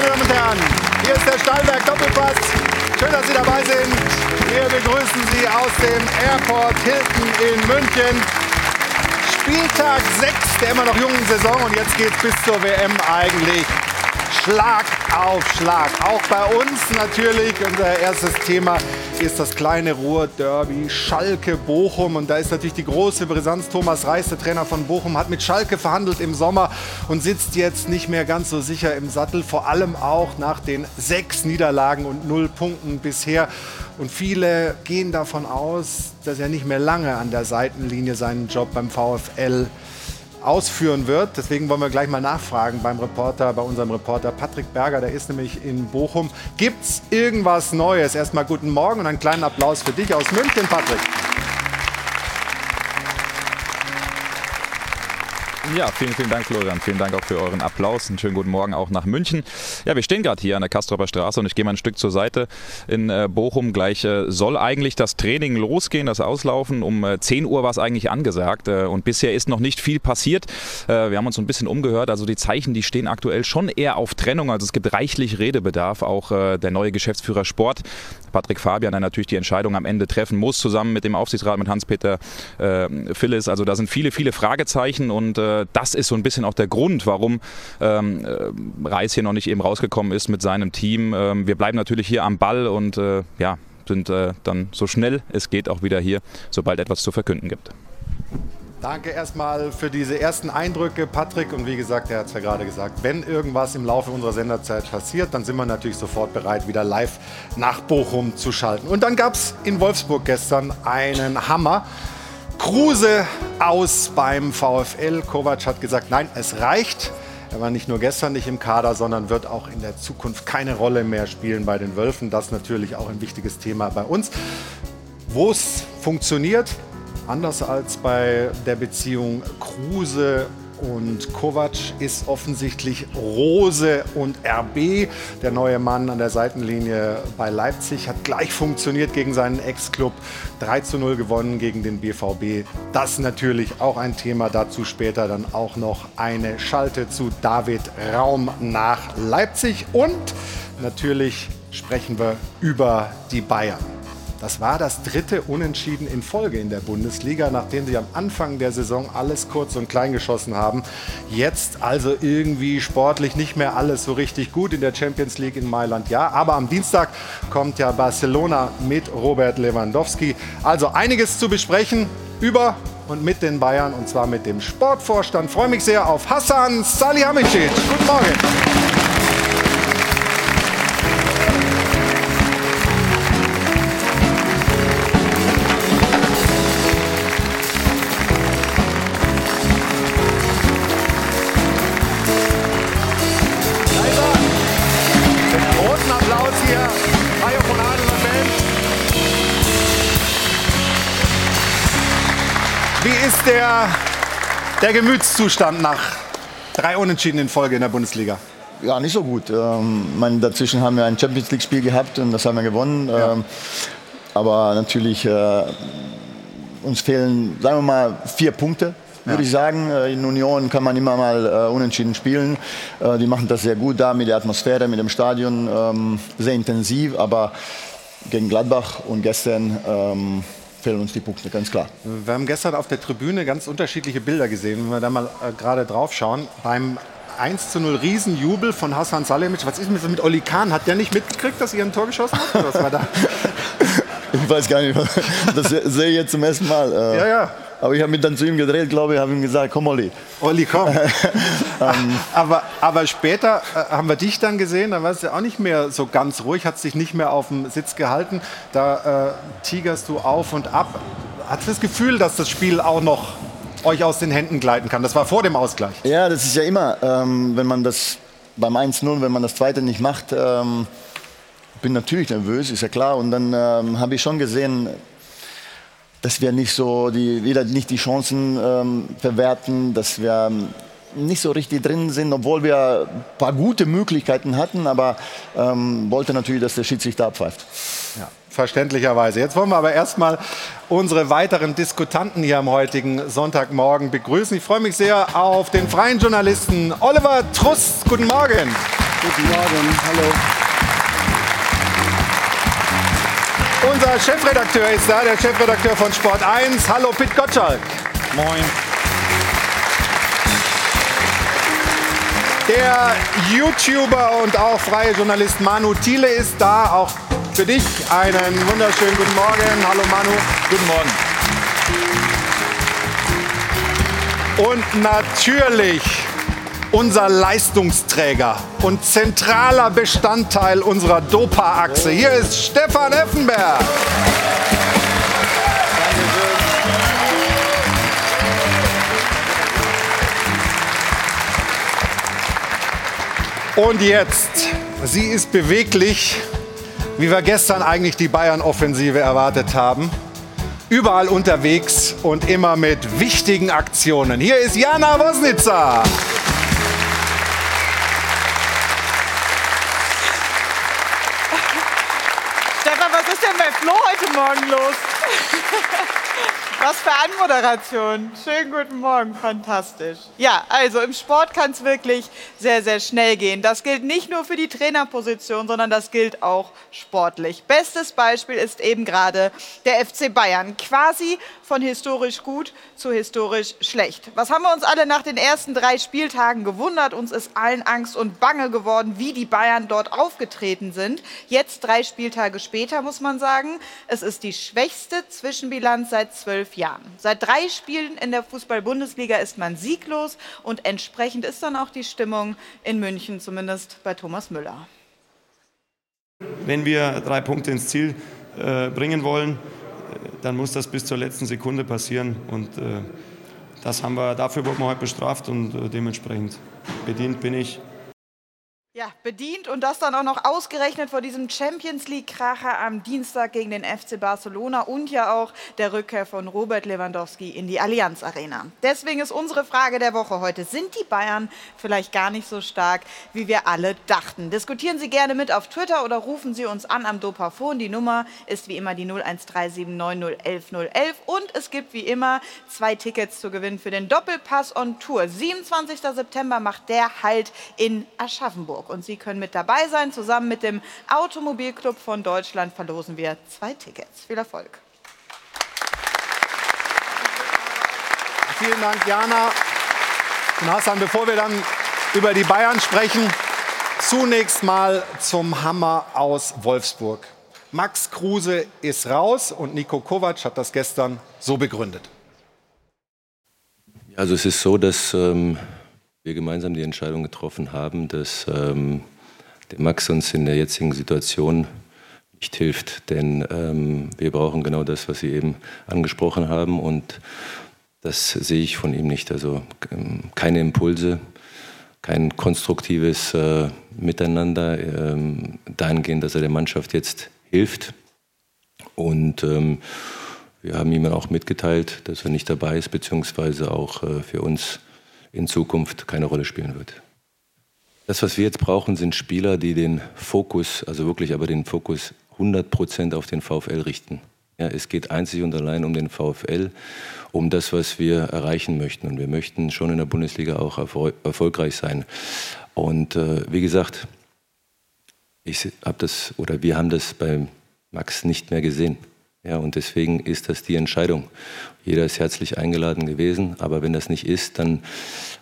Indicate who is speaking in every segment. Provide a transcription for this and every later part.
Speaker 1: meine Damen und Herren. Hier ist der Steinberg Doppelpass. Schön, dass Sie dabei sind. Wir begrüßen Sie aus dem Airport Hilton in München. Spieltag 6 der immer noch jungen Saison und jetzt geht es bis zur WM eigentlich Schlag Schlag. Auch bei uns natürlich. Unser erstes Thema ist das kleine Ruhr-Derby Schalke-Bochum. Und da ist natürlich die große Brisanz. Thomas Reis, der Trainer von Bochum, hat mit Schalke verhandelt im Sommer und sitzt jetzt nicht mehr ganz so sicher im Sattel. Vor allem auch nach den sechs Niederlagen und null Punkten bisher. Und viele gehen davon aus, dass er nicht mehr lange an der Seitenlinie seinen Job beim VfL ausführen wird. Deswegen wollen wir gleich mal nachfragen beim Reporter, bei unserem Reporter Patrick Berger, der ist nämlich in Bochum. Gibt es irgendwas Neues? Erstmal guten Morgen und einen kleinen Applaus für dich aus München, Patrick.
Speaker 2: Ja, vielen, vielen Dank, Florian. Vielen Dank auch für euren Applaus. Einen schönen guten Morgen auch nach München. Ja, wir stehen gerade hier an der Kastropper Straße und ich gehe mal ein Stück zur Seite in äh, Bochum. Gleich äh, soll eigentlich das Training losgehen, das Auslaufen. Um äh, 10 Uhr war es eigentlich angesagt äh, und bisher ist noch nicht viel passiert. Äh, wir haben uns so ein bisschen umgehört. Also die Zeichen, die stehen aktuell schon eher auf Trennung. Also es gibt reichlich Redebedarf. Auch äh, der neue Geschäftsführer Sport, Patrick Fabian, der natürlich die Entscheidung am Ende treffen muss, zusammen mit dem Aufsichtsrat, mit Hans-Peter Phillis. Also da sind viele, viele Fragezeichen und das ist so ein bisschen auch der Grund, warum ähm, äh, Reis hier noch nicht eben rausgekommen ist mit seinem Team. Ähm, wir bleiben natürlich hier am Ball und äh, ja, sind äh, dann so schnell es geht auch wieder hier, sobald etwas zu verkünden gibt.
Speaker 1: Danke erstmal für diese ersten Eindrücke, Patrick. Und wie gesagt, er hat es ja gerade gesagt, wenn irgendwas im Laufe unserer Senderzeit passiert, dann sind wir natürlich sofort bereit, wieder live nach Bochum zu schalten. Und dann gab es in Wolfsburg gestern einen Hammer. Kruse aus beim VfL. Kovac hat gesagt, nein, es reicht. Er war nicht nur gestern nicht im Kader, sondern wird auch in der Zukunft keine Rolle mehr spielen bei den Wölfen. Das natürlich auch ein wichtiges Thema bei uns. Wo es funktioniert, anders als bei der Beziehung Kruse und Kovac ist offensichtlich Rose und RB. Der neue Mann an der Seitenlinie bei Leipzig hat gleich funktioniert gegen seinen Ex-Club. 3 zu 0 gewonnen gegen den BVB. Das natürlich auch ein Thema. Dazu später dann auch noch eine Schalte zu David Raum nach Leipzig. Und natürlich sprechen wir über die Bayern. Das war das dritte Unentschieden in Folge in der Bundesliga, nachdem sie am Anfang der Saison alles kurz und klein geschossen haben. Jetzt also irgendwie sportlich nicht mehr alles so richtig gut in der Champions League in Mailand. Ja, aber am Dienstag kommt ja Barcelona mit Robert Lewandowski. Also einiges zu besprechen über und mit den Bayern und zwar mit dem Sportvorstand. Freue mich sehr auf Hassan Salihamidzic. Guten Morgen. Der Gemütszustand nach drei Unentschieden in Folge in der Bundesliga?
Speaker 3: Ja, nicht so gut. Ähm, meine, dazwischen haben wir ein Champions League-Spiel gehabt und das haben wir gewonnen. Ja. Ähm, aber natürlich, äh, uns fehlen, sagen wir mal, vier Punkte würde ja. ich sagen. Äh, in Union kann man immer mal äh, unentschieden spielen. Äh, die machen das sehr gut da mit der Atmosphäre, mit dem Stadion, ähm, sehr intensiv. Aber gegen Gladbach und gestern ähm, fehlen uns die Punkte, ganz klar.
Speaker 1: Wir haben gestern auf der Tribüne ganz unterschiedliche Bilder gesehen. Wenn wir da mal äh, gerade drauf schauen, beim 1 zu 0 Riesenjubel von Hassan Salemic. Was ist mit, mit Oli Kahn? Hat der nicht mitgekriegt, dass ihr ein Tor geschossen habt? Was war da?
Speaker 3: ich weiß gar nicht, das sehe ich jetzt zum ersten Mal. Äh. Ja, ja. Aber ich habe mich dann zu ihm gedreht, glaube ich, habe ihm gesagt, komm Olli.
Speaker 1: Olli, komm. ähm. aber, aber später äh, haben wir dich dann gesehen, da warst du auch nicht mehr so ganz ruhig, hat dich nicht mehr auf dem Sitz gehalten. Da äh, tigerst du auf und ab. Hast du das Gefühl, dass das Spiel auch noch euch aus den Händen gleiten kann? Das war vor dem Ausgleich.
Speaker 3: Ja, das ist ja immer, ähm, wenn man das beim 1-0, wenn man das zweite nicht macht, ähm, bin natürlich nervös, ist ja klar. Und dann ähm, habe ich schon gesehen, dass wir nicht so die, wieder nicht die Chancen ähm, verwerten, dass wir ähm, nicht so richtig drin sind, obwohl wir ein paar gute Möglichkeiten hatten, aber ähm, wollte natürlich, dass der Schiedsrichter abpfeift.
Speaker 1: Ja, verständlicherweise. Jetzt wollen wir aber erstmal unsere weiteren Diskutanten hier am heutigen Sonntagmorgen begrüßen. Ich freue mich sehr auf den freien Journalisten Oliver Truss. Guten Morgen.
Speaker 4: Guten Morgen, hallo.
Speaker 1: Unser Chefredakteur ist da, der Chefredakteur von Sport 1. Hallo, Pit Gottschalk.
Speaker 5: Moin.
Speaker 1: Der YouTuber und auch freie Journalist Manu Thiele ist da. Auch für dich einen wunderschönen guten Morgen. Hallo Manu.
Speaker 5: Guten
Speaker 1: Morgen. Und natürlich unser Leistungsträger und zentraler Bestandteil unserer Dopa-Achse. Hier ist Stefan Effenberg. Und jetzt, sie ist beweglich, wie wir gestern eigentlich die Bayern-Offensive erwartet haben. Überall unterwegs und immer mit wichtigen Aktionen. Hier ist Jana Wosnitzer.
Speaker 6: Bei Flo heute Morgen los? Was für Anmoderation. Schönen guten Morgen, fantastisch. Ja, also im Sport kann es wirklich sehr, sehr schnell gehen. Das gilt nicht nur für die Trainerposition, sondern das gilt auch sportlich. Bestes Beispiel ist eben gerade der FC Bayern. Quasi von historisch gut zu historisch schlecht. Was haben wir uns alle nach den ersten drei Spieltagen gewundert? Uns ist allen Angst und Bange geworden, wie die Bayern dort aufgetreten sind. Jetzt, drei Spieltage später, muss man sagen, es ist die schwächste Zwischenbilanz seit zwölf zwölf Jahren. Seit drei Spielen in der Fußball-Bundesliga ist man sieglos und entsprechend ist dann auch die Stimmung in München, zumindest bei Thomas Müller.
Speaker 7: Wenn wir drei Punkte ins Ziel äh, bringen wollen, äh, dann muss das bis zur letzten Sekunde passieren. Und äh, das haben wir, dafür wurden wir heute bestraft und äh, dementsprechend bedient bin ich.
Speaker 6: Ja, bedient und das dann auch noch ausgerechnet vor diesem Champions League-Kracher am Dienstag gegen den FC Barcelona und ja auch der Rückkehr von Robert Lewandowski in die Allianz Arena. Deswegen ist unsere Frage der Woche heute, sind die Bayern vielleicht gar nicht so stark, wie wir alle dachten? Diskutieren Sie gerne mit auf Twitter oder rufen Sie uns an am Dopafon. Die Nummer ist wie immer die 01379011011 und es gibt wie immer zwei Tickets zu gewinnen für den Doppelpass on Tour. 27. September macht der Halt in Aschaffenburg. Hamburg. Und Sie können mit dabei sein. Zusammen mit dem Automobilclub von Deutschland verlosen wir zwei Tickets. Viel Erfolg.
Speaker 1: Vielen Dank, Jana. Und Hassan, bevor wir dann über die Bayern sprechen, zunächst mal zum Hammer aus Wolfsburg. Max Kruse ist raus und Nico Kovac hat das gestern so begründet.
Speaker 8: Also es ist so, dass ähm, wir gemeinsam die Entscheidung getroffen haben, dass ähm, der Max uns in der jetzigen Situation nicht hilft. Denn ähm, wir brauchen genau das, was Sie eben angesprochen haben. Und das sehe ich von ihm nicht. Also ähm, keine Impulse, kein konstruktives äh, Miteinander ähm, dahingehend, dass er der Mannschaft jetzt hilft. Und ähm, wir haben ihm auch mitgeteilt, dass er nicht dabei ist, beziehungsweise auch äh, für uns in Zukunft keine Rolle spielen wird. Das, was wir jetzt brauchen, sind Spieler, die den Fokus, also wirklich aber den Fokus 100 Prozent auf den VfL richten. Ja, es geht einzig und allein um den VfL, um das, was wir erreichen möchten. Und wir möchten schon in der Bundesliga auch erfol erfolgreich sein. Und äh, wie gesagt, ich habe das oder wir haben das bei Max nicht mehr gesehen. Ja, und deswegen ist das die Entscheidung. Jeder ist herzlich eingeladen gewesen, aber wenn das nicht ist, dann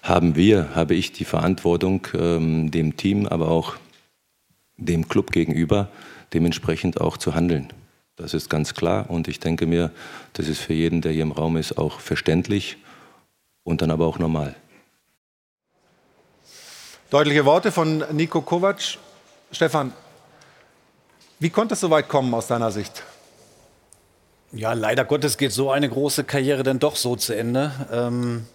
Speaker 8: haben wir, habe ich die Verantwortung ähm, dem Team, aber auch dem Club gegenüber, dementsprechend auch zu handeln. Das ist ganz klar und ich denke mir, das ist für jeden, der hier im Raum ist, auch verständlich und dann aber auch normal.
Speaker 1: Deutliche Worte von Nico Kovac. Stefan, wie konnte es so weit kommen aus deiner Sicht?
Speaker 5: Ja, leider Gottes geht so eine große Karriere dann doch so zu Ende. Ähm,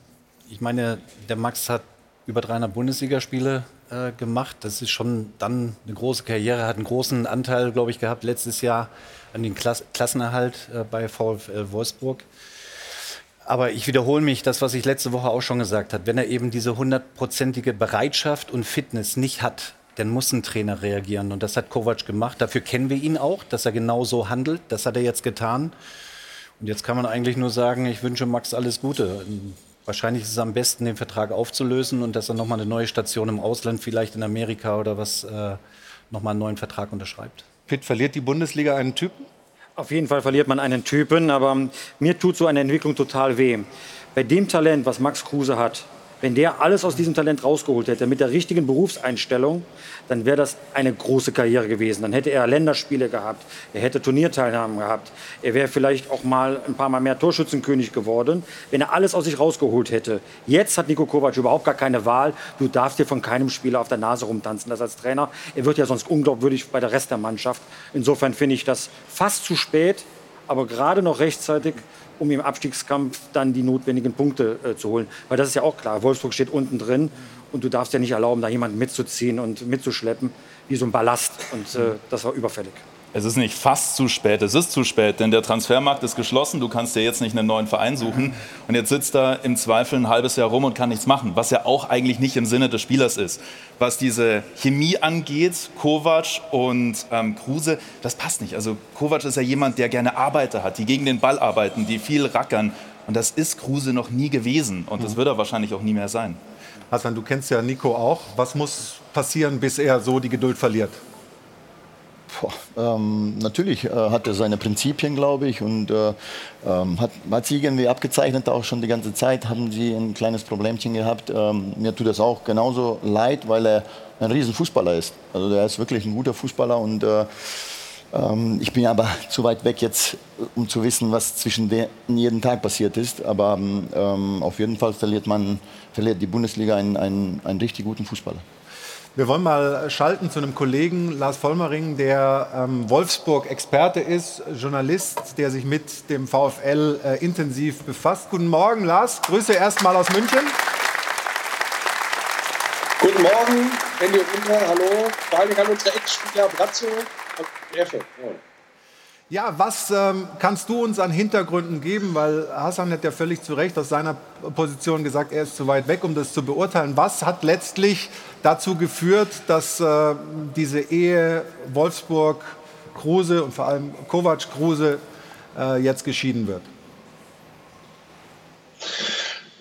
Speaker 5: ich meine, der Max hat über 300 Bundesligaspiele äh, gemacht. Das ist schon dann eine große Karriere, hat einen großen Anteil, glaube ich, gehabt letztes Jahr an den Klas Klassenerhalt äh, bei VfL Wolfsburg. Aber ich wiederhole mich, das, was ich letzte Woche auch schon gesagt habe. Wenn er eben diese hundertprozentige Bereitschaft und Fitness nicht hat, dann muss ein Trainer reagieren. Und das hat Kovac gemacht. Dafür kennen wir ihn auch, dass er genau so handelt. Das hat er jetzt getan. Und jetzt kann man eigentlich nur sagen, ich wünsche Max alles Gute. Wahrscheinlich ist es am besten, den Vertrag aufzulösen und dass er nochmal eine neue Station im Ausland, vielleicht in Amerika oder was, äh, nochmal einen neuen Vertrag unterschreibt.
Speaker 1: Pitt, verliert die Bundesliga einen Typen?
Speaker 9: Auf jeden Fall verliert man einen Typen, aber mir tut so eine Entwicklung total weh. Bei dem Talent, was Max Kruse hat, wenn der alles aus diesem Talent rausgeholt hätte, mit der richtigen Berufseinstellung, dann wäre das eine große Karriere gewesen. Dann hätte er Länderspiele gehabt, er hätte Turnierteilnahmen gehabt, er wäre vielleicht auch mal ein paar Mal mehr Torschützenkönig geworden, wenn er alles aus sich rausgeholt hätte. Jetzt hat Niko Kovac überhaupt gar keine Wahl. Du darfst dir von keinem Spieler auf der Nase rumtanzen. Das als Trainer, er wird ja sonst unglaubwürdig bei der Rest der Mannschaft. Insofern finde ich das fast zu spät, aber gerade noch rechtzeitig um im Abstiegskampf dann die notwendigen Punkte äh, zu holen. Weil das ist ja auch klar, Wolfsburg steht unten drin und du darfst ja nicht erlauben, da jemanden mitzuziehen und mitzuschleppen, wie so ein Ballast. Und äh, das war überfällig.
Speaker 10: Es ist nicht fast zu spät, es ist zu spät, denn der Transfermarkt ist geschlossen. Du kannst dir jetzt nicht einen neuen Verein suchen. Und jetzt sitzt da im Zweifel ein halbes Jahr rum und kann nichts machen, was ja auch eigentlich nicht im Sinne des Spielers ist. Was diese Chemie angeht, Kovac und ähm, Kruse, das passt nicht. Also Kovac ist ja jemand, der gerne Arbeiter hat, die gegen den Ball arbeiten, die viel rackern. Und das ist Kruse noch nie gewesen. Und das mhm. wird er wahrscheinlich auch nie mehr sein.
Speaker 1: Hassan, du kennst ja Nico auch. Was muss passieren, bis er so die Geduld verliert?
Speaker 3: Boah, ähm, natürlich äh, hat er seine Prinzipien, glaube ich, und äh, ähm, hat, hat sie irgendwie abgezeichnet, auch schon die ganze Zeit haben sie ein kleines Problemchen gehabt. Ähm, mir tut das auch genauso leid, weil er ein riesen Fußballer ist. Also der ist wirklich ein guter Fußballer und äh, ähm, ich bin aber zu weit weg jetzt, um zu wissen, was zwischen denen jeden Tag passiert ist. Aber ähm, auf jeden Fall verliert man, verliert die Bundesliga einen, einen, einen richtig guten Fußballer.
Speaker 1: Wir wollen mal schalten zu einem Kollegen, Lars Vollmering, der ähm, Wolfsburg-Experte ist, Journalist, der sich mit dem VfL äh, intensiv befasst. Guten Morgen, Lars. Grüße erstmal aus München.
Speaker 11: Guten Morgen, Benny Winter, hallo. Vor allem an unsere Ex-Spieler Brazzo Effe.
Speaker 1: Ja, was ähm, kannst du uns an Hintergründen geben? Weil Hassan hat ja völlig zu Recht aus seiner Position gesagt, er ist zu weit weg, um das zu beurteilen. Was hat letztlich dazu geführt, dass äh, diese Ehe Wolfsburg-Kruse und vor allem Kovac-Kruse äh, jetzt geschieden wird?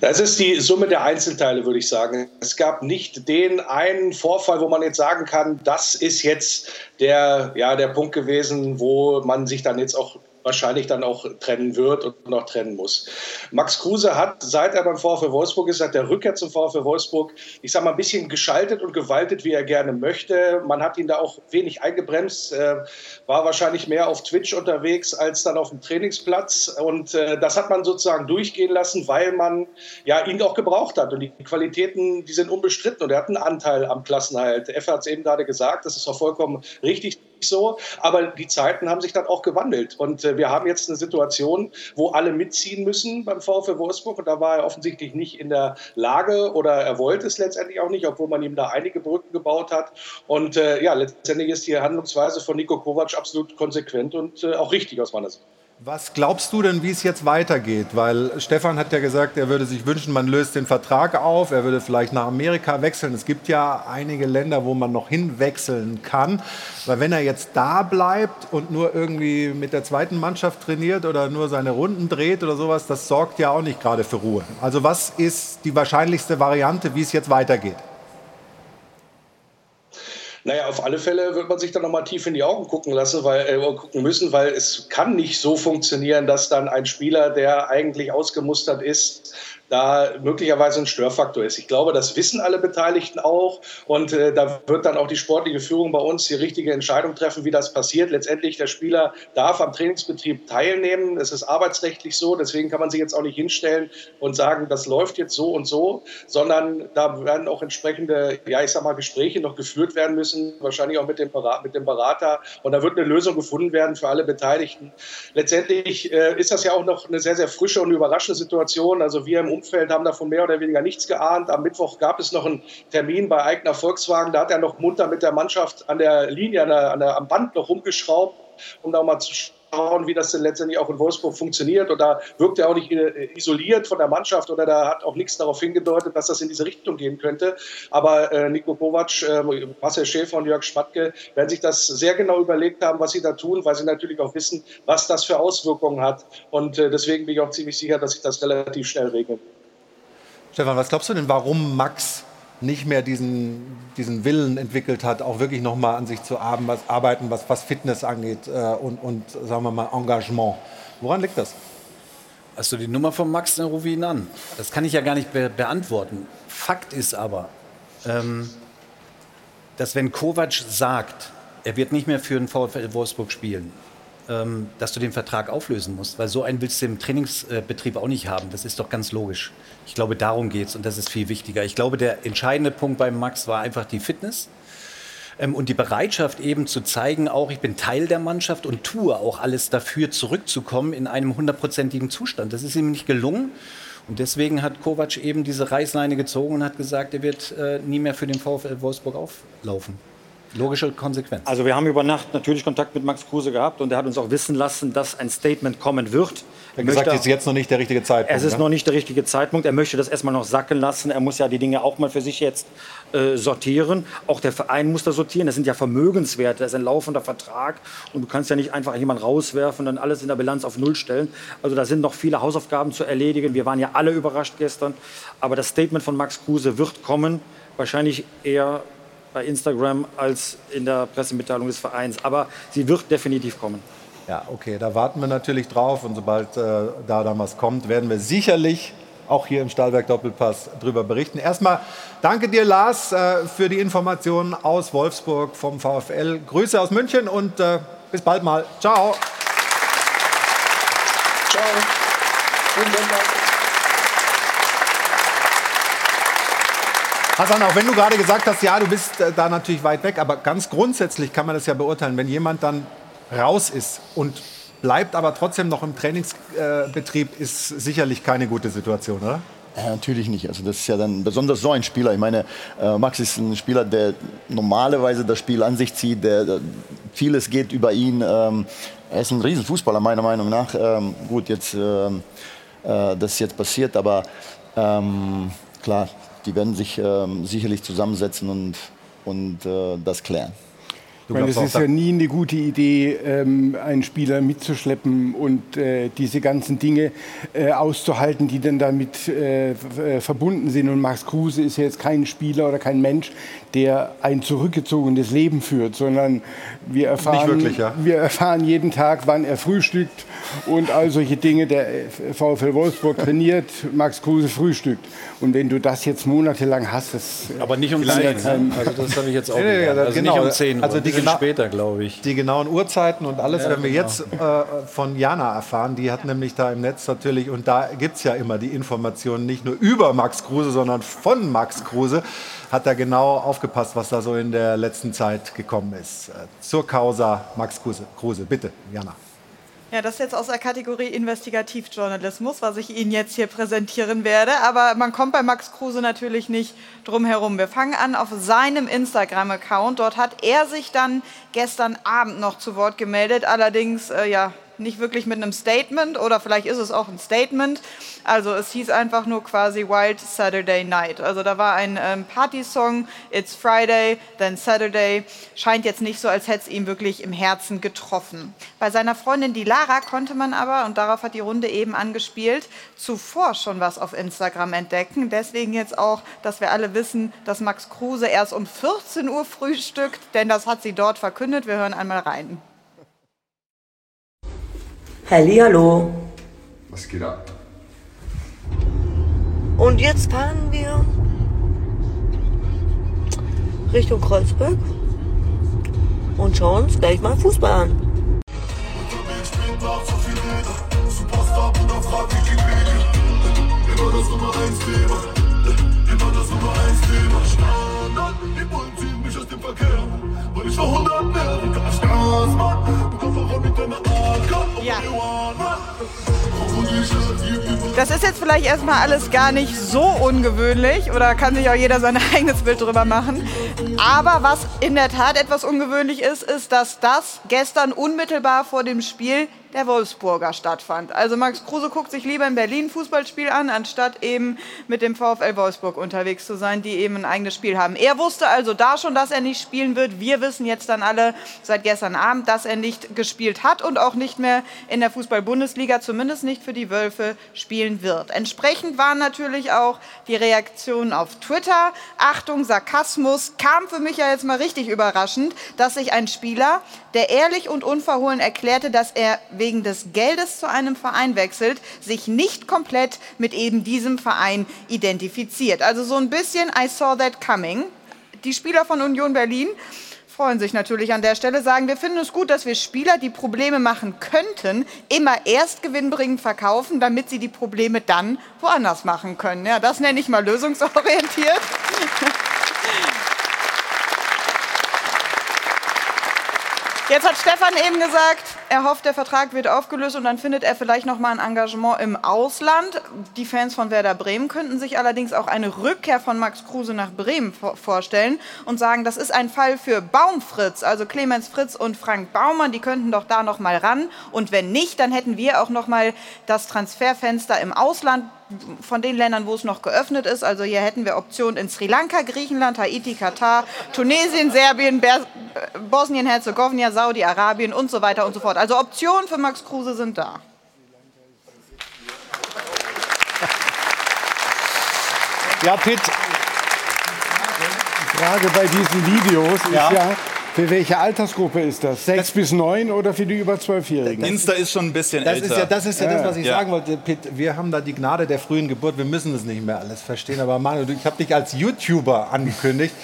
Speaker 11: Das ist die Summe der Einzelteile, würde ich sagen. Es gab nicht den einen Vorfall, wo man jetzt sagen kann, das ist jetzt der, ja, der Punkt gewesen, wo man sich dann jetzt auch wahrscheinlich dann auch trennen wird und noch trennen muss. Max Kruse hat, seit er beim VfL Wolfsburg ist, seit der Rückkehr zum VfL Wolfsburg, ich sage mal, ein bisschen geschaltet und gewaltet, wie er gerne möchte. Man hat ihn da auch wenig eingebremst, äh, war wahrscheinlich mehr auf Twitch unterwegs als dann auf dem Trainingsplatz. Und äh, das hat man sozusagen durchgehen lassen, weil man ja ihn auch gebraucht hat. Und die Qualitäten, die sind unbestritten und er hat einen Anteil am Klassenhalt. Effe hat es eben gerade gesagt, das ist auch vollkommen richtig so. Aber die Zeiten haben sich dann auch gewandelt. Und äh, wir haben jetzt eine Situation, wo alle mitziehen müssen beim VfL Wolfsburg. Und da war er offensichtlich nicht in der Lage oder er wollte es letztendlich auch nicht, obwohl man ihm da einige Brücken gebaut hat. Und äh, ja, letztendlich ist die Handlungsweise von Nico Kovac absolut konsequent und äh, auch richtig aus meiner Sicht.
Speaker 1: Was glaubst du denn, wie es jetzt weitergeht? Weil Stefan hat ja gesagt, er würde sich wünschen, man löst den Vertrag auf, er würde vielleicht nach Amerika wechseln. Es gibt ja einige Länder, wo man noch hinwechseln kann. Weil wenn er jetzt da bleibt und nur irgendwie mit der zweiten Mannschaft trainiert oder nur seine Runden dreht oder sowas, das sorgt ja auch nicht gerade für Ruhe. Also was ist die wahrscheinlichste Variante, wie es jetzt weitergeht?
Speaker 11: Naja, auf alle Fälle wird man sich dann nochmal tief in die Augen gucken lassen, weil, äh, gucken müssen, weil es kann nicht so funktionieren, dass dann ein Spieler, der eigentlich ausgemustert ist, da möglicherweise ein Störfaktor ist. Ich glaube, das wissen alle Beteiligten auch und äh, da wird dann auch die sportliche Führung bei uns die richtige Entscheidung treffen, wie das passiert. Letztendlich, der Spieler darf am Trainingsbetrieb teilnehmen. Es ist arbeitsrechtlich so, deswegen kann man sich jetzt auch nicht hinstellen und sagen, das läuft jetzt so und so, sondern da werden auch entsprechende, ja, ich sag mal, Gespräche noch geführt werden müssen, wahrscheinlich auch mit dem, mit dem Berater und da wird eine Lösung gefunden werden für alle Beteiligten. Letztendlich äh, ist das ja auch noch eine sehr, sehr frische und überraschende Situation. Also wir im Umfeld haben davon mehr oder weniger nichts geahnt. Am Mittwoch gab es noch einen Termin bei Eigner Volkswagen. Da hat er noch munter mit der Mannschaft an der Linie, an der, an der, am Band noch rumgeschraubt, um da mal zu schauen, wie das denn letztendlich auch in Wolfsburg funktioniert. Und da wirkt er auch nicht äh, isoliert von der Mannschaft oder da hat auch nichts darauf hingedeutet, dass das in diese Richtung gehen könnte. Aber äh, Nico Kovac, äh, Marcel Schäfer und Jörg Schmatke werden sich das sehr genau überlegt haben, was sie da tun, weil sie natürlich auch wissen, was das für Auswirkungen hat. Und äh, deswegen bin ich auch ziemlich sicher, dass sich das relativ schnell regelt.
Speaker 1: Stefan, was glaubst du denn, warum Max nicht mehr diesen, diesen Willen entwickelt hat, auch wirklich nochmal an sich zu arbeiten, was, was Fitness angeht äh, und, und, sagen wir mal, Engagement. Woran liegt das?
Speaker 5: Hast du die Nummer von Max, dann ruf ihn an. Das kann ich ja gar nicht be beantworten. Fakt ist aber, ähm, dass wenn Kovac sagt, er wird nicht mehr für den VfL Wolfsburg spielen, dass du den Vertrag auflösen musst, weil so einen willst du im Trainingsbetrieb auch nicht haben. Das ist doch ganz logisch. Ich glaube, darum geht es und das ist viel wichtiger. Ich glaube, der entscheidende Punkt beim Max war einfach die Fitness ähm, und die Bereitschaft eben zu zeigen, auch ich bin Teil der Mannschaft und tue auch alles dafür, zurückzukommen in einem hundertprozentigen Zustand. Das ist ihm nicht gelungen. Und deswegen hat Kovac eben diese Reißleine gezogen und hat gesagt, er wird äh, nie mehr für den VfL Wolfsburg auflaufen. Logische Konsequenz.
Speaker 9: Also wir haben über Nacht natürlich Kontakt mit Max Kruse gehabt und er hat uns auch wissen lassen, dass ein Statement kommen wird.
Speaker 1: Er hat gesagt, es ist jetzt noch nicht der richtige Zeitpunkt.
Speaker 9: Es ist
Speaker 1: ne?
Speaker 9: noch nicht der richtige Zeitpunkt. Er möchte das erstmal noch sacken lassen. Er muss ja die Dinge auch mal für sich jetzt äh, sortieren. Auch der Verein muss da sortieren. Das sind ja Vermögenswerte. Das ist ein laufender Vertrag. Und du kannst ja nicht einfach jemanden rauswerfen und dann alles in der Bilanz auf Null stellen. Also da sind noch viele Hausaufgaben zu erledigen. Wir waren ja alle überrascht gestern. Aber das Statement von Max Kruse wird kommen. Wahrscheinlich eher bei Instagram als in der Pressemitteilung des Vereins. Aber sie wird definitiv kommen.
Speaker 1: Ja, okay, da warten wir natürlich drauf. Und sobald äh, da dann was kommt, werden wir sicherlich auch hier im Stahlwerk Doppelpass darüber berichten. Erstmal danke dir, Lars, äh, für die Informationen aus Wolfsburg vom VfL. Grüße aus München und äh, bis bald mal. Ciao. Ciao. Hassan, auch wenn du gerade gesagt hast, ja, du bist äh, da natürlich weit weg, aber ganz grundsätzlich kann man das ja beurteilen, wenn jemand dann raus ist und bleibt aber trotzdem noch im Trainingsbetrieb, äh, ist sicherlich keine gute Situation, oder?
Speaker 3: Ja, natürlich nicht. Also das ist ja dann besonders so ein Spieler. Ich meine, äh, Max ist ein Spieler, der normalerweise das Spiel an sich zieht. Der, vieles geht über ihn. Ähm, er ist ein Riesenfußballer meiner Meinung nach. Ähm, gut, jetzt ähm, äh, das ist jetzt passiert, aber klar, die werden sich ähm, sicherlich zusammensetzen und, und äh, das klären.
Speaker 4: Ich meine, es ist ja nie eine gute Idee, ähm, einen Spieler mitzuschleppen und äh, diese ganzen Dinge äh, auszuhalten, die dann damit äh, verbunden sind. Und Max Kruse ist ja jetzt kein Spieler oder kein Mensch, der ein zurückgezogenes Leben führt, sondern wir erfahren, wirklich, ja. wir erfahren jeden Tag, wann er frühstückt und all solche Dinge. Der VfL Wolfsburg trainiert, Max Kruse frühstückt. Und wenn du das jetzt monatelang hast, das
Speaker 5: aber nicht um 10. Ne? Also das habe ich jetzt auch. Nee, ja, also genau. nicht um 10, also die genau, später, glaube ich.
Speaker 1: Die genauen Uhrzeiten und alles ja, werden wir genau. jetzt äh, von Jana erfahren. Die hat nämlich da im Netz natürlich und da gibt es ja immer die Informationen nicht nur über Max Kruse, sondern von Max Kruse hat er genau aufgepasst, was da so in der letzten Zeit gekommen ist. Äh, zur Causa Max Kruse. Bitte, Jana.
Speaker 6: Ja, das ist jetzt aus der Kategorie Investigativjournalismus, was ich Ihnen jetzt hier präsentieren werde. Aber man kommt bei Max Kruse natürlich nicht drum herum. Wir fangen an auf seinem Instagram-Account. Dort hat er sich dann gestern Abend noch zu Wort gemeldet. Allerdings, äh, ja, nicht wirklich mit einem Statement oder vielleicht ist es auch ein Statement. Also es hieß einfach nur quasi Wild Saturday Night. Also da war ein ähm, Party-Song, It's Friday, then Saturday. Scheint jetzt nicht so, als hätte es ihm wirklich im Herzen getroffen. Bei seiner Freundin, die Lara, konnte man aber, und darauf hat die Runde eben angespielt, zuvor schon was auf Instagram entdecken. Deswegen jetzt auch, dass wir alle wissen, dass Max Kruse erst um 14 Uhr frühstückt, denn das hat sie dort verkündet. Wir hören einmal rein.
Speaker 12: Hallo.
Speaker 13: Was geht ab?
Speaker 12: Und jetzt fahren wir Richtung Kreuzberg und schauen uns gleich mal Fußball an.
Speaker 6: Ja. Das ist jetzt vielleicht erstmal alles gar nicht so ungewöhnlich oder kann sich auch jeder sein eigenes Bild drüber machen. Aber was in der Tat etwas ungewöhnlich ist, ist, dass das gestern unmittelbar vor dem Spiel der Wolfsburger stattfand. Also Max Kruse guckt sich lieber in Berlin Fußballspiel an, anstatt eben mit dem VfL Wolfsburg unterwegs zu sein, die eben ein eigenes Spiel haben. Er wusste also da schon, dass er nicht spielen wird. Wir wissen jetzt dann alle seit gestern Abend, dass er nicht gespielt hat und auch nicht mehr in der Fußball-Bundesliga, zumindest nicht für die Wölfe, spielen wird. Entsprechend waren natürlich auch die Reaktionen auf Twitter. Achtung, Sarkasmus kam für mich ja jetzt mal richtig überraschend, dass sich ein Spieler, der ehrlich und unverhohlen erklärte, dass er wegen des Geldes zu einem Verein wechselt, sich nicht komplett mit eben diesem Verein identifiziert. Also so ein bisschen I saw that coming. Die Spieler von Union Berlin freuen sich natürlich an der Stelle, sagen, wir finden es gut, dass wir Spieler, die Probleme machen könnten, immer erst gewinnbringend verkaufen, damit sie die Probleme dann woanders machen können. Ja, das nenne ich mal lösungsorientiert. Jetzt hat Stefan eben gesagt, er hofft, der Vertrag wird aufgelöst und dann findet er vielleicht noch mal ein Engagement im Ausland. Die Fans von Werder Bremen könnten sich allerdings auch eine Rückkehr von Max Kruse nach Bremen vorstellen und sagen, das ist ein Fall für Baumfritz, also Clemens Fritz und Frank Baumann, die könnten doch da noch mal ran und wenn nicht, dann hätten wir auch noch mal das Transferfenster im Ausland von den Ländern, wo es noch geöffnet ist. Also hier hätten wir Optionen in Sri Lanka, Griechenland, Haiti, Katar, Tunesien, Serbien, Bosnien-Herzegowina, Saudi-Arabien und so weiter und so fort. Also Optionen für Max Kruse sind da.
Speaker 4: Ja, Pitt. Die Frage bei diesen Videos ist ja, ja für welche Altersgruppe ist das? Sechs bis neun oder für die über Zwölfjährigen?
Speaker 13: Insta ist schon ein bisschen
Speaker 1: das
Speaker 13: älter.
Speaker 1: Ist ja, das ist ja, ja das, was ich ja. sagen wollte, Pitt. Wir haben da die Gnade der frühen Geburt. Wir müssen das nicht mehr alles verstehen. Aber Manuel, ich habe dich als YouTuber angekündigt.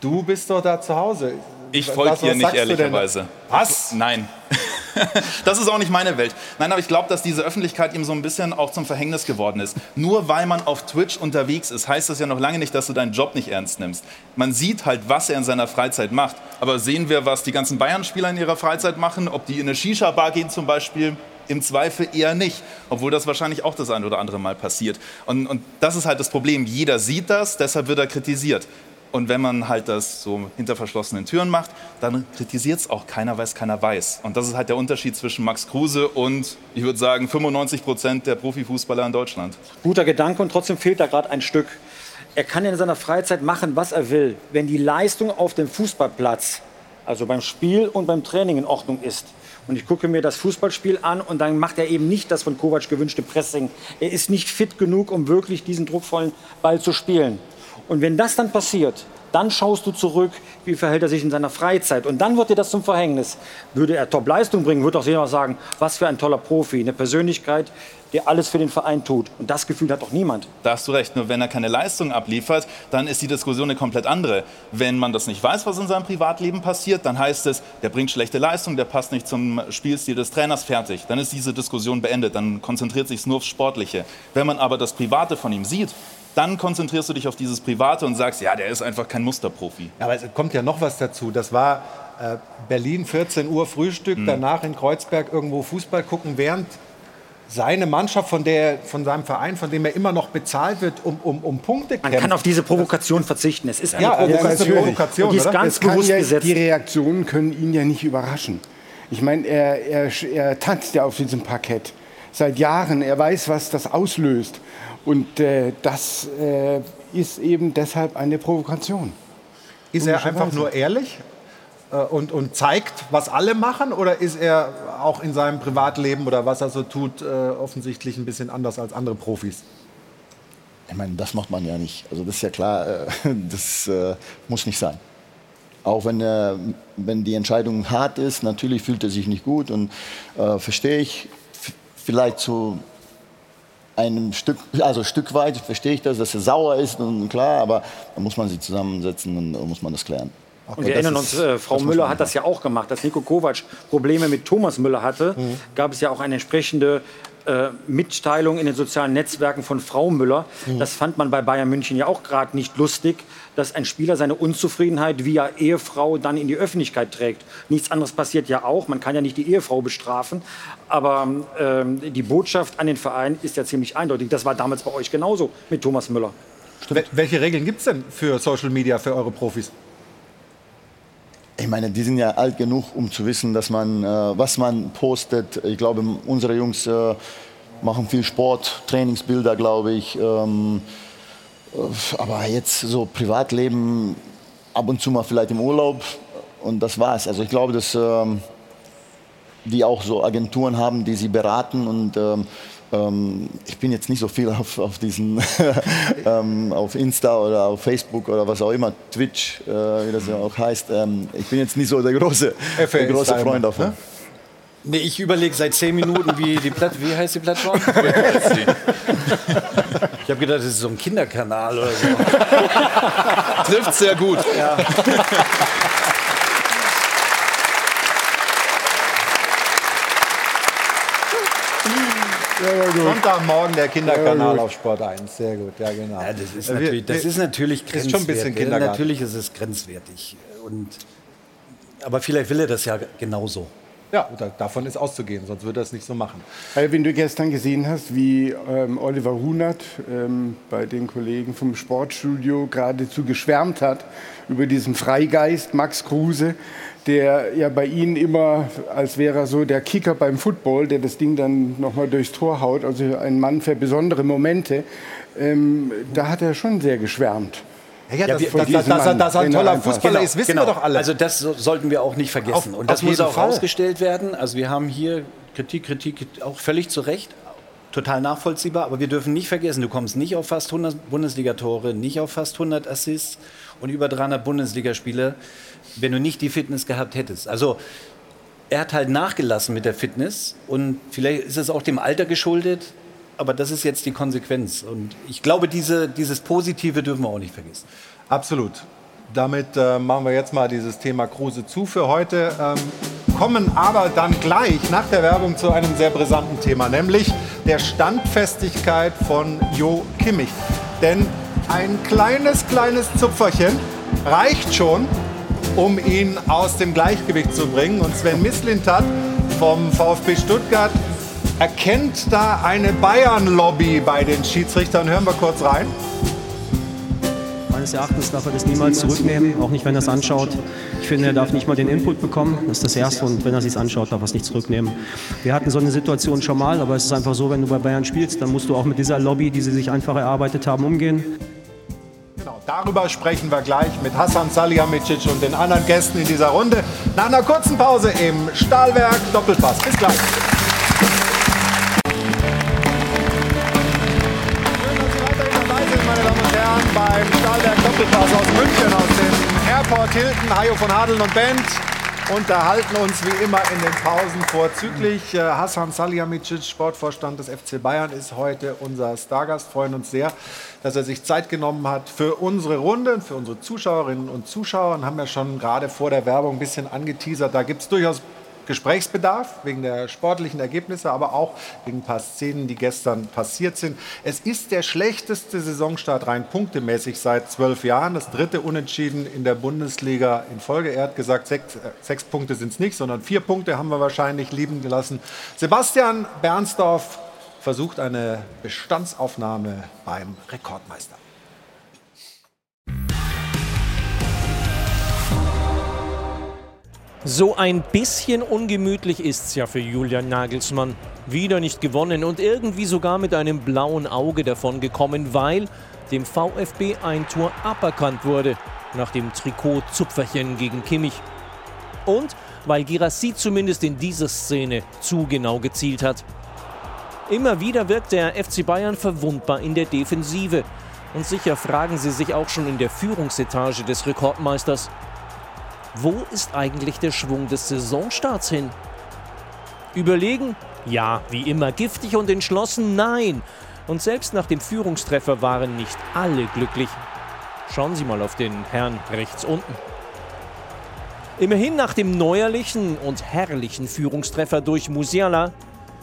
Speaker 1: Du bist doch da zu Hause.
Speaker 13: Ich folge dir nicht, ehrlicherweise.
Speaker 1: Was?
Speaker 13: Nein. das ist auch nicht meine Welt. Nein, aber ich glaube, dass diese Öffentlichkeit ihm so ein bisschen auch zum Verhängnis geworden ist. Nur weil man auf Twitch unterwegs ist, heißt das ja noch lange nicht, dass du deinen Job nicht ernst nimmst. Man sieht halt, was er in seiner Freizeit macht. Aber sehen wir, was die ganzen Bayern-Spieler in ihrer Freizeit machen? Ob die in eine Shisha-Bar gehen zum Beispiel? Im Zweifel eher nicht, obwohl das wahrscheinlich auch das ein oder andere Mal passiert. Und, und das ist halt das Problem. Jeder sieht das, deshalb wird er kritisiert. Und wenn man halt das so hinter verschlossenen Türen macht, dann kritisiert es auch keiner, weil es keiner weiß. Und das ist halt der Unterschied zwischen Max Kruse und, ich würde sagen, 95 Prozent der Profifußballer in Deutschland.
Speaker 9: Guter Gedanke und trotzdem fehlt da gerade ein Stück. Er kann in seiner Freizeit machen, was er will. Wenn die Leistung auf dem Fußballplatz, also beim Spiel und beim Training in Ordnung ist, und ich gucke mir das Fußballspiel an und dann macht er eben nicht das von Kovac gewünschte Pressing. Er ist nicht fit genug, um wirklich diesen druckvollen Ball zu spielen. Und wenn das dann passiert, dann schaust du zurück, wie verhält er sich in seiner Freizeit. Und dann wird dir das zum Verhängnis. Würde er Top-Leistung bringen, würde auch jeder sagen, was für ein toller Profi, eine Persönlichkeit, der alles für den Verein tut. Und das Gefühl hat doch niemand.
Speaker 13: Da hast du recht. Nur wenn er keine Leistung abliefert, dann ist die Diskussion eine komplett andere. Wenn man das nicht weiß, was in seinem Privatleben passiert, dann heißt es, der bringt schlechte Leistung, der passt nicht zum Spielstil des Trainers, fertig. Dann ist diese Diskussion beendet. Dann konzentriert sich nur aufs Sportliche. Wenn man aber das Private von ihm sieht, dann konzentrierst du dich auf dieses Private und sagst, ja, der ist einfach kein Musterprofi.
Speaker 1: Aber es kommt ja noch was dazu. Das war äh, Berlin 14 Uhr Frühstück, mhm. danach in Kreuzberg irgendwo Fußball gucken, während seine Mannschaft, von, der, von seinem Verein, von dem er immer noch bezahlt wird, um, um, um Punkte
Speaker 9: kämpft. Man kann auf diese Provokation verzichten. Es ist eine
Speaker 1: ja,
Speaker 9: Provokation.
Speaker 1: Ja, eine Provokation.
Speaker 9: Die ist ganz bewusst
Speaker 4: ja,
Speaker 9: gesetzt.
Speaker 4: Die Reaktionen können ihn ja nicht überraschen. Ich meine, er, er, er tanzt ja auf diesem Parkett seit Jahren. Er weiß, was das auslöst. Und äh, das äh, ist eben deshalb eine Provokation.
Speaker 1: Ist er einfach nur ehrlich äh, und, und zeigt, was alle machen? Oder ist er auch in seinem Privatleben oder was er so tut, äh, offensichtlich ein bisschen anders als andere Profis?
Speaker 3: Ich meine, das macht man ja nicht. Also das ist ja klar, äh, das äh, muss nicht sein. Auch wenn, wenn die Entscheidung hart ist, natürlich fühlt er sich nicht gut und äh, verstehe ich vielleicht so einem Stück, also ein Stück weit verstehe ich das, dass er sauer ist und klar, aber da muss man sich zusammensetzen und muss man das klären.
Speaker 9: Okay, und wir erinnern uns, äh, Frau Müller hat das ja auch gemacht. Als Nico Kovac Probleme mit Thomas Müller hatte, mhm. gab es ja auch eine entsprechende äh, Mitteilung in den sozialen Netzwerken von Frau Müller. Mhm. Das fand man bei Bayern München ja auch gerade nicht lustig, dass ein Spieler seine Unzufriedenheit via Ehefrau dann in die Öffentlichkeit trägt. Nichts anderes passiert ja auch. Man kann ja nicht die Ehefrau bestrafen. Aber ähm, die Botschaft an den Verein ist ja ziemlich eindeutig. Das war damals bei euch genauso mit Thomas Müller.
Speaker 1: Stimmt. Welche Regeln gibt es denn für Social Media für eure Profis?
Speaker 3: Ich meine, die sind ja alt genug, um zu wissen, dass man, äh, was man postet. Ich glaube, unsere Jungs äh, machen viel Sport, Trainingsbilder, glaube ich. Ähm, äh, aber jetzt so Privatleben, ab und zu mal vielleicht im Urlaub und das war's. Also ich glaube, dass ähm, die auch so Agenturen haben, die sie beraten und ähm, ähm ich bin jetzt nicht so viel auf, auf diesen ähm, auf Insta oder auf Facebook oder was auch immer, Twitch, äh, wie das ja auch heißt. Ähm, ich bin jetzt nicht so der große, der große Freund davon. Ne?
Speaker 5: Nee, ich überlege seit zehn Minuten, wie die Platt wie heißt die Plattform? ich habe gedacht, das ist so ein Kinderkanal oder so.
Speaker 13: Trifft sehr gut. Ja.
Speaker 1: Sonntagmorgen der Kinderkanal auf Sport 1. Sehr gut, ja genau.
Speaker 5: Ja, das ist natürlich, das ist natürlich grenzwertig. Ist schon ein bisschen Kindergarten. Natürlich ist es grenzwertig. Und, aber vielleicht will er das ja genauso.
Speaker 1: Ja, davon ist auszugehen, sonst würde er es nicht so machen.
Speaker 4: Wenn du gestern gesehen hast, wie ähm, Oliver Hunert ähm, bei den Kollegen vom Sportstudio geradezu geschwärmt hat über diesen Freigeist Max Kruse, der ja bei Ihnen immer, als wäre er so der Kicker beim Football, der das Ding dann nochmal durchs Tor haut, also ein Mann für besondere Momente, ähm, da hat er schon sehr geschwärmt.
Speaker 1: Ja, ja, das, dass, dass, dass, er, dass, er, ein toller Fußballer genau, ist, wissen genau. wir doch alle.
Speaker 5: Also das sollten wir auch nicht vergessen. Auf, und das muss auch Fall. rausgestellt werden. Also wir haben hier Kritik, Kritik auch völlig zu Recht, total nachvollziehbar. Aber wir dürfen nicht vergessen, du kommst nicht auf fast 100 Bundesligatore, nicht auf fast 100 Assists und über 300 Bundesligaspiele, wenn du nicht die Fitness gehabt hättest. Also er hat halt nachgelassen mit der Fitness und vielleicht ist es auch dem Alter geschuldet aber das ist jetzt die Konsequenz. Und ich glaube, diese, dieses Positive dürfen wir auch nicht vergessen.
Speaker 1: Absolut. Damit äh, machen wir jetzt mal dieses Thema Kruse zu für heute. Ähm, kommen aber dann gleich nach der Werbung zu einem sehr brisanten Thema, nämlich der Standfestigkeit von Jo Kimmich. Denn ein kleines, kleines Zupferchen reicht schon, um ihn aus dem Gleichgewicht zu bringen. Und Sven Mislintat vom VfB Stuttgart erkennt da eine Bayern-Lobby bei den Schiedsrichtern. Hören wir kurz rein.
Speaker 14: Meines Erachtens darf er das niemals zurücknehmen, auch nicht, wenn er es anschaut. Ich finde, er darf nicht mal den Input bekommen. Das ist das Erste. Und wenn er sich anschaut, darf er es nicht zurücknehmen. Wir hatten so eine Situation schon mal, aber es ist einfach so, wenn du bei Bayern spielst, dann musst du auch mit dieser Lobby, die sie sich einfach erarbeitet haben, umgehen.
Speaker 1: Darüber sprechen wir gleich mit Hassan Salihamidzic und den anderen Gästen in dieser Runde. Nach einer kurzen Pause im Stahlwerk Doppelpass. Bis gleich. beim Stahlwerk Doppelpass aus München, aus dem Airport Hilton. Hajo von Hadeln und Band unterhalten uns wie immer in den Pausen vorzüglich. Äh, Hassan Salihamidzic, Sportvorstand des FC Bayern, ist heute unser Stargast. Freuen uns sehr, dass er sich Zeit genommen hat für unsere Runde, für unsere Zuschauerinnen und Zuschauer. Und haben ja schon gerade vor der Werbung ein bisschen angeteasert. Da gibt es durchaus Gesprächsbedarf wegen der sportlichen Ergebnisse, aber auch wegen ein paar Szenen, die gestern passiert sind. Es ist der schlechteste Saisonstart rein punktemäßig seit zwölf Jahren. Das dritte Unentschieden in der Bundesliga in Folge. Er hat gesagt, sechs, äh, sechs Punkte sind es nicht, sondern vier Punkte haben wir wahrscheinlich lieben gelassen. Sebastian Bernsdorf versucht eine Bestandsaufnahme beim Rekordmeister.
Speaker 15: So ein bisschen ungemütlich ist's ja für Julian Nagelsmann. Wieder nicht gewonnen und irgendwie sogar mit einem blauen Auge davongekommen, weil dem VfB ein Tor aberkannt wurde nach dem Trikot-Zupferchen gegen Kimmich. Und weil Girassi zumindest in dieser Szene zu genau gezielt hat. Immer wieder wirkt der FC Bayern verwundbar in der Defensive. Und sicher fragen sie sich auch schon in der Führungsetage des Rekordmeisters, wo ist eigentlich der Schwung des Saisonstarts hin? Überlegen? Ja, wie immer giftig und entschlossen? Nein. Und selbst nach dem Führungstreffer waren nicht alle glücklich. Schauen Sie mal auf den Herrn rechts unten. Immerhin nach dem neuerlichen und herrlichen Führungstreffer durch Musiala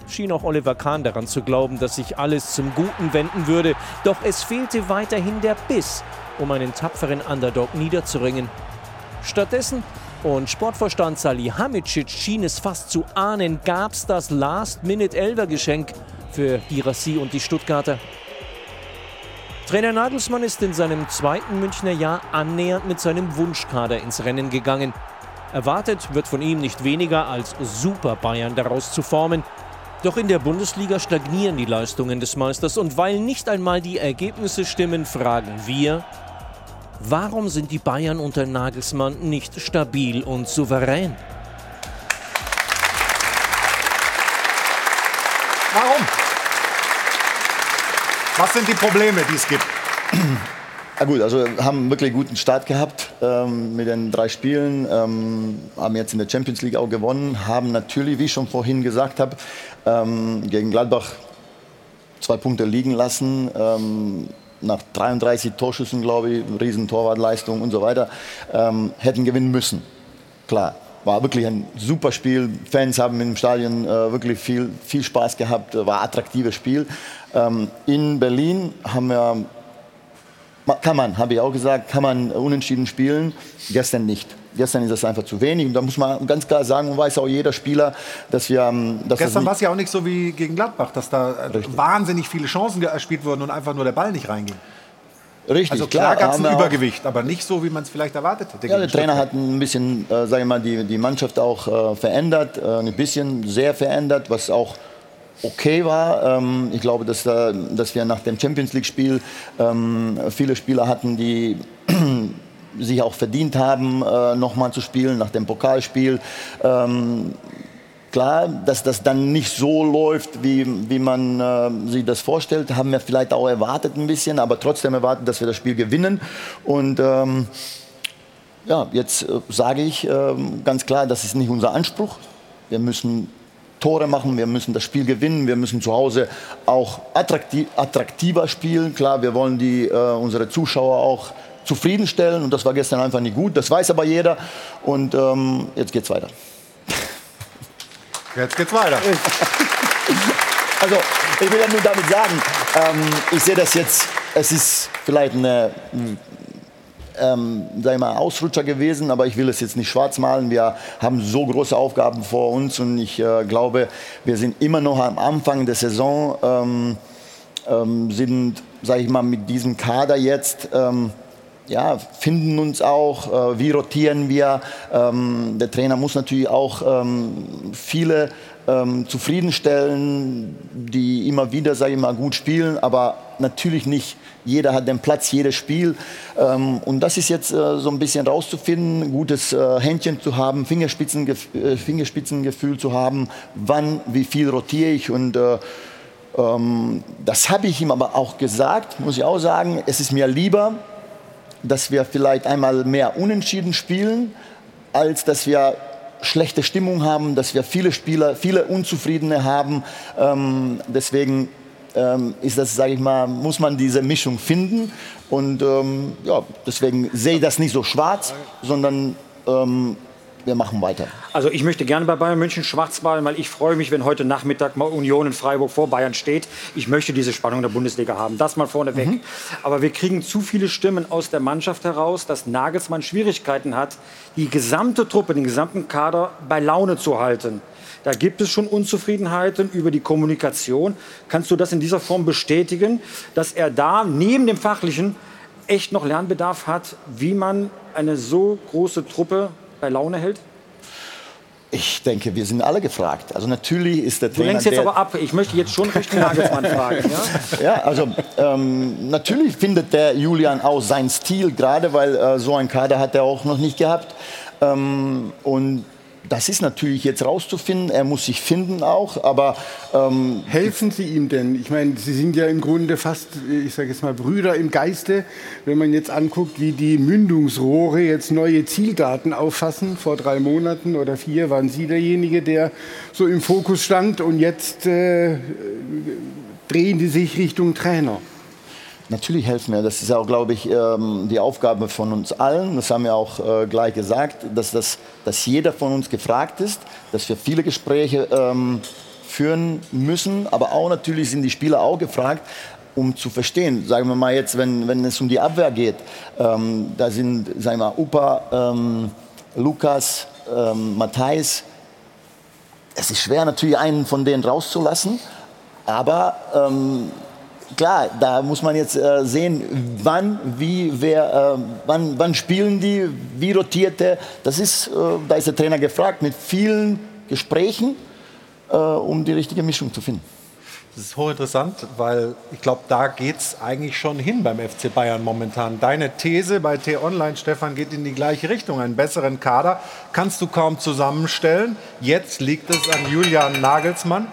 Speaker 15: schien auch Oliver Kahn daran zu glauben, dass sich alles zum Guten wenden würde. Doch es fehlte weiterhin der Biss, um einen tapferen Underdog niederzuringen. Stattdessen, und Sportvorstand Salihamidzic schien es fast zu ahnen, gab es das Last-Minute-Elver-Geschenk für Girassi und die Stuttgarter. Trainer Nagelsmann ist in seinem zweiten Münchner Jahr annähernd mit seinem Wunschkader ins Rennen gegangen. Erwartet wird von ihm nicht weniger als Super Bayern daraus zu formen. Doch in der Bundesliga stagnieren die Leistungen des Meisters und weil nicht einmal die Ergebnisse stimmen, fragen wir, warum sind die Bayern unter Nagelsmann nicht stabil und souverän?
Speaker 1: Warum? Was sind die Probleme, die es gibt?
Speaker 3: Ja gut, also haben wirklich einen guten Start gehabt ähm, mit den drei Spielen, ähm, haben jetzt in der Champions League auch gewonnen, haben natürlich, wie ich schon vorhin gesagt habe, ähm, gegen Gladbach zwei Punkte liegen lassen. Nach 33 Torschüssen, glaube ich, riesen Torwartleistung und so weiter, ähm, hätten gewinnen müssen. Klar, war wirklich ein super Spiel. Fans haben im Stadion äh, wirklich viel, viel Spaß gehabt, war ein attraktives Spiel. Ähm, in Berlin haben wir kann man, habe ich auch gesagt, kann man unentschieden spielen. Gestern nicht. Gestern ist das einfach zu wenig. Und da muss man ganz klar sagen, und weiß auch jeder Spieler, dass wir. Ähm, dass
Speaker 1: Gestern war es ja auch nicht so wie gegen Gladbach, dass da äh, Richtig. wahnsinnig viele Chancen gespielt wurden und einfach nur der Ball nicht reinging.
Speaker 3: Richtig,
Speaker 1: also klar, klar gab es ein Übergewicht, aber nicht so, wie man es vielleicht erwartet hätte.
Speaker 3: Ja, der Trainer hat ein bisschen, äh, sage ich mal, die, die Mannschaft auch äh, verändert, äh, ein bisschen sehr verändert, was auch okay war. Ähm, ich glaube, dass, äh, dass wir nach dem Champions League-Spiel ähm, viele Spieler hatten, die sich auch verdient haben, äh, nochmal zu spielen nach dem Pokalspiel. Ähm, klar, dass das dann nicht so läuft, wie, wie man äh, sich das vorstellt, haben wir vielleicht auch erwartet ein bisschen, aber trotzdem erwartet, dass wir das Spiel gewinnen. Und ähm, ja, jetzt äh, sage ich äh, ganz klar, das ist nicht unser Anspruch. Wir müssen Tore machen, wir müssen das Spiel gewinnen, wir müssen zu Hause auch attraktiv, attraktiver spielen. Klar, wir wollen die, äh, unsere Zuschauer auch zufriedenstellen und das war gestern einfach nicht gut. Das weiß aber jeder und ähm, jetzt geht's weiter.
Speaker 1: Jetzt geht's weiter.
Speaker 3: Also, ich will ja nur damit sagen, ähm, ich sehe das jetzt, es ist vielleicht eine ähm, sag mal, Ausrutscher gewesen, aber ich will es jetzt nicht schwarz malen. Wir haben so große Aufgaben vor uns und ich äh, glaube, wir sind immer noch am Anfang der Saison, ähm, ähm, sind, sage ich mal, mit diesem Kader jetzt ähm, ja, finden uns auch, äh, wie rotieren wir. Ähm, der Trainer muss natürlich auch ähm, viele ähm, zufriedenstellen, die immer wieder, sage ich mal, gut spielen, aber natürlich nicht jeder hat den Platz, jedes Spiel. Ähm, und das ist jetzt äh, so ein bisschen rauszufinden, gutes äh, Händchen zu haben, Fingerspitzengef äh, Fingerspitzengefühl zu haben, wann, wie viel rotiere ich und äh, ähm, das habe ich ihm aber auch gesagt, muss ich auch sagen. Es ist mir lieber, dass wir vielleicht einmal mehr unentschieden spielen, als dass wir schlechte Stimmung haben, dass wir viele Spieler, viele Unzufriedene haben. Ähm, deswegen ähm, ist das, sage ich mal, muss man diese Mischung finden. Und ähm, ja, deswegen sehe ich das nicht so schwarz, sondern ähm, wir machen weiter.
Speaker 9: Also ich möchte gerne bei Bayern München schwarz malen, weil ich freue mich, wenn heute Nachmittag mal Union in Freiburg vor Bayern steht. Ich möchte diese Spannung der Bundesliga haben. Das mal vorneweg. Mhm. Aber wir kriegen zu viele Stimmen aus der Mannschaft heraus, dass Nagelsmann Schwierigkeiten hat, die gesamte Truppe, den gesamten Kader bei Laune zu halten. Da gibt es schon Unzufriedenheiten über die Kommunikation. Kannst du das in dieser Form bestätigen, dass er da neben dem Fachlichen echt noch Lernbedarf hat, wie man eine so große Truppe bei Laune hält?
Speaker 3: Ich denke, wir sind alle gefragt. Also natürlich ist der Trainer.
Speaker 9: Du lenkst jetzt aber ab. Ich möchte jetzt schon Richtung Nagelsmann fragen.
Speaker 3: Ja, ja also ähm, natürlich findet der Julian auch seinen Stil, gerade weil äh, so ein Kader hat er auch noch nicht gehabt. Ähm, und das ist natürlich jetzt rauszufinden. Er muss sich finden auch, aber
Speaker 4: ähm helfen Sie ihm denn? Ich meine, Sie sind ja im Grunde fast, ich sage jetzt mal, Brüder im Geiste. Wenn man jetzt anguckt, wie die Mündungsrohre jetzt neue Zieldaten auffassen. Vor drei Monaten oder vier waren Sie derjenige, der so im Fokus stand, und jetzt äh, drehen die sich Richtung Trainer.
Speaker 3: Natürlich helfen wir. Das ist auch, glaube ich, ähm, die Aufgabe von uns allen. Das haben wir auch äh, gleich gesagt, dass, das, dass jeder von uns gefragt ist, dass wir viele Gespräche ähm, führen müssen. Aber auch natürlich sind die Spieler auch gefragt, um zu verstehen. Sagen wir mal jetzt, wenn, wenn es um die Abwehr geht, ähm, da sind, sagen wir mal, Upa, Lukas, Matthijs. Es ist schwer natürlich, einen von denen rauszulassen. Aber klar, da muss man jetzt äh, sehen, wann, wie, wer, äh, wann, wann spielen die, wie rotiert der. Das ist, äh, da ist der Trainer gefragt mit vielen Gesprächen, äh, um die richtige Mischung zu finden.
Speaker 1: Das ist hochinteressant, weil ich glaube, da geht es eigentlich schon hin beim FC Bayern momentan. Deine These bei T-Online, Stefan, geht in die gleiche Richtung. Einen besseren Kader kannst du kaum zusammenstellen. Jetzt liegt es an Julian Nagelsmann.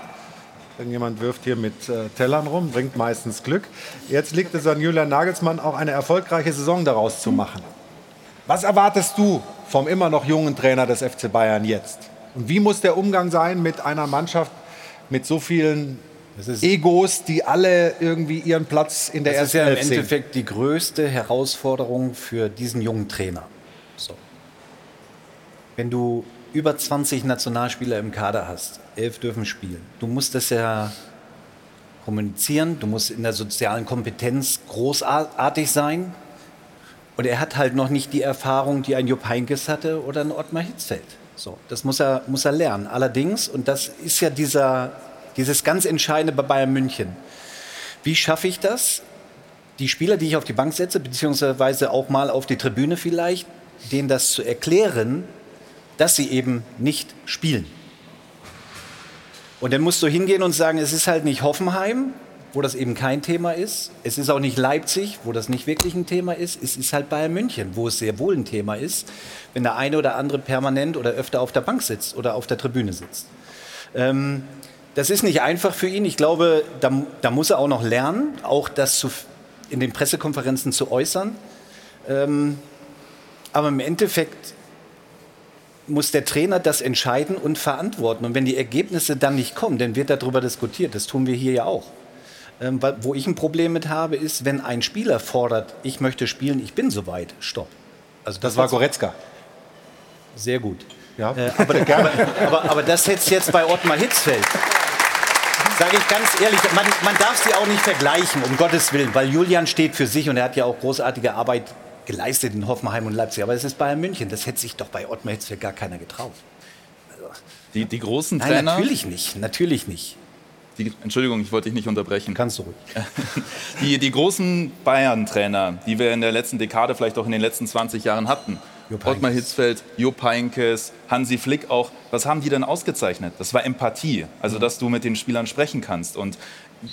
Speaker 1: Irgendjemand wirft hier mit äh, Tellern rum, bringt meistens Glück. Jetzt liegt es an Julian Nagelsmann, auch eine erfolgreiche Saison daraus zu machen. Was erwartest du vom immer noch jungen Trainer des FC Bayern jetzt? Und wie muss der Umgang sein mit einer Mannschaft mit so vielen Egos, die alle irgendwie ihren Platz in der
Speaker 5: das
Speaker 1: ersten
Speaker 5: ist ja im
Speaker 1: Elf sehen.
Speaker 5: Endeffekt die größte Herausforderung für diesen jungen Trainer. So. Wenn du über 20 Nationalspieler im Kader hast, elf dürfen spielen, du musst das ja kommunizieren, du musst in der sozialen Kompetenz großartig sein. Und er hat halt noch nicht die Erfahrung, die ein Jupp Heynckes hatte oder ein Ottmar Hitzfeld. So, das muss er, muss er lernen. Allerdings, und das ist ja dieser, dieses ganz Entscheidende bei Bayern München. Wie schaffe ich das? Die Spieler, die ich auf die Bank setze, beziehungsweise auch mal auf die Tribüne vielleicht, denen das zu erklären, dass sie eben nicht spielen. Und dann musst du hingehen und sagen, es ist halt nicht Hoffenheim, wo das eben kein Thema ist. Es ist auch nicht Leipzig, wo das nicht wirklich ein Thema ist. Es ist halt Bayern München, wo es sehr wohl ein Thema ist, wenn der eine oder andere permanent oder öfter auf der Bank sitzt oder auf der Tribüne sitzt. Ähm, das ist nicht einfach für ihn. Ich glaube, da, da, muss er auch noch lernen, auch das zu, in den Pressekonferenzen zu äußern. Ähm, aber im Endeffekt muss der Trainer das entscheiden und verantworten. Und wenn die Ergebnisse dann nicht kommen, dann wird darüber diskutiert. Das tun wir hier ja auch. Ähm, wo ich ein Problem mit habe, ist, wenn ein Spieler fordert, ich möchte spielen, ich bin soweit, stopp.
Speaker 1: Also das, das war Goretzka.
Speaker 5: Sehr gut.
Speaker 1: Ja,
Speaker 5: äh, aber, aber, aber, das jetzt, jetzt bei Ottmar Hitzfeld. Sage ich ganz ehrlich, man, man darf sie auch nicht vergleichen, um Gottes Willen, weil Julian steht für sich und er hat ja auch großartige Arbeit geleistet in Hoffenheim und Leipzig. Aber es ist Bayern München, das hätte sich doch bei Ottmar Hitzfeld gar keiner getraut.
Speaker 13: Also, die, die großen
Speaker 5: Trainer? Nein, natürlich nicht, natürlich nicht.
Speaker 13: Die, Entschuldigung, ich wollte dich nicht unterbrechen.
Speaker 5: Kannst du ruhig.
Speaker 13: Die, die großen Bayern-Trainer, die wir in der letzten Dekade, vielleicht auch in den letzten 20 Jahren hatten, Ottmar Hitzfeld, Jupp Heynckes, Hansi Flick auch, was haben die denn ausgezeichnet? Das war Empathie, also dass du mit den Spielern sprechen kannst. Und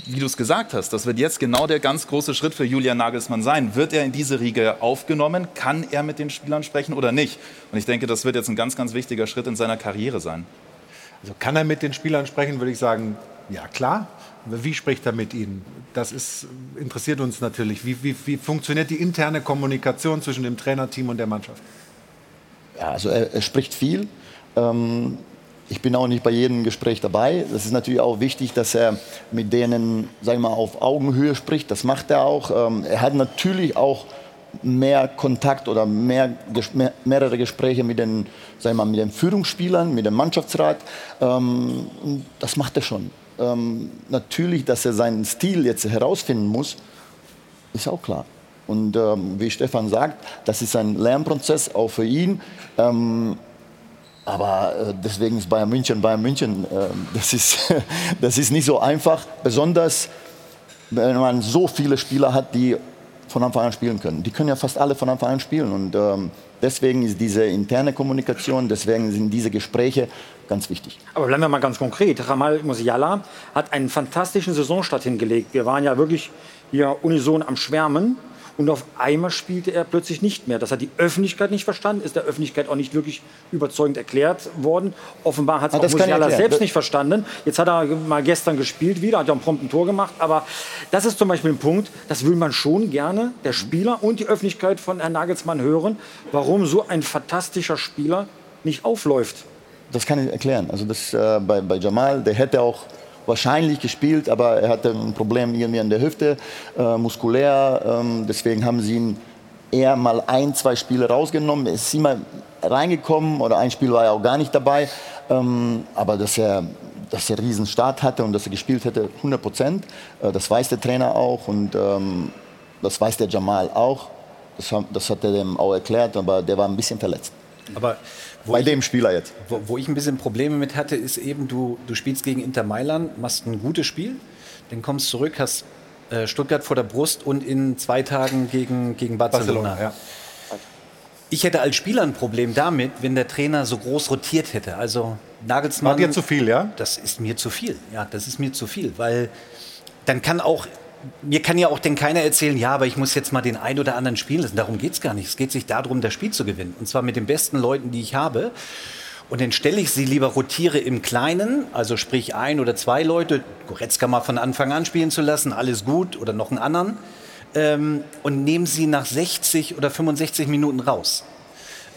Speaker 13: wie du es gesagt hast, das wird jetzt genau der ganz große Schritt für Julian Nagelsmann sein. Wird er in diese Riege aufgenommen? Kann er mit den Spielern sprechen oder nicht? Und ich denke, das wird jetzt ein ganz, ganz wichtiger Schritt in seiner Karriere sein.
Speaker 1: Also kann er mit den Spielern sprechen, würde ich sagen, ja klar. Wie spricht er mit ihnen? Das ist, interessiert uns natürlich. Wie, wie, wie funktioniert die interne Kommunikation zwischen dem Trainerteam und der Mannschaft?
Speaker 3: Ja, also er, er spricht viel. Ähm, ich bin auch nicht bei jedem Gespräch dabei. Das ist natürlich auch wichtig, dass er mit denen, sagen wir mal, auf Augenhöhe spricht. Das macht er auch. Ähm, er hat natürlich auch mehr Kontakt oder mehr, mehr, mehrere Gespräche mit den, sagen wir mal, mit den Führungsspielern, mit dem Mannschaftsrat. Ähm, das macht er schon. Ähm, natürlich, dass er seinen Stil jetzt herausfinden muss, ist auch klar. Und wie Stefan sagt, das ist ein Lernprozess auch für ihn. Aber äh, deswegen ist Bayern München Bayern München. Äh, das, ist, das ist nicht so einfach, besonders wenn man so viele Spieler hat, die von Anfang an spielen können. Die können ja fast alle von Anfang an spielen. Und ähm, deswegen ist diese interne Kommunikation, deswegen sind diese Gespräche ganz wichtig.
Speaker 9: Aber bleiben wir mal ganz konkret. Ramal Musiala hat einen fantastischen Saisonstart hingelegt. Wir waren ja wirklich hier unison am Schwärmen. Und auf einmal spielte er plötzlich nicht mehr. Das hat die Öffentlichkeit nicht verstanden, ist der Öffentlichkeit auch nicht wirklich überzeugend erklärt worden. Offenbar hat es auch Musiala selbst nicht verstanden. Jetzt hat er mal gestern gespielt wieder, hat ja ein prompten Tor gemacht. Aber das ist zum Beispiel ein Punkt, das will man schon gerne, der Spieler und die Öffentlichkeit von Herrn Nagelsmann hören, warum so ein fantastischer Spieler nicht aufläuft.
Speaker 3: Das kann ich erklären. Also das, äh, bei, bei Jamal, der hätte auch wahrscheinlich gespielt, aber er hatte ein Problem irgendwie an der Hüfte, äh, muskulär. Ähm, deswegen haben sie ihn eher mal ein, zwei Spiele rausgenommen. Er ist immer reingekommen oder ein Spiel war er auch gar nicht dabei. Ähm, aber dass er, dass er riesen Start hatte und dass er gespielt hätte, 100 Prozent, äh, das weiß der Trainer auch und ähm, das weiß der Jamal auch. Das, das hat er dem auch erklärt, aber der war ein bisschen verletzt.
Speaker 5: Aber
Speaker 3: bei ich, dem Spieler jetzt.
Speaker 5: Wo, wo, ich ein bisschen Probleme mit hatte, ist eben, du, du spielst gegen Inter Mailand, machst ein gutes Spiel, dann kommst zurück, hast Äh, Stuttgart vor der Brust und in zwei Tagen gegen, gegen Barcelona.
Speaker 1: Barcelona, ja.
Speaker 5: Ich hätte als Spieler ein Problem damit, wenn der Trainer so groß rotiert hätte. Also Nagelsmann.
Speaker 1: War dir zu viel, ja?
Speaker 5: Das ist mir zu viel. Ja, das ist mir zu viel, weil dann kann auch mir kann ja auch denn keiner erzählen, ja, aber ich muss jetzt mal den ein oder anderen spielen lassen. Darum geht es gar nicht. Es geht sich darum, das Spiel zu gewinnen. Und zwar mit den besten Leuten, die ich habe. Und dann stelle ich sie lieber rotiere im Kleinen, also sprich ein oder zwei Leute, Goretzka mal von Anfang an spielen zu lassen, alles gut, oder noch einen anderen, ähm, und nehme sie nach 60 oder 65 Minuten raus.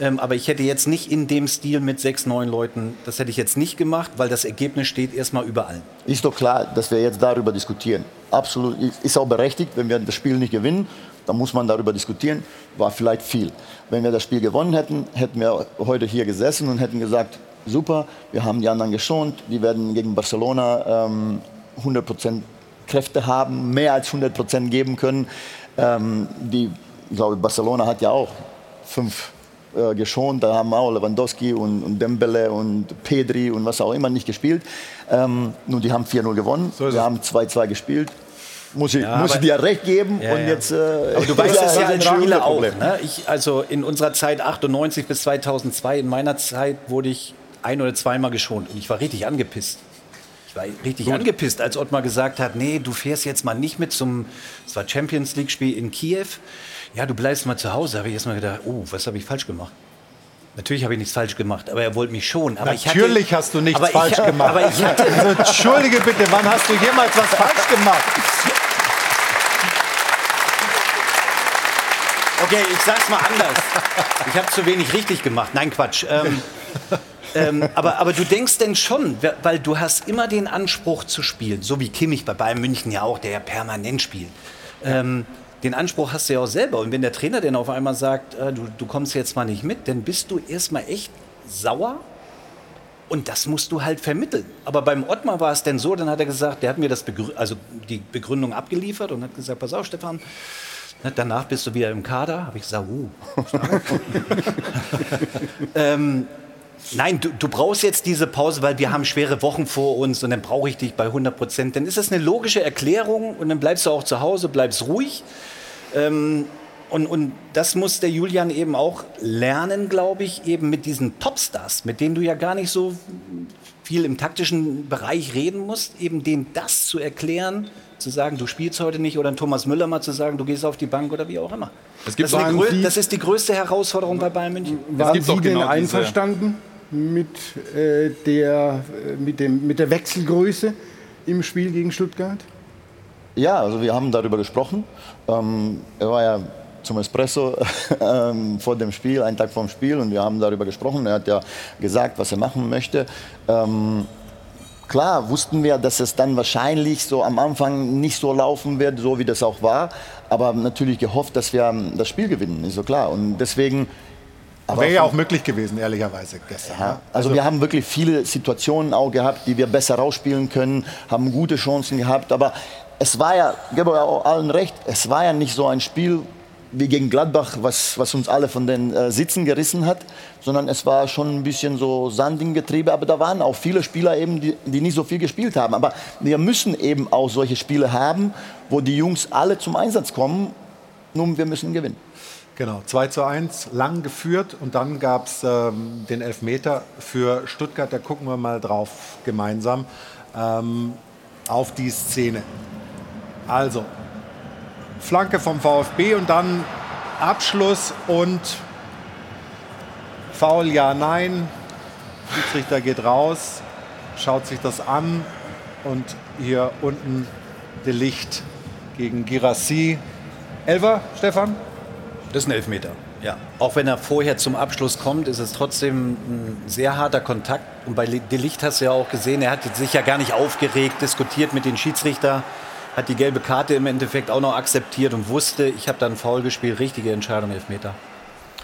Speaker 5: Ähm, aber ich hätte jetzt nicht in dem Stil mit sechs, neun Leuten, das hätte ich jetzt nicht gemacht, weil das Ergebnis steht erstmal über allen.
Speaker 3: Ist doch klar, dass wir jetzt darüber diskutieren. Absolut, ist auch berechtigt, wenn wir das Spiel nicht gewinnen, dann muss man darüber diskutieren, war vielleicht viel. Wenn wir das Spiel gewonnen hätten, hätten wir heute hier gesessen und hätten gesagt, super, wir haben die anderen geschont, die werden gegen Barcelona ähm, 100% Kräfte haben, mehr als 100% geben können. Ähm, die, ich glaube, Barcelona hat ja auch fünf äh, geschont. Da haben auch Lewandowski und, und Dembele und Pedri und was auch immer nicht gespielt. Ähm, nun, die haben 4-0 gewonnen. So Wir haben 2-2 gespielt. Muss ich, ja, muss ich dir recht geben.
Speaker 5: Ja,
Speaker 3: und jetzt, äh,
Speaker 5: aber du weißt es ja als Spieler auch. Ne? Ich, also in unserer Zeit 98 bis 2002, in meiner Zeit wurde ich ein- oder zweimal geschont. Und ich war richtig angepisst. Ich war richtig Gut. angepisst, als Ottmar gesagt hat, nee, du fährst jetzt mal nicht mit zum, es war Champions League-Spiel in Kiew ja, du bleibst mal zu Hause. Habe ich erstmal gedacht, oh, was habe ich falsch gemacht? Natürlich habe ich nichts falsch gemacht, aber er wollte mich schon. Aber
Speaker 1: Natürlich
Speaker 5: hatte,
Speaker 1: hast du nichts falsch
Speaker 5: ich,
Speaker 1: gemacht.
Speaker 5: Aber ich hatte,
Speaker 1: also, Entschuldige bitte, wann hast du jemals was falsch gemacht?
Speaker 5: Okay, ich sag's mal anders. Ich habe zu wenig richtig gemacht. Nein, Quatsch. Ähm, ähm, aber, aber du denkst denn schon, weil du hast immer den Anspruch zu spielen, so wie Kimmich bei Bayern München ja auch, der ja permanent spielt. Ähm, den Anspruch hast du ja auch selber. Und wenn der Trainer dann auf einmal sagt, äh, du, du kommst jetzt mal nicht mit, dann bist du erstmal echt sauer. Und das musst du halt vermitteln. Aber beim Ottmar war es denn so, dann hat er gesagt, der hat mir das Begrü also die Begründung abgeliefert und hat gesagt, pass auf, Stefan, ne, danach bist du wieder im Kader. Habe ich gesagt, uh. ähm, Nein, du, du, brauchst jetzt diese Pause, weil wir haben schwere Wochen vor uns und dann brauche ich dich bei 100 Prozent. Dann ist das eine logische Erklärung und dann bleibst du auch zu Hause, bleibst ruhig. Ähm, und, und das muss der Julian eben auch lernen, glaube ich, eben mit diesen Topstars, mit denen du ja gar nicht so viel im taktischen Bereich reden musst, eben denen das zu erklären, zu sagen, du spielst heute nicht, oder Thomas Müller mal zu sagen, du gehst auf die Bank oder wie auch immer. Das, das, ist, das ist, die größte Herausforderung bei Bayern München.
Speaker 4: Waren Sie denn genau einverstanden mit, äh, der, äh, mit, dem, mit der Wechselgröße im Spiel gegen Stuttgart?
Speaker 3: Ja, also wir haben darüber gesprochen. Ähm, er war ja zum Espresso ähm, vor dem Spiel, einen Tag vor dem Spiel, und wir haben darüber gesprochen. Er hat ja gesagt, was er machen möchte. Ähm, klar wussten wir, dass es dann wahrscheinlich so am Anfang nicht so laufen wird, so wie das auch war. Aber natürlich gehofft, dass wir das Spiel gewinnen, ist so klar. Und deswegen
Speaker 1: Wäre ja auch möglich gewesen, ehrlicherweise gestern.
Speaker 3: Ja, also, also, wir haben wirklich viele Situationen auch gehabt, die wir besser rausspielen können, haben gute Chancen gehabt. Aber es war ja, ich gebe auch allen recht, es war ja nicht so ein Spiel wie gegen Gladbach, was, was uns alle von den äh, Sitzen gerissen hat, sondern es war schon ein bisschen so Sanding-Getriebe. Aber da waren auch viele Spieler eben, die, die nicht so viel gespielt haben. Aber wir müssen eben auch solche Spiele haben, wo die Jungs alle zum Einsatz kommen. Nun, wir müssen gewinnen.
Speaker 1: Genau, 2 zu 1, lang geführt und dann gab es ähm, den Elfmeter für Stuttgart. Da gucken wir mal drauf gemeinsam ähm, auf die Szene. Also, Flanke vom VfB und dann Abschluss und Foul, ja, nein. Schiedsrichter geht raus, schaut sich das an und hier unten der Licht gegen Girassi. Elfer, Stefan?
Speaker 5: Das ist ein Elfmeter. Ja. Auch wenn er vorher zum Abschluss kommt, ist es trotzdem ein sehr harter Kontakt. Und bei Delicht hast du ja auch gesehen, er hat sich ja gar nicht aufgeregt, diskutiert mit den Schiedsrichter, hat die gelbe Karte im Endeffekt auch noch akzeptiert und wusste, ich habe dann faul gespielt, richtige Entscheidung, Elfmeter.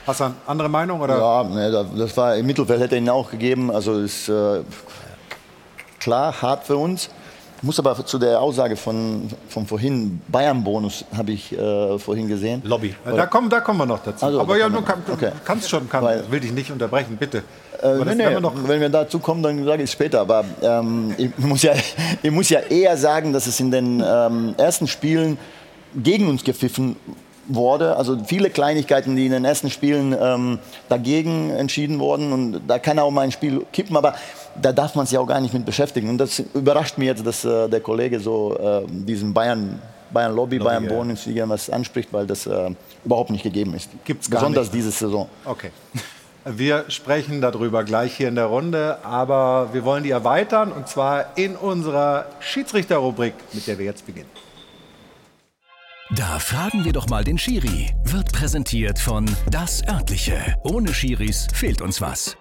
Speaker 1: Hast du eine andere Meinung? Oder?
Speaker 3: Ja, ne, das war im Mittelfeld hätte er ihn auch gegeben. Also ist äh, klar hart für uns. Muss aber zu der Aussage von, von vorhin, Bayern-Bonus habe ich äh, vorhin gesehen.
Speaker 5: Lobby.
Speaker 1: Da kommen, da kommen wir noch dazu.
Speaker 3: Also,
Speaker 1: Aber
Speaker 3: da
Speaker 1: ja, du kann.
Speaker 3: Okay.
Speaker 1: kannst schon, kann, will dich nicht unterbrechen, bitte.
Speaker 3: Äh, nee, nee,
Speaker 1: wir noch-
Speaker 3: wenn wir dazu kommen, dann sage ich es später. Aber ähm, ich, muss ja, ich muss ja eher sagen, dass es in den ähm, ersten Spielen gegen uns gepfiffen wurde. Also viele Kleinigkeiten, die in den ersten Spielen ähm, dagegen entschieden wurden. Und da kann auch mal ein Spiel kippen. Aber da darf man sich auch gar nicht mit beschäftigen. Und das überrascht mich jetzt, dass äh, der Kollege so äh, diesen Bayern, Bayern Lobby, Bayern
Speaker 1: ja.
Speaker 3: Bonus was anspricht, weil das äh, überhaupt nicht gegeben ist.
Speaker 1: Gibt's gar
Speaker 3: Besonders
Speaker 1: nicht.
Speaker 3: diese Saison.
Speaker 1: Okay. Wir sprechen darüber gleich hier in der Runde, aber wir wollen die erweitern und zwar in unserer Schiedsrichterrubrik, mit der wir jetzt beginnen.
Speaker 16: Da fragen wir doch mal den Schiri. Wird präsentiert von Das Örtliche. Ohne Schiris fehlt uns was.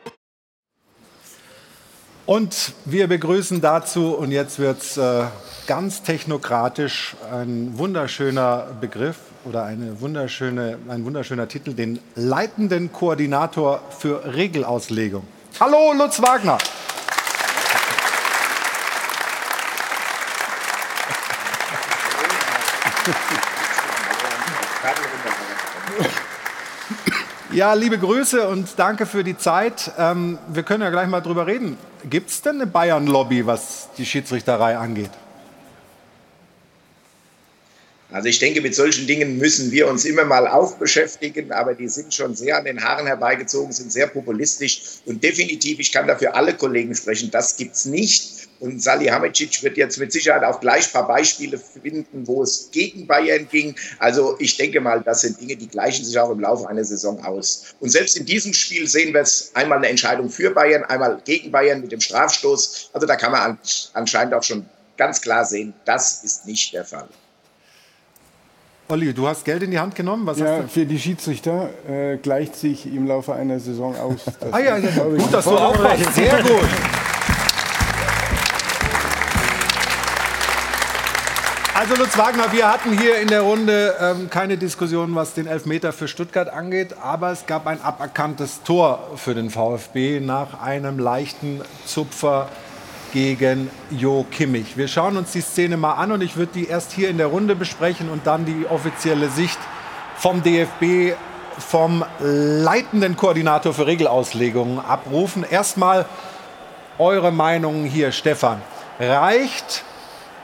Speaker 1: Und wir begrüßen dazu, und jetzt wird es äh, ganz technokratisch, ein wunderschöner Begriff oder eine wunderschöne, ein wunderschöner Titel, den leitenden Koordinator für Regelauslegung. Hallo, Lutz Wagner. Ja, liebe Grüße und danke für die Zeit. Ähm, wir können ja gleich mal drüber reden. Gibt es denn eine Bayern-Lobby, was die Schiedsrichterei angeht?
Speaker 17: Also ich denke, mit solchen Dingen müssen wir uns immer mal auch beschäftigen, aber die sind schon sehr an den Haaren herbeigezogen, sind sehr populistisch und definitiv, ich kann dafür alle Kollegen sprechen, das gibt's nicht. Und Salihamidzic wird jetzt mit Sicherheit auch gleich ein paar Beispiele finden, wo es gegen Bayern ging. Also ich denke mal, das sind Dinge, die gleichen sich auch im Laufe einer Saison aus. Und selbst in diesem Spiel sehen wir es einmal eine Entscheidung für Bayern, einmal gegen Bayern mit dem Strafstoß. Also da kann man an- anscheinend auch schon ganz klar sehen, das ist nicht der Fall.
Speaker 1: Olli, du hast Geld in die Hand genommen. Was
Speaker 4: Ja,
Speaker 1: hast
Speaker 4: für die Schiedsrichter äh, gleicht sich im Laufe einer Saison aus.
Speaker 1: Ah ja, ja gut, dass du aufpasst. Sehr gut. Also Lutz Wagner, wir hatten hier in der Runde ähm, keine Diskussion, was den Elfmeter für Stuttgart angeht, aber es gab ein aberkanntes Tor für den VfB nach einem leichten Zupfer gegen Jo Kimmich. Wir schauen uns die Szene mal an und ich würde die erst hier in der Runde besprechen und dann die offizielle Sicht vom DFB, vom leitenden Koordinator für Regelauslegungen abrufen. Erstmal eure Meinung hier, Stefan. Reicht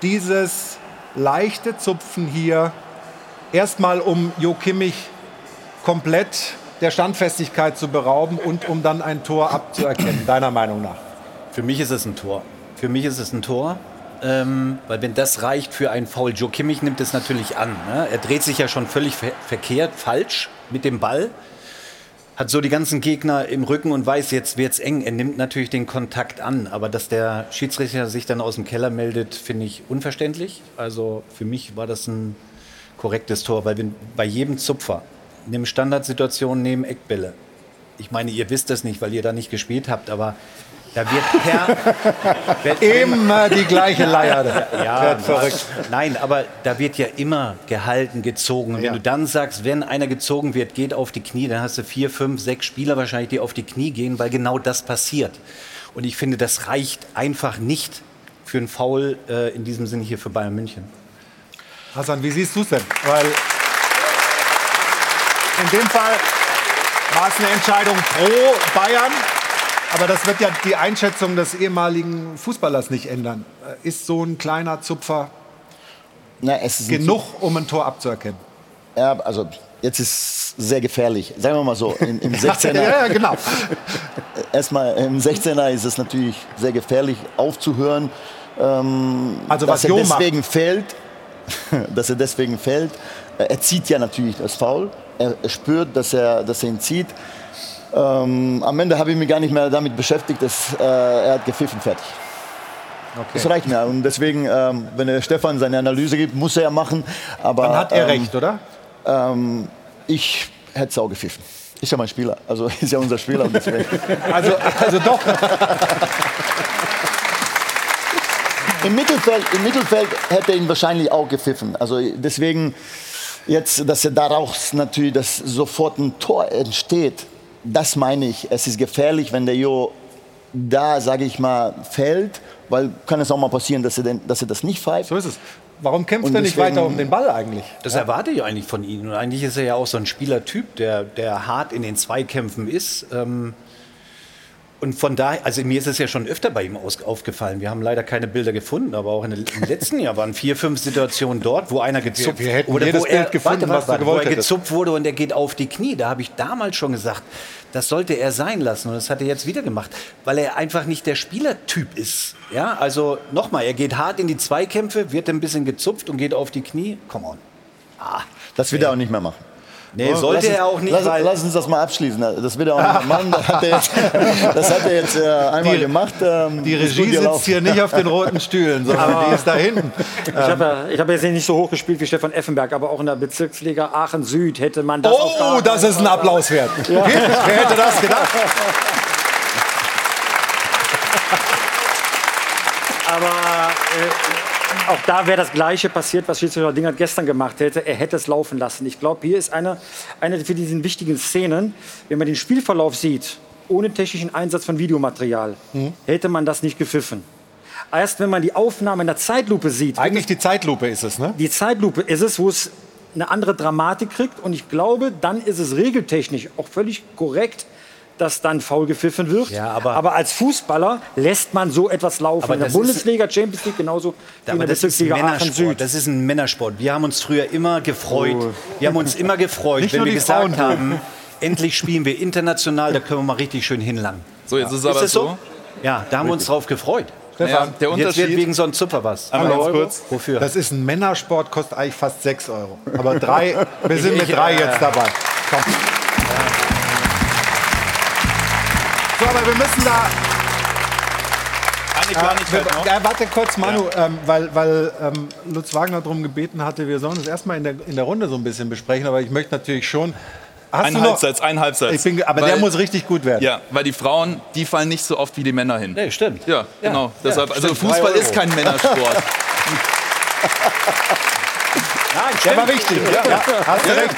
Speaker 1: dieses leichte Zupfen hier erstmal, um Jo Kimmich komplett der Standfestigkeit zu berauben und um dann ein Tor abzuerkennen, deiner Meinung nach?
Speaker 5: Für mich ist es ein Tor. Für mich ist es ein Tor. Ähm, weil wenn das reicht für einen Foul, Joe Kimmich nimmt es natürlich an. Ne? Er dreht sich ja schon völlig ver verkehrt, falsch mit dem Ball. Hat so die ganzen Gegner im Rücken und weiß, jetzt wird's eng. Er nimmt natürlich den Kontakt an. Aber dass der Schiedsrichter sich dann aus dem Keller meldet, finde ich unverständlich. Also für mich war das ein korrektes Tor, weil wenn bei jedem Zupfer, nehmen Standardsituationen, nehmen Eckbälle. Ich meine, ihr wisst das nicht, weil ihr da nicht gespielt habt, aber da wird per,
Speaker 1: Immer die gleiche Leier.
Speaker 5: Ja,
Speaker 1: Wird verrückt.
Speaker 5: Nein, aber da wird ja immer gehalten, gezogen. Und wenn
Speaker 1: Ja.
Speaker 5: du dann sagst, wenn einer gezogen wird, geht auf die Knie, dann hast du vier, fünf, sechs Spieler wahrscheinlich, die auf die Knie gehen, weil genau das passiert. Und ich finde, das reicht einfach nicht für einen Foul äh, in diesem Sinne hier für Bayern München.
Speaker 1: Hassan, wie siehst du es denn? Weil in dem Fall war es eine Entscheidung pro Bayern. Aber das wird ja die Einschätzung des ehemaligen Fußballers nicht ändern. Ist so ein kleiner Zupfer
Speaker 3: Na,
Speaker 1: genug, um ein Tor abzuerkennen?
Speaker 3: Ja, also jetzt ist es sehr gefährlich. Sagen wir mal so, im, im 16er.
Speaker 1: ja, ja, genau.
Speaker 3: Erstmal im 16er ist es natürlich sehr gefährlich aufzuhören. Ähm,
Speaker 1: Also
Speaker 3: dass
Speaker 1: was
Speaker 3: er
Speaker 1: Jo macht.
Speaker 3: deswegen fällt, dass er deswegen fällt. Äh, Er zieht ja natürlich das Foul. Er, er spürt, dass er, dass er ihn zieht. Ähm, am Ende habe ich mich gar nicht mehr damit beschäftigt, dass äh, er hat gepfiffen fertig. Das reicht mir. Und deswegen, ähm, wenn der Stefan seine Analyse gibt, muss er ja machen. Aber,
Speaker 1: Dann hat er
Speaker 3: ähm,
Speaker 1: recht, oder?
Speaker 3: Ähm, ich hätte es auch gepfiffen. Ist ja mein Spieler. Also ist ja unser Spieler.
Speaker 1: Also, also doch.
Speaker 3: Im Mittelfeld, Im Mittelfeld hätte er ihn wahrscheinlich auch gepfiffen. Also deswegen jetzt, dass er daraus natürlich dass sofort ein Tor entsteht, das meine ich. Es ist gefährlich, wenn der Jo da, sage ich mal, fällt, weil kann es auch mal passieren, dass er, denn, dass er das nicht pfeift.
Speaker 1: So ist es. Warum kämpft er nicht weiter um den Ball eigentlich?
Speaker 5: Das erwarte ich eigentlich von ihm. Und eigentlich ist er ja auch so ein Spielertyp, der, der hart in den Zweikämpfen ist. Ähm, und von daher, also mir ist es ja schon öfter bei ihm aus, aufgefallen. Wir haben leider keine Bilder gefunden, aber auch in den, im letzten Jahr waren vier, fünf Situationen dort, wo einer gezupft
Speaker 1: Wir- wir hätten
Speaker 5: oder
Speaker 1: jedes
Speaker 5: wo er,
Speaker 1: Bild gefunden,
Speaker 5: warte, warte,
Speaker 1: gewollt
Speaker 5: wo er gezupft wurde und er geht auf die Knie. Da habe ich damals schon gesagt, das sollte er sein lassen. Und das hat er jetzt wieder gemacht, weil er einfach nicht der Spielertyp ist. Ja, also nochmal, er geht hart in die Zweikämpfe, wird ein bisschen gezupft und geht auf die Knie. Come on. Ah,
Speaker 3: Das wird er auch nicht mehr machen.
Speaker 5: Nee, sollte
Speaker 3: lass
Speaker 5: er
Speaker 3: uns-
Speaker 5: auch nicht,
Speaker 3: Lass, lass uns das mal abschließen. Das wird er auch nicht machen. Das hat er jetzt, hat er jetzt äh, einmal
Speaker 1: Die-
Speaker 3: gemacht. Ähm,
Speaker 1: Die Regie sitzt hier nicht auf den roten Stühlen, sondern die ist da hinten.
Speaker 9: Ich habe ja, ich hab jetzt nicht so hoch gespielt wie Stefan Effenberg, aber auch in der Bezirksliga Aachen Süd hätte man das
Speaker 1: Oh, das ist ein Applaus wert.
Speaker 9: Ja.
Speaker 1: Wer hätte das gedacht?
Speaker 9: Aber äh, auch da wäre das Gleiche passiert, was Schiedsrichter Dingert gestern gemacht hätte. Er hätte es laufen lassen. Ich glaube, hier ist eine, eine für diesen wichtigen Szenen, wenn man den Spielverlauf sieht, ohne technischen Einsatz von Videomaterial,
Speaker 1: Mhm.
Speaker 9: hätte man das nicht gepfiffen. Erst wenn man die Aufnahme in der Zeitlupe sieht.
Speaker 1: Eigentlich die Zeitlupe ist es, ne?
Speaker 9: Die Zeitlupe ist es, wo es eine andere Dramatik kriegt. Und ich glaube, dann ist es regeltechnisch auch völlig korrekt, dass dann faul gepfiffen wird. aber, als Fußballer lässt man so etwas laufen.
Speaker 5: Aber
Speaker 9: in der
Speaker 5: das ist-
Speaker 9: Bundesliga, Champions League genauso wie in
Speaker 5: Aber
Speaker 9: der
Speaker 5: das ist
Speaker 9: Bezirksliga Aachen. Süd.
Speaker 5: Das ist ein Männersport. Wir haben uns früher immer gefreut.
Speaker 9: Oh.
Speaker 5: Wir haben uns immer gefreut,
Speaker 1: Nicht
Speaker 5: wenn wir gesagt
Speaker 1: Frauen.
Speaker 5: haben, endlich spielen wir international, da können wir mal richtig schön hinlangen.
Speaker 13: So, jetzt ist es aber
Speaker 5: das
Speaker 13: so.
Speaker 5: Ja, da haben wir uns drauf gefreut.
Speaker 1: Stefan,
Speaker 13: der
Speaker 5: Jetzt wird
Speaker 13: Unterschied-
Speaker 5: wegen so ein Zupfer was. Euro?
Speaker 1: ganz kurz.
Speaker 5: Wofür?
Speaker 1: Das ist ein Männersport, kostet eigentlich fast 6 Euro. Aber drei, wir sind mit drei
Speaker 5: äh,
Speaker 1: jetzt dabei. Komm. So, aber wir müssen da.
Speaker 13: Eine Kleinigkeit noch.
Speaker 1: Äh, warte kurz, Manu, ähm, weil, weil ähm, Lutz Wagner darum gebeten hatte, wir sollen es erstmal in der, in der Runde so ein bisschen besprechen, aber ich möchte natürlich schon. Hast
Speaker 13: Ein
Speaker 1: du noch-
Speaker 13: Halbsatz, ein Halbsatz.
Speaker 1: Bin, aber der
Speaker 13: Weil-
Speaker 1: muss richtig gut werden.
Speaker 13: Ja, weil die Frauen, die fallen nicht so oft wie die Männer hin.
Speaker 5: Nee, stimmt.
Speaker 13: Ja, genau. Deshalb, also
Speaker 1: stimmt.
Speaker 13: Fußball
Speaker 1: Drei
Speaker 13: ist kein Männersport.
Speaker 1: Der war wichtig. Ja, hast du recht.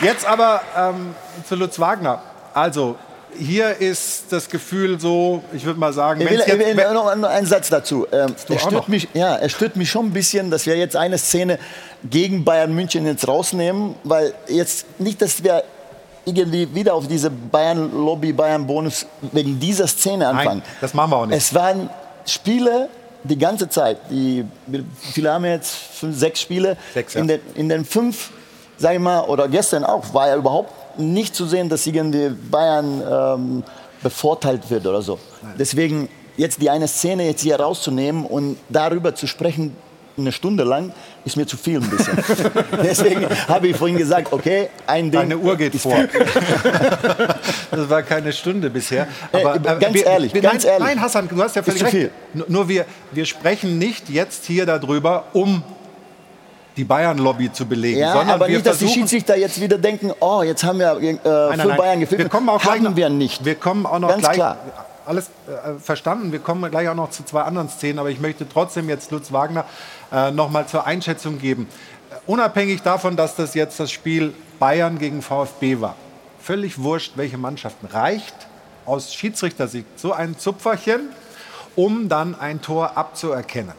Speaker 1: Jetzt aber ähm, zu Lutz Wagner. Also, hier ist das Gefühl so, ich würde mal sagen,
Speaker 3: Ich will,
Speaker 1: wenn's
Speaker 3: ich will
Speaker 1: jetzt,
Speaker 3: noch, einen Satz dazu. Ähm, es, stört mich, ja, es stört mich schon ein bisschen, dass wir jetzt eine Szene gegen Bayern München jetzt rausnehmen, weil jetzt nicht, dass wir irgendwie wieder auf diese Bayern-Lobby, Bayern-Bonus wegen dieser Szene anfangen.
Speaker 1: Nein, das machen wir auch nicht.
Speaker 3: Es waren Spiele die ganze Zeit. Die, wie viele haben wir jetzt? Fünf, sechs Spiele.
Speaker 1: Sechs, ja.
Speaker 3: in, den, in den fünf, sag ich mal, oder gestern auch, war ja überhaupt nicht zu sehen, dass irgendwie Bayern ähm, bevorteilt wird oder so. Deswegen jetzt die eine Szene jetzt hier rauszunehmen und darüber zu sprechen, eine Stunde lang, ist mir zu viel ein bisschen. Deswegen habe ich vorhin gesagt, okay, ein Ding.
Speaker 1: Deine Uhr geht vor. das war keine Stunde bisher.
Speaker 3: Äh,
Speaker 1: Aber,
Speaker 3: ganz ehrlich,
Speaker 1: wir,
Speaker 3: ganz
Speaker 1: nein,
Speaker 3: ehrlich.
Speaker 1: Nein, Hassan, du hast ja völlig
Speaker 3: zu
Speaker 1: recht.
Speaker 3: viel.
Speaker 1: Nur- Nur wir, wir sprechen nicht jetzt hier darüber, um die Bayern-Lobby zu belegen,
Speaker 3: Ja,
Speaker 1: sondern
Speaker 3: aber
Speaker 1: wir
Speaker 3: nicht, dass die Schiedsrichter jetzt wieder denken, oh, jetzt haben wir äh,
Speaker 1: Nein,
Speaker 3: für
Speaker 1: nein,
Speaker 3: Bayern
Speaker 1: nein.
Speaker 3: gepfiffen.
Speaker 1: Wir kommen auch gleich
Speaker 3: Haben
Speaker 1: noch,
Speaker 3: wir nicht.
Speaker 1: Wir kommen auch noch
Speaker 3: Ganz
Speaker 1: gleich.
Speaker 3: klar.
Speaker 1: Alles äh, verstanden. Wir kommen gleich auch noch zu zwei anderen Szenen, aber ich möchte trotzdem jetzt Lutz Wagner äh, noch mal zur Einschätzung geben. Äh, unabhängig davon, dass das jetzt das Spiel Bayern gegen VfB war, völlig wurscht, welche Mannschaften reicht aus Schiedsrichtersicht so ein Zupferchen, um dann ein Tor abzuerkennen.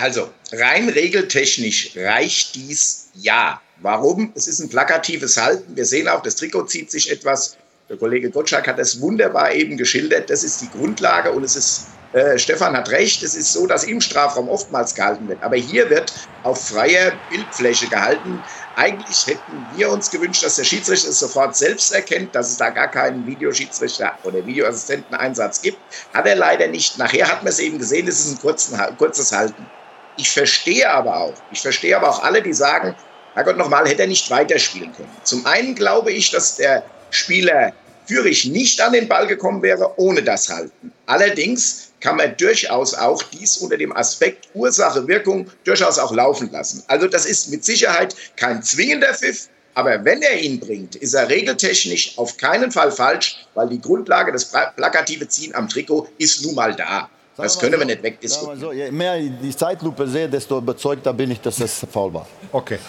Speaker 17: Also, rein regeltechnisch reicht dies ja. Warum? Es ist ein plakatives Halten. Wir sehen auch, das Trikot zieht sich etwas. Der Kollege Gottschalk hat das wunderbar eben geschildert. Das ist die Grundlage und es ist, äh, Stefan hat recht, es ist so, dass im Strafraum oftmals gehalten wird. Aber hier wird auf freier Bildfläche gehalten. Eigentlich hätten wir uns gewünscht, dass der Schiedsrichter es sofort selbst erkennt, dass es da gar keinen Videoschiedsrichter oder Videoassistenteneinsatz gibt. Hat er leider nicht. Nachher hat man es eben gesehen, es ist ein kurzes Halten. Ich verstehe aber auch, ich verstehe aber auch alle, die sagen, Herrgott, nochmal, hätte er nicht weiterspielen können. Zum einen glaube ich, dass der Spieler Fürich nicht an den Ball gekommen wäre ohne das Halten. Allerdings kann man durchaus auch dies unter dem Aspekt Ursache, Wirkung durchaus auch laufen lassen. Also das ist mit Sicherheit kein zwingender Pfiff, aber wenn er ihn bringt, ist er regeltechnisch auf keinen Fall falsch, weil die Grundlage, das plakative Ziehen am Trikot ist nun mal da. Das können wir nicht wegdiskutieren.
Speaker 3: So, je mehr ich die Zeitlupe sehe, desto überzeugter bin ich, dass das faul war.
Speaker 1: Okay.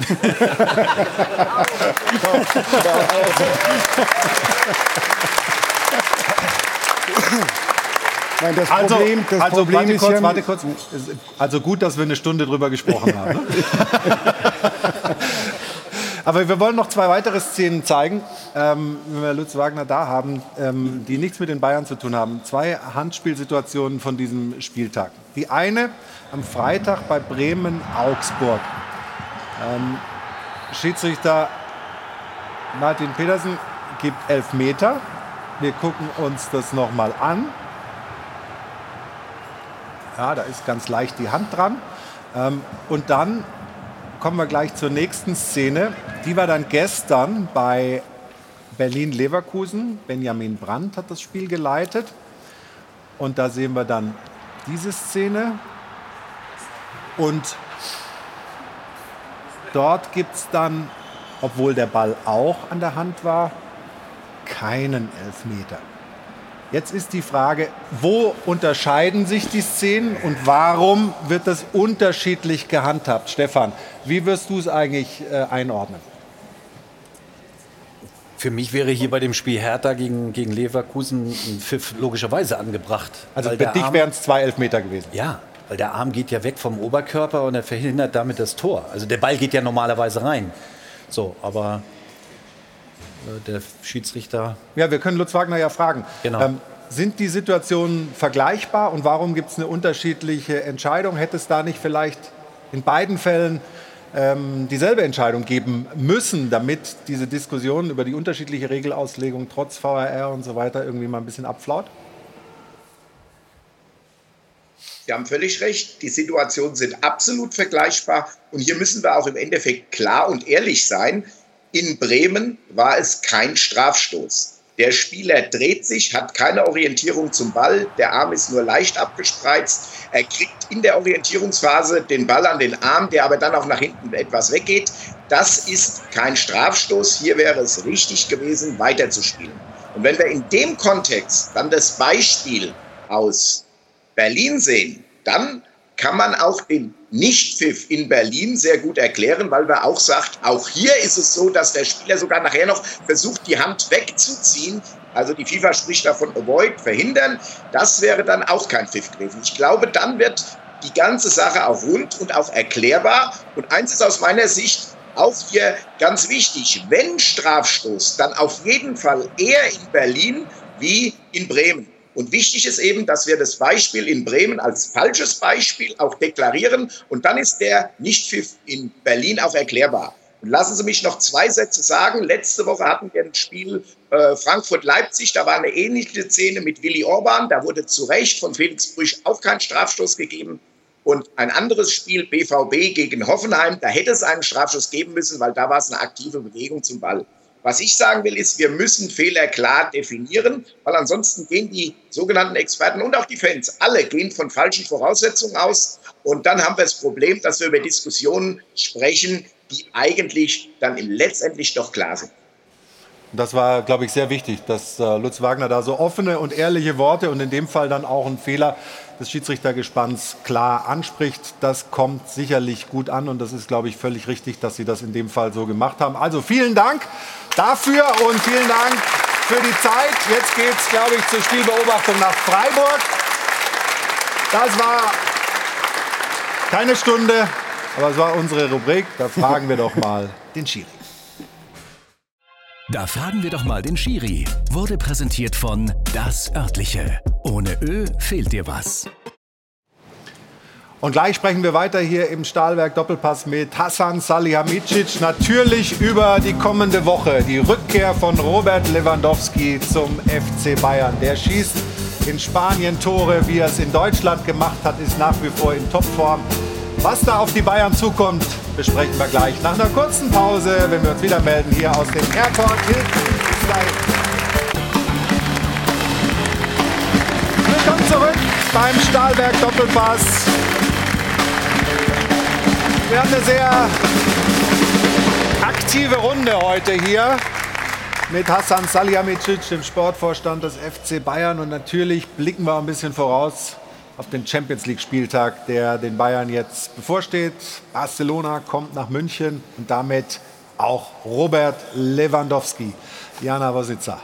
Speaker 4: Nein, das
Speaker 1: also,
Speaker 4: Problem, das
Speaker 1: also
Speaker 4: Problem
Speaker 1: warte
Speaker 4: ist
Speaker 1: kurz, warte kurz. Also gut, dass wir eine Stunde drüber gesprochen haben. Aber wir wollen noch zwei weitere Szenen zeigen, ähm, wenn wir Lutz Wagner da haben, ähm, die nichts mit den Bayern zu tun haben. Zwei Handspielsituationen von diesem Spieltag. Die eine am Freitag bei Bremen-Augsburg. Ähm, Schiedsrichter Martin Petersen gibt elf Meter. Wir gucken uns das nochmal an. Ja, da ist ganz leicht die Hand dran. Ähm, und dann kommen wir gleich zur nächsten Szene. Die war dann gestern bei Berlin-Leverkusen. Benjamin Brandt hat das Spiel geleitet. Und da sehen wir dann diese Szene. Und dort gibt es dann, obwohl der Ball auch an der Hand war, keinen Elfmeter. Jetzt ist die Frage, wo unterscheiden sich die Szenen und warum wird das unterschiedlich gehandhabt? Stefan, wie wirst du es eigentlich äh, einordnen?
Speaker 5: Für mich wäre hier bei dem Spiel Hertha gegen, gegen Leverkusen ein Pfiff logischerweise angebracht.
Speaker 1: Also für dich wären es zwei Elfmeter gewesen.
Speaker 5: Ja, weil der Arm geht ja weg vom Oberkörper und er verhindert damit das Tor. Also der Ball geht ja normalerweise rein. So, aber äh, der Schiedsrichter.
Speaker 1: Ja, wir können Lutz Wagner ja fragen.
Speaker 5: Genau.
Speaker 1: Ähm, sind die Situationen vergleichbar und warum gibt es eine unterschiedliche Entscheidung? Hätte es da nicht vielleicht in beiden Fällen ähm, dieselbe Entscheidung geben müssen, damit diese Diskussion über die unterschiedliche Regelauslegung trotz VRR und so weiter irgendwie mal ein bisschen abflaut?
Speaker 17: Sie haben völlig recht. Die Situationen sind absolut vergleichbar. Und hier müssen wir auch im Endeffekt klar und ehrlich sein. In Bremen war es kein Strafstoß. Der Spieler dreht sich, hat keine Orientierung zum Ball. Der Arm ist nur leicht abgespreizt. Er kriegt in der Orientierungsphase den Ball an den Arm, der aber dann auch nach hinten etwas weggeht. Das ist kein Strafstoß. Hier wäre es richtig gewesen, weiterzuspielen. Und wenn wir in dem Kontext dann das Beispiel aus Berlin sehen, dann kann man auch den Nichtpfiff in Berlin sehr gut erklären, weil man auch sagt, auch hier ist es so, dass der Spieler sogar nachher noch versucht, die Hand wegzuziehen. Also die FIFA spricht davon avoid, verhindern. Das wäre dann auch kein Pfiff gewesen. Ich glaube, dann wird die ganze Sache auch rund und auch erklärbar. Und eins ist aus meiner Sicht auch hier ganz wichtig. Wenn Strafstoß, dann auf jeden Fall eher in Berlin wie in Bremen. Und wichtig ist eben, dass wir das Beispiel in Bremen als falsches Beispiel auch deklarieren. Und dann ist der Nichtpfiff in Berlin auch erklärbar. Und lassen Sie mich noch zwei Sätze sagen. Letzte Woche hatten wir ein Spiel äh, Frankfurt-Leipzig. Da war eine ähnliche Szene mit Willi Orban. Da wurde zu Recht von Felix Brüch auch kein Strafstoß gegeben. Und ein anderes Spiel, BVB gegen Hoffenheim, da hätte es einen Strafstoß geben müssen, weil da war es eine aktive Bewegung zum Ball. Was ich sagen will, ist, wir müssen Fehler klar definieren, weil ansonsten gehen die sogenannten Experten und auch die Fans, alle gehen von falschen Voraussetzungen aus. Und dann haben wir das Problem, dass wir über Diskussionen sprechen, die eigentlich dann letztendlich doch klar sind.
Speaker 1: Das war, glaube ich, sehr wichtig, dass äh, Lutz Wagner da so offene und ehrliche Worte und in dem Fall dann auch einen Fehler des Schiedsrichtergespanns klar anspricht. Das kommt sicherlich gut an und das ist, glaube ich, völlig richtig, dass Sie das in dem Fall so gemacht haben. Also vielen Dank dafür und vielen Dank für die Zeit. Jetzt geht es, glaube ich, zur Spielbeobachtung nach Freiburg. Das war keine Stunde, aber es war unsere Rubrik. Da fragen wir doch mal den Schiri.
Speaker 16: Da fragen wir doch mal den Schiri. Wurde präsentiert von Das Örtliche. Ohne Ö fehlt dir was.
Speaker 1: Und gleich sprechen wir weiter hier im Stahlwerk Doppelpass mit Hassan Salihamidzic. Natürlich über die kommende Woche. Die Rückkehr von Robert Lewandowski zum FC Bayern. Der schießt in Spanien Tore, wie er es in Deutschland gemacht hat, ist nach wie vor in Topform. Was da auf die Bayern zukommt, besprechen wir gleich nach einer kurzen Pause, wenn wir uns wieder melden hier aus dem Airport Hilton. Willkommen zurück beim Stahlwerk Doppelpass. Wir haben eine sehr aktive Runde heute hier mit Hassan Salihamidzic, dem Sportvorstand des FC Bayern. Und natürlich blicken wir ein bisschen voraus auf den Champions League-Spieltag, der den Bayern jetzt bevorsteht. Barcelona kommt nach München und damit auch Robert Lewandowski. Jana Wasitza.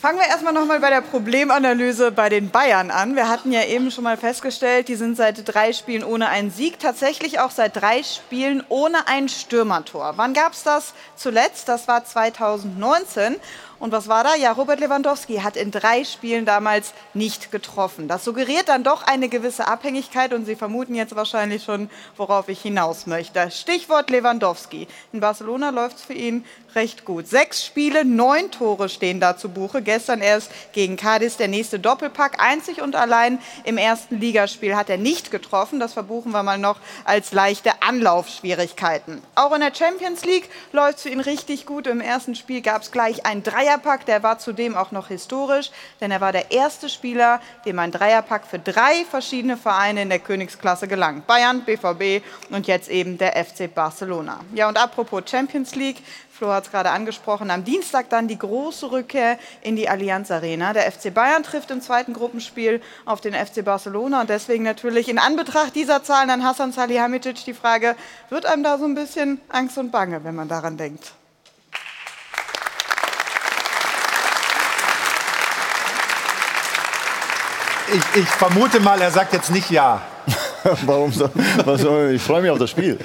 Speaker 6: Fangen wir erstmal nochmal bei der Problemanalyse bei den Bayern an. Wir hatten ja eben schon mal festgestellt, die sind seit drei Spielen ohne einen Sieg, tatsächlich auch seit drei Spielen ohne ein Stürmertor. Wann gab es das zuletzt? Das war 2019. Und was war da? Ja, Robert Lewandowski hat in drei Spielen damals nicht getroffen. Das suggeriert dann doch eine gewisse Abhängigkeit und Sie vermuten jetzt wahrscheinlich schon, worauf ich hinaus möchte. Stichwort Lewandowski. In Barcelona läuft es für ihn recht gut. Sechs Spiele, neun Tore stehen da zu Buche. Gestern erst gegen Cadiz der nächste Doppelpack. Einzig und allein im ersten Ligaspiel hat er nicht getroffen. Das verbuchen wir mal noch als leichte Anlaufschwierigkeiten. Auch in der Champions League läuft es für ihn richtig gut. Im ersten Spiel gab es gleich ein Dreierpack. Der war zudem auch noch historisch, denn er war der erste Spieler, dem ein Dreierpack für drei verschiedene Vereine in der Königsklasse gelang. Bayern, BVB und jetzt eben der FC Barcelona. Ja, und apropos Champions League, Flo hat es gerade angesprochen, am Dienstag dann die große Rückkehr in die Allianz Arena. Der FC Bayern trifft im zweiten Gruppenspiel auf den FC Barcelona und deswegen natürlich in Anbetracht dieser Zahlen an Hassan Salihamidzic die Frage, wird einem da so ein bisschen Angst und Bange, wenn man daran denkt?
Speaker 1: Ich, ich vermute mal, er sagt jetzt nicht ja.
Speaker 3: Warum so? ich freue mich auf das Spiel.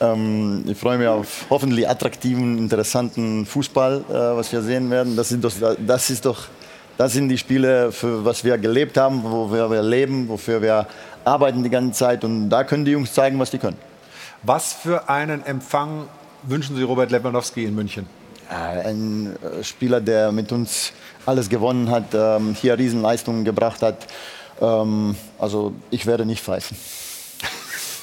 Speaker 3: Ähm, ich freue mich auf hoffentlich attraktiven, interessanten Fußball, äh, was wir sehen werden. Das, sind doch, das, ist doch, das sind die Spiele, für was wir gelebt haben, wo wir leben, wofür wir arbeiten die ganze Zeit. Und da können die Jungs zeigen, was die können.
Speaker 1: Was für einen Empfang wünschen Sie Robert Lewandowski in München?
Speaker 3: Ein äh, Spieler, der mit uns alles gewonnen hat, ähm, hier Riesenleistungen gebracht hat. Ähm, also ich werde nicht pfeifen.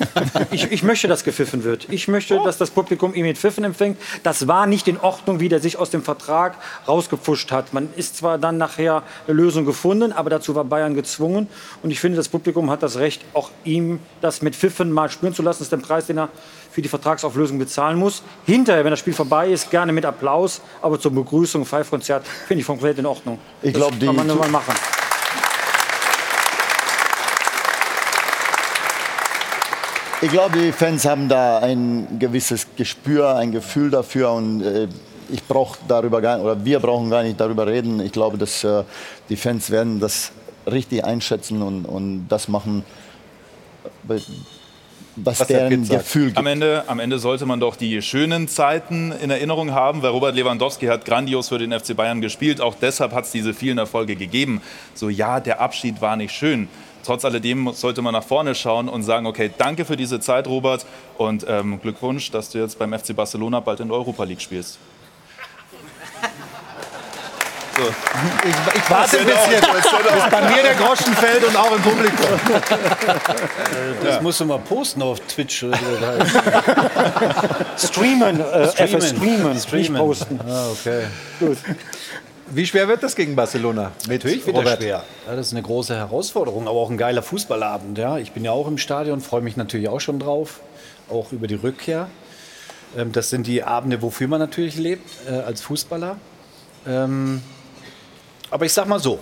Speaker 9: ich, ich, möchte, dass gepfiffen wird. Ich möchte, dass das Publikum ihn mit Pfiffen empfängt. Das war nicht in Ordnung, wie der sich aus dem Vertrag rausgepfuscht hat. Man ist zwar dann nachher eine Lösung gefunden, aber dazu war Bayern gezwungen. Und ich finde, das Publikum hat das Recht, auch ihm das mit Pfiffen mal spüren zu lassen. Das ist der Preis, den er für die Vertragsauflösung bezahlen muss. Hinterher, wenn das Spiel vorbei ist, gerne mit Applaus, aber zur Begrüßung, Pfeifkonzert, finde ich komplett in Ordnung.
Speaker 3: Ich glaube, die
Speaker 9: kann man nur mal machen.
Speaker 3: Ich glaube, die Fans haben da ein gewisses Gespür, ein Gefühl dafür und äh, ich brauche darüber gar oder wir brauchen gar nicht darüber reden. Ich glaube, dass äh, die Fans werden das richtig einschätzen und, und das machen, was, was deren Gefühl gibt.
Speaker 13: Am Ende, am Ende sollte man doch die schönen Zeiten in Erinnerung haben, weil Robert Lewandowski hat grandios für den FC Bayern gespielt. Auch deshalb hat es diese vielen Erfolge gegeben. So ja, der Abschied war nicht schön trotz alledem sollte man nach vorne schauen und sagen, okay, danke für diese Zeit, Robert, und ähm, Glückwunsch, dass du jetzt beim FC Barcelona bald in der Europa League spielst.
Speaker 1: So. Ich, ich warte ein bisschen, bis bei mir der Groschen fällt und auch im Publikum.
Speaker 5: Das ja. musst du mal posten auf Twitch. Oder
Speaker 9: streamen, äh, streamen. streamen,
Speaker 5: streamen. Nicht posten. Ah, okay. Gut.
Speaker 1: Wie schwer wird das gegen Barcelona?
Speaker 5: Mit Natürlich wird Robert. das schwer. Ja, das ist eine große Herausforderung, aber auch ein geiler Fußballabend. Ja. Ich bin ja auch im Stadion, freue mich natürlich auch schon drauf, auch über die Rückkehr. Ähm, das sind die Abende, wofür man natürlich lebt äh, als Fußballer. Ähm, aber ich sag mal so: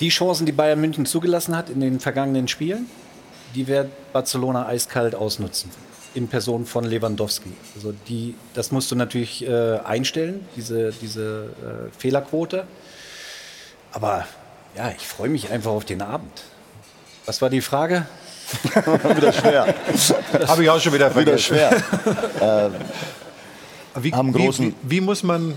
Speaker 5: Die Chancen, die Bayern München zugelassen hat in den vergangenen Spielen, die wird Barcelona eiskalt ausnutzen in Person von Lewandowski. Also die, das musst du natürlich äh, einstellen, diese, diese äh, Fehlerquote. Aber ja, ich freue mich einfach auf den Abend. Was war die Frage?
Speaker 3: wieder schwer.
Speaker 1: Habe ich auch schon wieder vergessen.
Speaker 3: Wieder schwer.
Speaker 1: äh, wie, wie, wie, muss man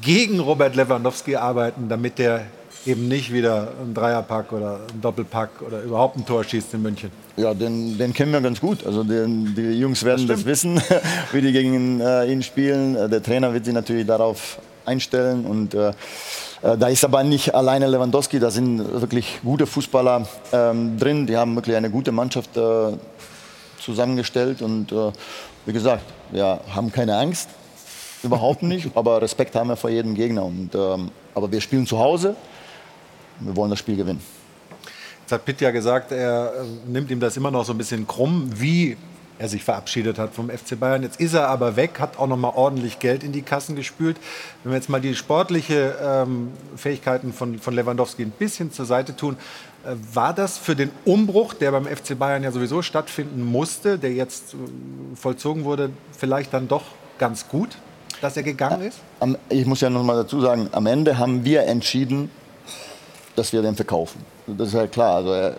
Speaker 1: gegen Robert Lewandowski arbeiten, damit der eben nicht wieder ein Dreierpack oder ein Doppelpack oder überhaupt ein Tor schießt in München?
Speaker 3: Ja, den, den kennen wir ganz gut. Also den, die Jungs werden das, das wissen, wie die gegen äh, ihn spielen. Äh, der Trainer wird sie natürlich darauf einstellen. Und äh, äh, da ist aber nicht alleine Lewandowski, da sind wirklich gute Fußballer ähm, drin. Die haben wirklich eine gute Mannschaft äh, zusammengestellt. Und äh, wie gesagt, wir haben keine Angst, überhaupt nicht. aber Respekt haben wir vor jedem Gegner. Und, ähm, aber wir spielen zu Hause. Wir wollen das Spiel gewinnen.
Speaker 1: Jetzt hat Pitt ja gesagt, er äh, nimmt ihm das immer noch so ein bisschen krumm. Wie er sich verabschiedet hat vom FC Bayern. Jetzt ist er aber weg, hat auch noch mal ordentlich Geld in die Kassen gespült. Wenn wir jetzt mal die sportliche ähm, Fähigkeiten von, von Lewandowski ein bisschen zur Seite tun, äh, war das für den Umbruch, der beim FC Bayern ja sowieso stattfinden musste, der jetzt äh, vollzogen wurde, vielleicht dann doch ganz gut, dass er gegangen ist?
Speaker 3: Ich muss ja noch mal dazu sagen, am Ende haben wir entschieden, dass wir den verkaufen. Das ist ja klar. Also, äh,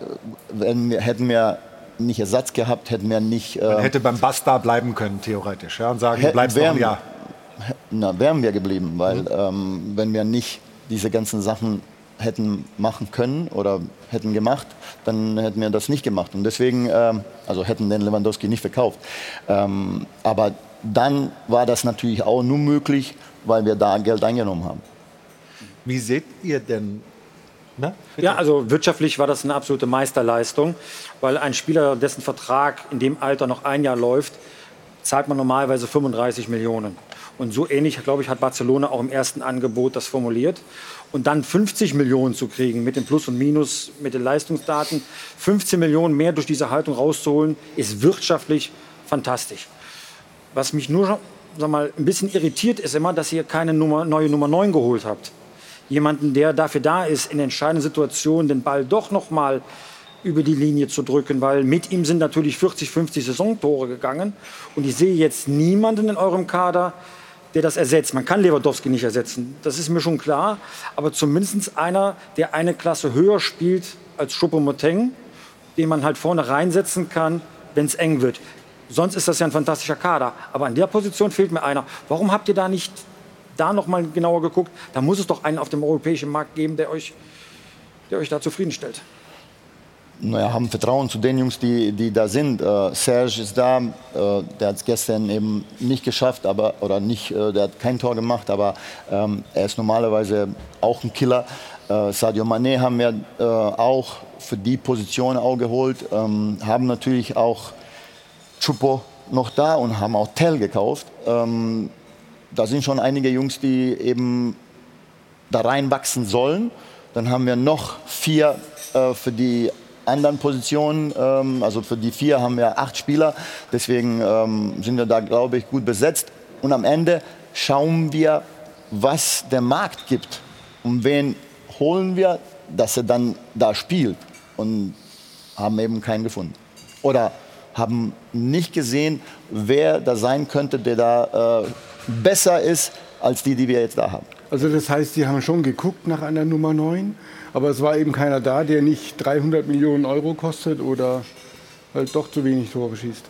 Speaker 3: wenn wir, hätten wir nicht Ersatz gehabt, hätten wir nicht.
Speaker 1: Äh, Man hätte beim Basta bleiben können, theoretisch, ja, und sagen,
Speaker 3: hätten,
Speaker 1: bleibst
Speaker 3: wären,
Speaker 1: noch ein Jahr.
Speaker 3: Na, wären wir geblieben, weil mhm. ähm, wenn wir nicht diese ganzen Sachen hätten machen können oder hätten gemacht, dann hätten wir das nicht gemacht. Und deswegen, ähm, also hätten den Lewandowski nicht verkauft. Ähm, aber dann war das natürlich auch nur möglich, weil wir da Geld eingenommen haben.
Speaker 1: Wie seht ihr denn
Speaker 9: Ne? Ja, also wirtschaftlich war das eine absolute Meisterleistung, weil ein Spieler, dessen Vertrag in dem Alter noch ein Jahr läuft, zahlt man normalerweise 35 Millionen. Und so ähnlich, glaube ich, hat Barcelona auch im ersten Angebot das formuliert. Und dann 50 Millionen zu kriegen mit dem Plus und Minus, mit den Leistungsdaten, 15 Millionen mehr durch diese Haltung rauszuholen, ist wirtschaftlich fantastisch. Was mich nur sag mal, ein bisschen irritiert, ist immer, dass ihr keine Nummer, neue Nummer 9 geholt habt jemanden, der dafür da ist, in entscheidenden Situationen den Ball doch noch mal über die Linie zu drücken, weil mit ihm sind natürlich 40, 50 Saisontore gegangen und ich sehe jetzt niemanden in eurem Kader, der das ersetzt. Man kann Lewandowski nicht ersetzen, das ist mir schon klar, aber zumindest einer, der eine Klasse höher spielt als Choupo-Moteng, den man halt vorne reinsetzen kann, wenn es eng wird. Sonst ist das ja ein fantastischer Kader. Aber an der Position fehlt mir einer. Warum habt ihr da nicht da noch mal genauer geguckt. Da muss es doch einen auf dem europäischen Markt geben, der euch, der euch da zufriedenstellt.
Speaker 3: Naja, haben Vertrauen zu den Jungs, die, die da sind. Äh, Serge ist da, äh, der hat es gestern eben nicht geschafft, aber, oder nicht, äh, der hat kein Tor gemacht, aber ähm, er ist normalerweise auch ein Killer. Äh, Sadio Mané haben wir äh, auch für die Position auch geholt, ähm, haben natürlich auch Chupo noch da und haben auch Tell gekauft. Ähm, da sind schon einige Jungs, die eben da reinwachsen sollen. Dann haben wir noch vier äh, für die anderen Positionen. Ähm, also für die vier haben wir acht Spieler. Deswegen ähm, sind wir da, glaube ich, gut besetzt. Und am Ende schauen wir, was der Markt gibt. Und wen holen wir, dass er dann da spielt. Und haben eben keinen gefunden. Oder haben nicht gesehen, wer da sein könnte, der da äh, besser ist als die, die wir jetzt da haben.
Speaker 4: Also das heißt, Sie haben schon geguckt nach einer Nummer 9, aber es war eben keiner da, der nicht 300 Millionen Euro kostet oder halt doch zu wenig Tore schießt.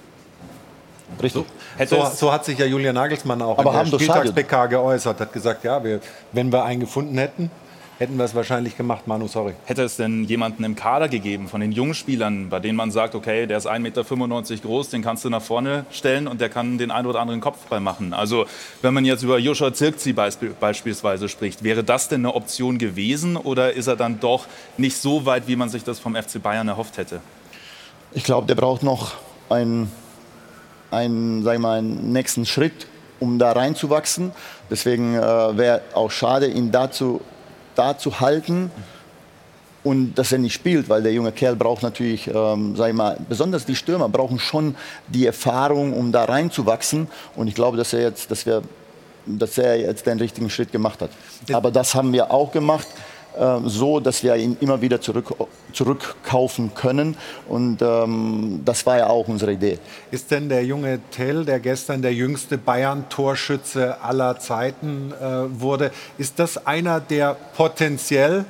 Speaker 1: Richtig. So, so, hat sich ja Julian Nagelsmann auch
Speaker 3: aber
Speaker 1: in der Spieltags-PK geäußert, hat gesagt, ja, wir, wenn wir einen gefunden hätten, hätten wir es wahrscheinlich gemacht. Manu, sorry.
Speaker 13: Hätte es denn jemanden im Kader gegeben von den jungen Spielern, bei denen man sagt, okay, der ist 1,95 Meter groß, den kannst du nach vorne stellen und der kann den einen oder anderen Kopfball machen? Also wenn man jetzt über Joshua Zirkzi beispielsweise spricht, wäre das denn eine Option gewesen oder ist er dann doch nicht so weit, wie man sich das vom FC Bayern erhofft hätte?
Speaker 3: Ich glaube, der braucht noch einen, einen, sag mal, einen nächsten Schritt, um da reinzuwachsen. Deswegen äh, wäre auch schade, ihn dazu da zu halten und dass er nicht spielt, weil der junge Kerl braucht natürlich, ähm, sag ich mal, besonders die Stürmer brauchen schon die Erfahrung, um da reinzuwachsen. Und ich glaube, dass er jetzt, dass wir, dass er jetzt den richtigen Schritt gemacht hat. Aber das haben wir auch gemacht. Ähm, so, dass wir ihn immer wieder zurück, zurückkaufen können. Und ähm, das war ja auch unsere Idee.
Speaker 1: Ist denn der junge Tell, der gestern der jüngste Bayern-Torschütze aller Zeiten äh, wurde, ist das einer, der potenziell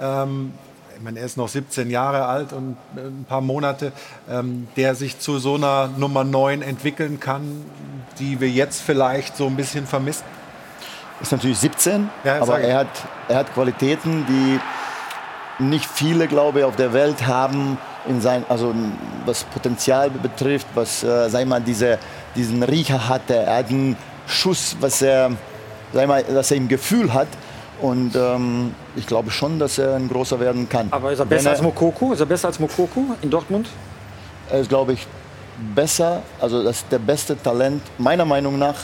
Speaker 1: ähm, ich meine, er ist noch 17 Jahre alt und äh, ein paar Monate, ähm, der sich zu so einer Nummer 9 entwickeln kann, die wir jetzt vielleicht so ein bisschen vermissen?
Speaker 3: Ist natürlich 17, ja, aber er hat, er hat Qualitäten, die nicht viele, glaube ich, auf der Welt haben, in sein, also was Potenzial betrifft, was, äh, sag mal, diese, diesen Riecher hatte. Er hat einen Schuss, was er, sag mal, dass er im Gefühl hat. Und ähm, ich glaube schon, dass er ein großer werden kann.
Speaker 9: Aber ist er besser er, als Mokoko? Ist er besser als Mokoko in Dortmund?
Speaker 3: Er ist, glaube ich, besser. Also das ist der beste Talent meiner Meinung nach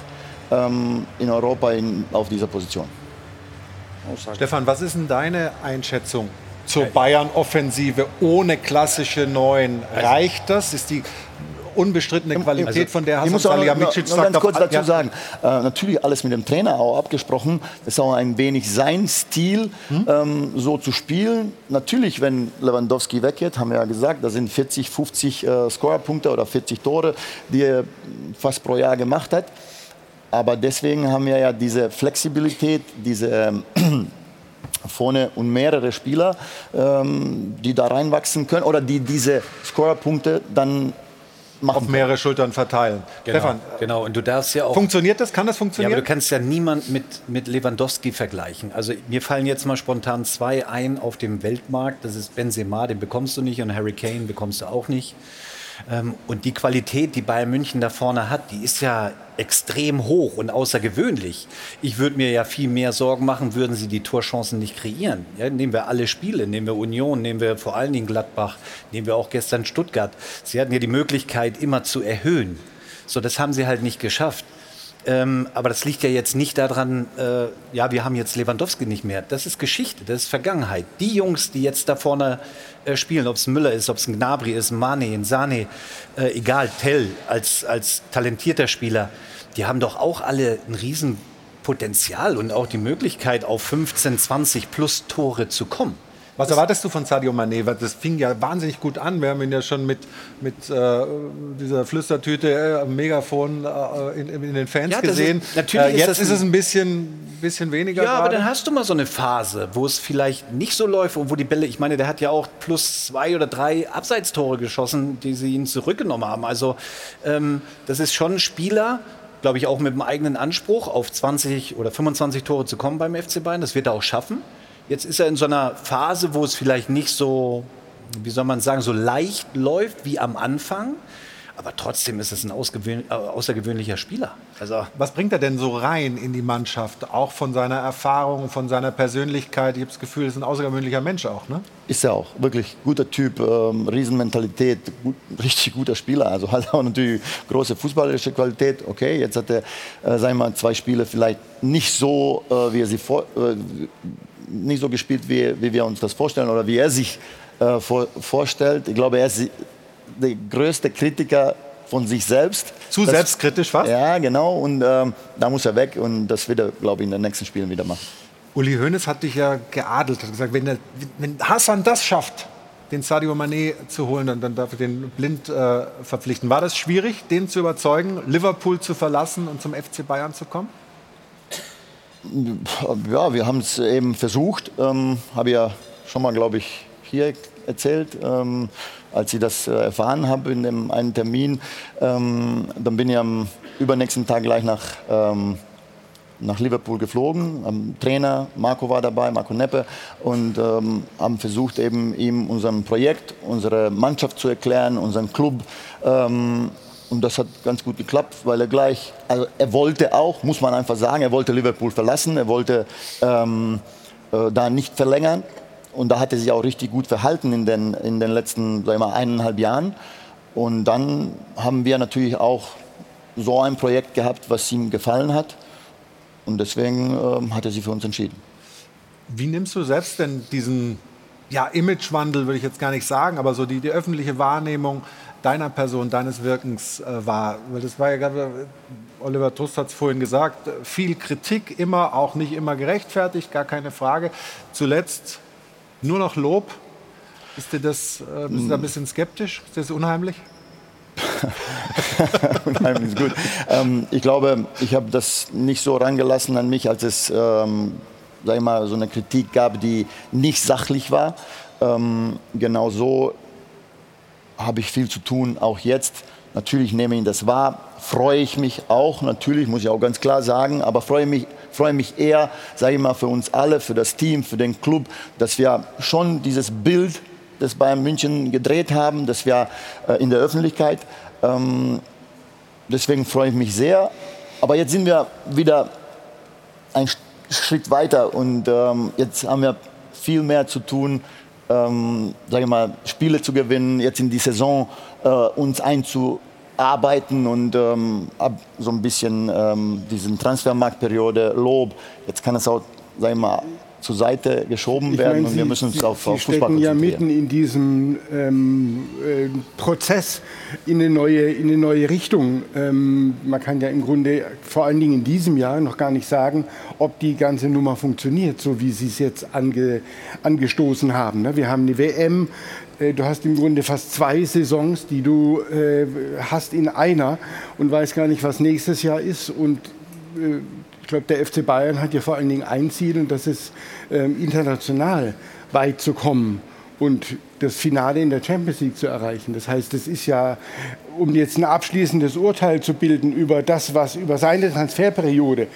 Speaker 3: ähm, in Europa in, auf dieser Position.
Speaker 1: Stefan, was ist denn deine Einschätzung zur Bayern-Offensive ohne klassische Neuen? Reicht das? Ist die unbestrittene Qualität, von der
Speaker 3: ich
Speaker 1: Hasan
Speaker 3: muss auch noch,
Speaker 1: Salihamidzic
Speaker 3: noch, noch ganz
Speaker 1: sagt,
Speaker 3: kurz dazu
Speaker 1: ja.
Speaker 3: sagen, äh, natürlich alles mit dem Trainer auch abgesprochen. Das ist auch ein wenig sein Stil, ähm, so zu spielen. Natürlich, wenn Lewandowski weggeht, haben wir ja gesagt, da sind 40, 50 äh, Scorerpunkte oder 40 Tore, die er fast pro Jahr gemacht hat. Aber deswegen haben wir ja diese Flexibilität, diese ähm, vorne und mehrere Spieler, ähm, die da reinwachsen können oder die diese Scorerpunkte dann machen.
Speaker 1: auf mehrere Schultern verteilen.
Speaker 5: Genau,
Speaker 1: Stefan,
Speaker 5: genau. Und du darfst ja auch.
Speaker 1: funktioniert das? Kann das
Speaker 5: Ja,
Speaker 1: funktionieren?
Speaker 5: aber du kannst ja niemand mit, mit Lewandowski vergleichen. Also mir fallen jetzt mal spontan zwei ein auf dem Weltmarkt. Das ist Benzema, den bekommst du nicht, und Harry Kane bekommst du auch nicht. Ähm, und die Qualität, die Bayern München da vorne hat, die ist ja extrem hoch und außergewöhnlich. Ich würde mir ja viel mehr Sorgen machen, würden sie die Torchancen nicht kreieren. Ja, nehmen wir alle Spiele, nehmen wir Union, nehmen wir vor allen Dingen Gladbach, nehmen wir auch gestern Stuttgart. Sie hatten ja die Möglichkeit, immer zu erhöhen. So, das haben sie halt nicht geschafft. Ähm, aber das liegt ja jetzt nicht daran, äh, ja, wir haben jetzt Lewandowski nicht mehr. Das ist Geschichte, das ist Vergangenheit. Die Jungs, die jetzt da vorne äh, spielen, ob es Müller ist, ob es ein Gnabry ist, ein Mane, ein Sane, äh, egal, Tell als, als talentierter Spieler, die haben doch auch alle ein Riesenpotenzial und auch die Möglichkeit, auf 15, 20 plus Tore zu kommen.
Speaker 1: Was erwartest du von Sadio Mané? Das fing ja wahnsinnig gut an. Wir haben ihn ja schon mit, mit äh, dieser Flüstertüte, äh, Megafon äh, in, in den Fans
Speaker 5: Ja, das
Speaker 1: gesehen.
Speaker 5: ist- natürlich
Speaker 1: äh,
Speaker 5: ist
Speaker 1: jetzt
Speaker 5: das
Speaker 1: ist
Speaker 5: ein-
Speaker 1: es ein bisschen, bisschen weniger.
Speaker 5: Ja, aber
Speaker 1: gerade.
Speaker 5: dann hast du mal so eine Phase, wo es vielleicht nicht so läuft und wo die Bälle, ich meine, der hat ja auch plus zwei oder drei Abseitstore geschossen, die sie ihn zurückgenommen haben. Also ähm, das ist schon ein Spieler, glaube ich, auch mit dem eigenen Anspruch, auf 20 oder 25 Tore zu kommen beim FC Bayern. Das wird er auch schaffen. Jetzt ist er in so einer Phase, wo es vielleicht nicht so, wie soll man sagen, so leicht läuft wie am Anfang. Aber trotzdem ist es ein außergewöhnlicher Spieler. Also
Speaker 1: Was bringt er denn so rein in die Mannschaft? Auch von seiner Erfahrung, von seiner Persönlichkeit. Ich habe das Gefühl, er ist ein außergewöhnlicher Mensch auch. Ne?
Speaker 3: Ist er auch. Wirklich guter Typ, ähm, Riesenmentalität, gut, richtig guter Spieler. Also hat auch natürlich große fußballerische Qualität. Okay, jetzt hat er, äh, sagen wir mal, zwei Spiele vielleicht nicht so, äh, wie er sie vor, äh, nicht so gespielt, wie, wie wir uns das vorstellen oder wie er sich äh, vor, vorstellt. Ich glaube, er ist der größte Kritiker von sich selbst.
Speaker 1: Zu
Speaker 3: Das-
Speaker 1: selbstkritisch fast?
Speaker 3: Ja, genau. Und ähm, da muss er weg und das wird er, glaube ich, in den nächsten Spielen wieder machen.
Speaker 1: Uli Hoeneß hat dich ja geadelt, hat gesagt, wenn, der, wenn Hassan das schafft, den Sadio Mané zu holen, dann, dann darf er den blind äh, verpflichten. War das schwierig, den zu überzeugen, Liverpool zu verlassen und zum FC Bayern zu kommen?
Speaker 3: Ja, wir haben es eben versucht. Ähm, Habe ja schon mal, glaube ich, hier erzählt, ähm, als ich das äh, erfahren habe in dem einen Termin. Ähm, dann bin ich am übernächsten Tag gleich nach, ähm, nach Liverpool geflogen. Am Trainer Marco war dabei, Marco Neppe, und ähm, haben versucht, eben ihm unser Projekt, unsere Mannschaft zu erklären, unseren Club. Und das hat ganz gut geklappt, weil er gleich, also er wollte auch, muss man einfach sagen, er wollte Liverpool verlassen, er wollte ähm, äh, da nicht verlängern. Und da hat er sich auch richtig gut verhalten in den, in den letzten sagen wir mal, eineinhalb Jahren. Und dann haben wir natürlich auch so ein Projekt gehabt, was ihm gefallen hat. Und deswegen ähm, hat er sich für uns entschieden.
Speaker 1: Wie nimmst du selbst denn diesen ja, Imagewandel, würde ich jetzt gar nicht sagen, aber so die, die öffentliche Wahrnehmung deiner Person, deines Wirkens äh, war? Weil das war ja gerade, Oliver Trust hat es vorhin gesagt, viel Kritik immer, auch nicht immer gerechtfertigt, gar keine Frage. Zuletzt nur noch Lob. Ist dir das, äh, bist du da ein bisschen skeptisch? Ist das unheimlich?
Speaker 3: Unheimlich gut. Ähm, ich glaube, ich habe das nicht so rangelassen an mich, als es ähm, sag ich mal, so eine Kritik gab, die nicht sachlich war. Ähm, genau so habe ich viel zu tun, auch jetzt. Natürlich nehme ich das wahr, freue ich mich auch, natürlich, muss ich auch ganz klar sagen, aber freue mich, freue mich eher, sage ich mal, für uns alle, für das Team, für den Club, dass wir schon dieses Bild des Bayern München gedreht haben, dass wir äh, in der Öffentlichkeit, ähm, deswegen freue ich mich sehr. Aber jetzt sind wir wieder einen Sch- Schritt weiter und ähm, jetzt haben wir viel mehr zu tun, ähm, sage mal, Spiele zu gewinnen, jetzt in die Saison äh, uns einzuarbeiten und ähm, so ein bisschen ähm, diesen Transfermarktperiode Lob. Jetzt kann es auch, sag ich mal, zur Seite geschoben
Speaker 4: Ich
Speaker 3: werden
Speaker 4: meine,
Speaker 3: und wir
Speaker 4: Sie-
Speaker 3: müssen uns
Speaker 4: Sie-
Speaker 3: auf,
Speaker 4: Sie
Speaker 3: auf Fußball
Speaker 4: stecken ja
Speaker 3: konzentrieren.
Speaker 4: mitten in diesem ähm, äh, Prozess in eine neue, in eine neue Richtung. Ähm, man kann ja im Grunde vor allen Dingen in diesem Jahr noch gar nicht sagen, ob die ganze Nummer funktioniert, so wie Sie es jetzt ange, angestoßen haben. ne? Wir haben eine WM. äh, Du hast im Grunde fast zwei Saisons, die du äh, hast in einer und weißt gar nicht, was nächstes Jahr ist. Und äh, glaube, der FC Bayern hat ja vor allen Dingen ein Ziel und das ist ähm, international weit zu kommen und das Finale in der Champions League zu erreichen. Das heißt, es ist ja, um jetzt ein abschließendes Urteil zu bilden über das, was über seine Transferperiode,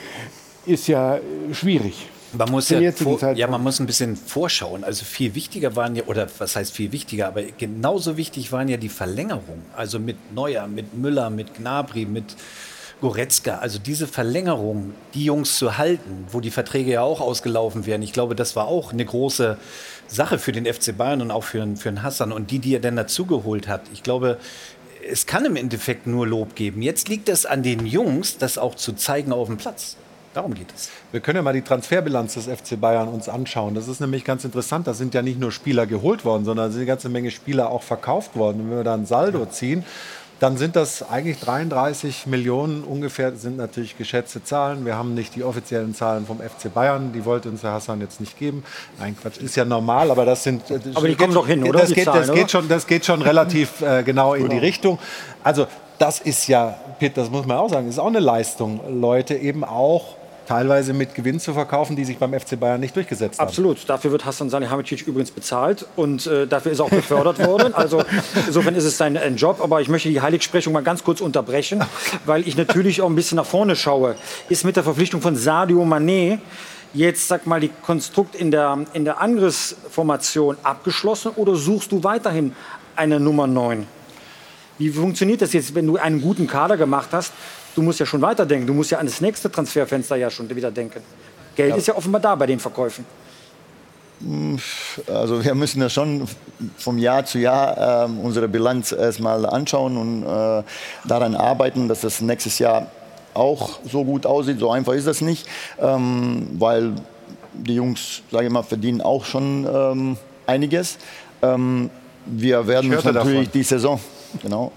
Speaker 4: ist ja äh, schwierig.
Speaker 5: Man muss, ja, vor, ja, man muss ein bisschen vorschauen. Also viel wichtiger waren ja, oder was heißt viel wichtiger, aber genauso wichtig waren ja die Verlängerungen. Also mit Neuer, mit Müller, mit Gnabry, mit Goretzka. Also diese Verlängerung, die Jungs zu halten, wo die Verträge ja auch ausgelaufen wären. Ich glaube, das war auch eine große Sache für den FC Bayern und auch für, den- für den Hassan und die, die er dann dazugeholt hat. Ich glaube, es kann im Endeffekt nur Lob geben. Jetzt liegt es an den Jungs, das auch zu zeigen auf dem Platz. Darum geht es.
Speaker 1: Wir können ja mal die Transferbilanz des FC Bayern uns anschauen. Das ist nämlich ganz interessant. Da sind ja nicht nur Spieler geholt worden, sondern da sind eine ganze Menge Spieler auch verkauft worden. Und wenn wir da ein Saldo ziehen, dann sind das eigentlich 33 Millionen ungefähr, das sind natürlich geschätzte Zahlen. Wir haben nicht die offiziellen Zahlen vom FC Bayern, die wollte uns Herr Hassan jetzt nicht geben. Nein, Quatsch, ist ja normal, aber das sind. äh,
Speaker 9: Aber die kommen doch hin, oder?
Speaker 1: Das,
Speaker 9: Die
Speaker 1: geht,
Speaker 9: Zahlen,
Speaker 1: das,
Speaker 9: oder?
Speaker 1: geht, schon, das geht schon relativ äh, genau in die Richtung. Also, das ist ja, Pitt, das muss man auch sagen, ist auch eine Leistung, Leute eben auch teilweise mit Gewinn zu verkaufen, die sich beim FC Bayern nicht durchgesetzt haben.
Speaker 9: Absolut. Dafür wird Hassan Salihamidzic übrigens bezahlt und äh, dafür ist er auch befördert worden. Also insofern ist es sein ein Job. Aber ich möchte die Heiligsprechung mal ganz kurz unterbrechen, weil ich natürlich auch ein bisschen nach vorne schaue. Ist mit der Verpflichtung von Sadio Mané jetzt, sag mal, die Konstrukt in der, in der Angriffsformation abgeschlossen oder suchst du weiterhin eine Nummer 9? Wie funktioniert das jetzt, wenn du einen guten Kader gemacht hast? Du musst ja schon weiterdenken. Du musst ja an das nächste Transferfenster ja schon wieder denken. Geld
Speaker 3: Ja.
Speaker 9: ist ja offenbar da bei den Verkäufen.
Speaker 3: Also wir müssen ja schon vom Jahr zu Jahr ähm, unsere Bilanz erstmal anschauen und äh, daran arbeiten, dass das nächstes Jahr auch so gut aussieht. So einfach ist das nicht, ähm, weil die Jungs, sage ich mal, verdienen auch schon ähm, einiges. Ähm, wir werden uns natürlich
Speaker 1: davon.
Speaker 3: die Saison Genau.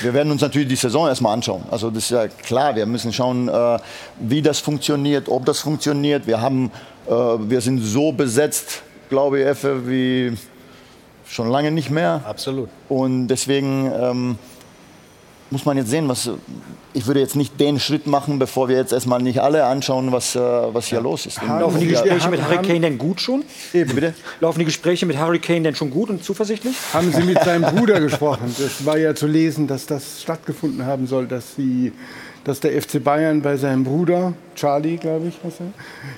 Speaker 3: Wir werden uns natürlich die Saison erstmal anschauen. Also das ist ja klar, wir müssen schauen, äh, wie das funktioniert, ob das funktioniert. Wir, haben, äh, wir sind so besetzt, glaube ich, Effe, wie schon lange nicht mehr.
Speaker 5: Absolut.
Speaker 3: Und deswegen ähm, muss man jetzt sehen, was. Ich würde jetzt nicht den Schritt machen, bevor wir jetzt erstmal nicht alle anschauen, was, äh, was hier los ist.
Speaker 9: Laufen die Gespräche mit Harry Kane denn gut schon?
Speaker 3: Eben, bitte?
Speaker 9: Laufen die Gespräche mit Harry Kane denn schon gut und zuversichtlich?
Speaker 4: Haben Sie mit seinem Bruder gesprochen? Das war ja zu lesen, dass das stattgefunden haben soll, dass, sie, dass der FC Bayern bei seinem Bruder, Charlie, glaube ich, was er,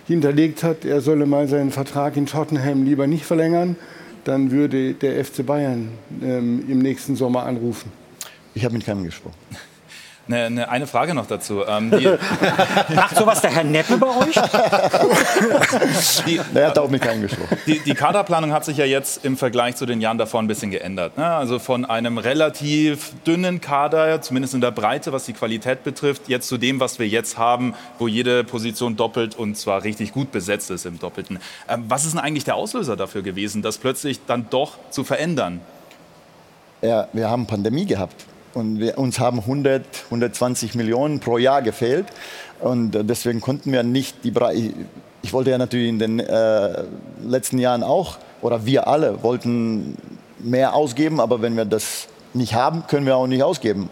Speaker 4: hinterlegt hat, er solle mal seinen Vertrag in Tottenham lieber nicht verlängern. Dann würde der FC Bayern ähm, im nächsten Sommer anrufen.
Speaker 3: Ich habe mit keinem gesprochen.
Speaker 13: Eine, eine, eine Frage noch dazu. Ähm, die,
Speaker 9: Macht sowas der Herr Neppe bei euch?
Speaker 13: die,
Speaker 3: Er hat auch mit keinem gesprochen.
Speaker 13: die, die Kaderplanung hat sich ja jetzt im Vergleich zu den Jahren davor ein bisschen geändert. Ne? Also von einem relativ dünnen Kader, zumindest in der Breite, was die Qualität betrifft, jetzt zu dem, was wir jetzt haben, wo jede Position doppelt und zwar richtig gut besetzt ist im Doppelten. Ähm, was ist denn eigentlich der Auslöser dafür gewesen, das plötzlich dann doch zu verändern?
Speaker 3: Ja, wir haben Pandemie gehabt und wir, uns haben 100, 120 Millionen pro Jahr gefehlt und äh, deswegen konnten wir nicht die Bre ich, wollte ja natürlich in den äh, letzten Jahren auch oder wir alle wollten mehr ausgeben, aber wenn wir das nicht haben, können wir auch nicht ausgeben.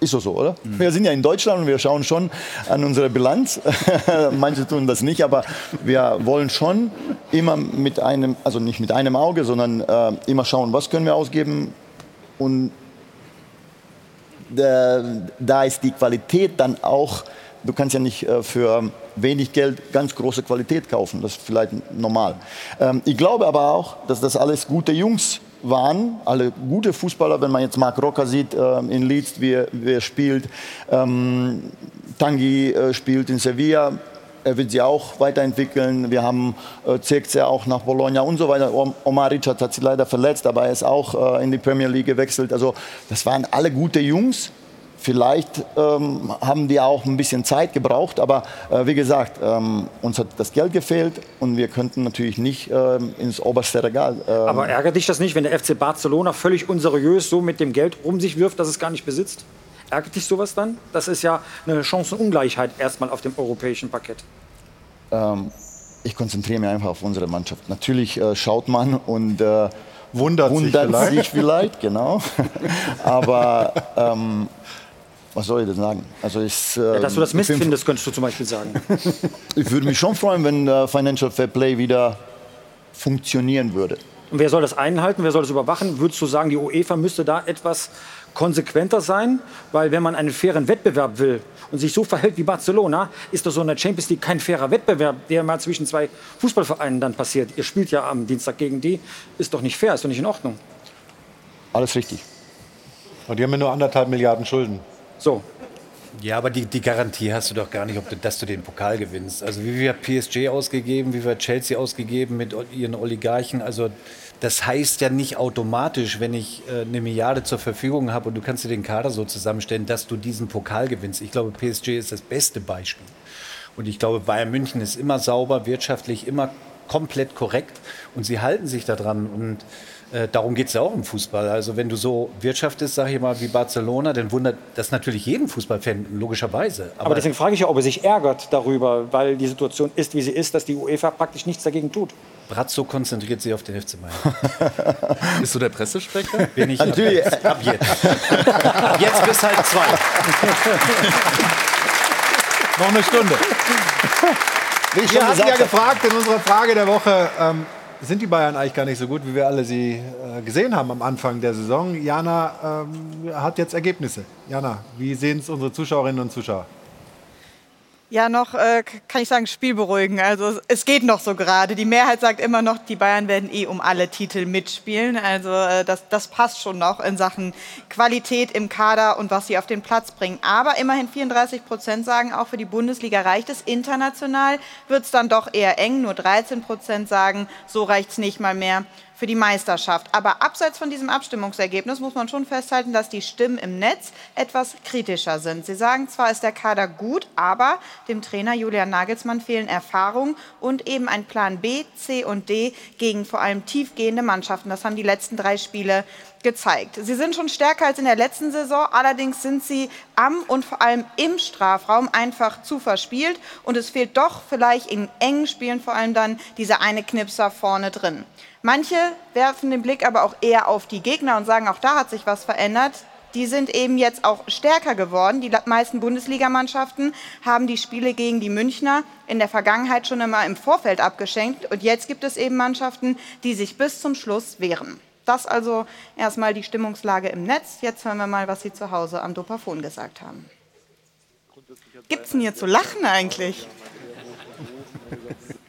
Speaker 3: Ist so so, oder? Wir sind ja in Deutschland und wir schauen schon an unsere Bilanz. Manche tun das nicht, aber wir wollen schon immer mit einem, also nicht mit einem Auge, sondern äh, immer schauen, was können wir ausgeben, und da, da ist die Qualität dann auch, du kannst ja nicht äh, für wenig Geld ganz große Qualität kaufen, das ist vielleicht normal. Ähm, ich glaube aber auch, dass das alles gute Jungs waren, alle gute Fußballer, wenn man jetzt Marc Rocker sieht ähm, in Leeds, wie, er- wie er spielt, ähm, Tanguy äh, spielt in Sevilla, er wird sie auch weiterentwickeln. Wir haben äh, auch nach Bologna und so weiter. Om- Omar Richard hat sich leider verletzt, aber er ist auch äh, in die Premier League gewechselt. Also das waren alle gute Jungs, Vielleicht ähm, haben die auch ein bisschen Zeit gebraucht, aber äh, wie gesagt, ähm, uns hat das Geld gefehlt und wir könnten natürlich nicht ähm, ins oberste Regal. ähm,
Speaker 9: Aber ärgert dich das nicht, wenn der FC Barcelona völlig unseriös so mit dem Geld um sich wirft, dass es gar nicht besitzt? Ärgert dich sowas dann? Das ist ja eine Chancenungleichheit erstmal auf dem europäischen Parkett.
Speaker 3: ähm, ich konzentriere mich einfach auf unsere Mannschaft. Natürlich äh, schaut man und äh,
Speaker 1: wundert,
Speaker 3: sich vielleicht, sich vielleicht genau. aber ähm, was soll ich denn sagen? Also ich,
Speaker 9: Ja, dass du das
Speaker 3: ähm,
Speaker 9: Mist
Speaker 3: ich bin-
Speaker 9: findest, könntest du zum Beispiel sagen.
Speaker 3: Ich würde mich schon freuen, wenn äh, Financial Fair Play wieder funktionieren würde.
Speaker 9: Und wer soll das einhalten? Wer soll das überwachen? Würdest du sagen, die UEFA müsste da etwas konsequenter sein? Weil wenn man einen fairen Wettbewerb will und sich so verhält wie Barcelona, ist doch so in der Champions League kein fairer Wettbewerb, der mal zwischen zwei Fußballvereinen dann passiert. Ihr spielt ja am Dienstag gegen die. Ist doch nicht fair, ist doch nicht in Ordnung.
Speaker 3: Alles richtig.
Speaker 1: Und die haben ja nur anderthalb Milliarden Schulden.
Speaker 9: So.
Speaker 5: Ja, aber die, die Garantie hast du doch gar nicht, ob du, dass du den Pokal gewinnst. Also wie wir PSG ausgegeben, wie wir Chelsea ausgegeben mit ihren Oligarchen. Also das heißt ja nicht automatisch, wenn ich äh, eine Milliarde zur Verfügung habe und du kannst dir den Kader so zusammenstellen, dass du diesen Pokal gewinnst. Ich glaube, PSG ist das beste Beispiel. Und ich glaube, Bayern München ist immer sauber, wirtschaftlich immer komplett korrekt und sie halten sich daran. Und äh, darum geht es ja auch im Fußball. Also wenn du so wirtschaftest, sag ich mal, wie Barcelona, dann wundert das natürlich jeden Fußballfan, logischerweise.
Speaker 9: Aber, deswegen frage ich ja, ob er sich ärgert darüber, weil die Situation ist, wie sie ist, dass die UEFA praktisch nichts dagegen tut.
Speaker 5: Brazzo konzentriert sich auf den FC Bayern.
Speaker 13: Bist du der Pressesprecher?
Speaker 5: Bin ich
Speaker 13: Natürlich.
Speaker 5: Ab, ab jetzt. ab jetzt bis halb zwei.
Speaker 1: Noch eine Stunde.
Speaker 3: Wie ich
Speaker 1: Wir hatten ja gefragt in unserer Frage der Woche, ähm, sind die Bayern eigentlich gar nicht so gut, wie wir alle sie äh, gesehen haben am Anfang der Saison? Jana ähm, hat jetzt Ergebnisse. Jana, wie sehen es unsere Zuschauerinnen und Zuschauer?
Speaker 6: Ja, noch äh, kann ich sagen, Spiel beruhigen. Also es- es geht noch so gerade. Die Mehrheit sagt immer noch, die Bayern werden eh um alle Titel mitspielen. Also äh, das, das passt schon noch in Sachen Qualität im Kader und was sie auf den Platz bringen. Aber immerhin 34 Prozent sagen, auch für die Bundesliga reicht es. International wird es dann doch eher eng. Nur 13 Prozent sagen, so reicht es nicht mal mehr für die Meisterschaft. Aber abseits von diesem Abstimmungsergebnis muss man schon festhalten, dass die Stimmen im Netz etwas kritischer sind. Sie sagen zwar, ist der Kader gut, aber dem Trainer Julian Nagelsmann fehlen Erfahrung und eben ein Plan B, C und D gegen vor allem tiefgehende Mannschaften. Das haben die letzten drei Spiele gezeigt. Sie sind schon stärker als in der letzten Saison, allerdings sind sie am und vor allem im Strafraum einfach zu verspielt und es fehlt doch vielleicht in engen Spielen vor allem dann dieser eine Knipser vorne drin. Manche werfen den Blick aber auch eher auf die Gegner und sagen, auch da hat sich was verändert. Die sind eben jetzt auch stärker geworden. Die meisten Bundesligamannschaften haben die Spiele gegen die Münchner in der Vergangenheit schon immer im Vorfeld abgeschenkt. Und jetzt gibt es eben Mannschaften, die sich bis zum Schluss wehren. Das also erstmal die Stimmungslage im Netz. Jetzt hören wir mal, was Sie zu Hause am Dopafon gesagt haben. Gibt's denn hier zu lachen eigentlich?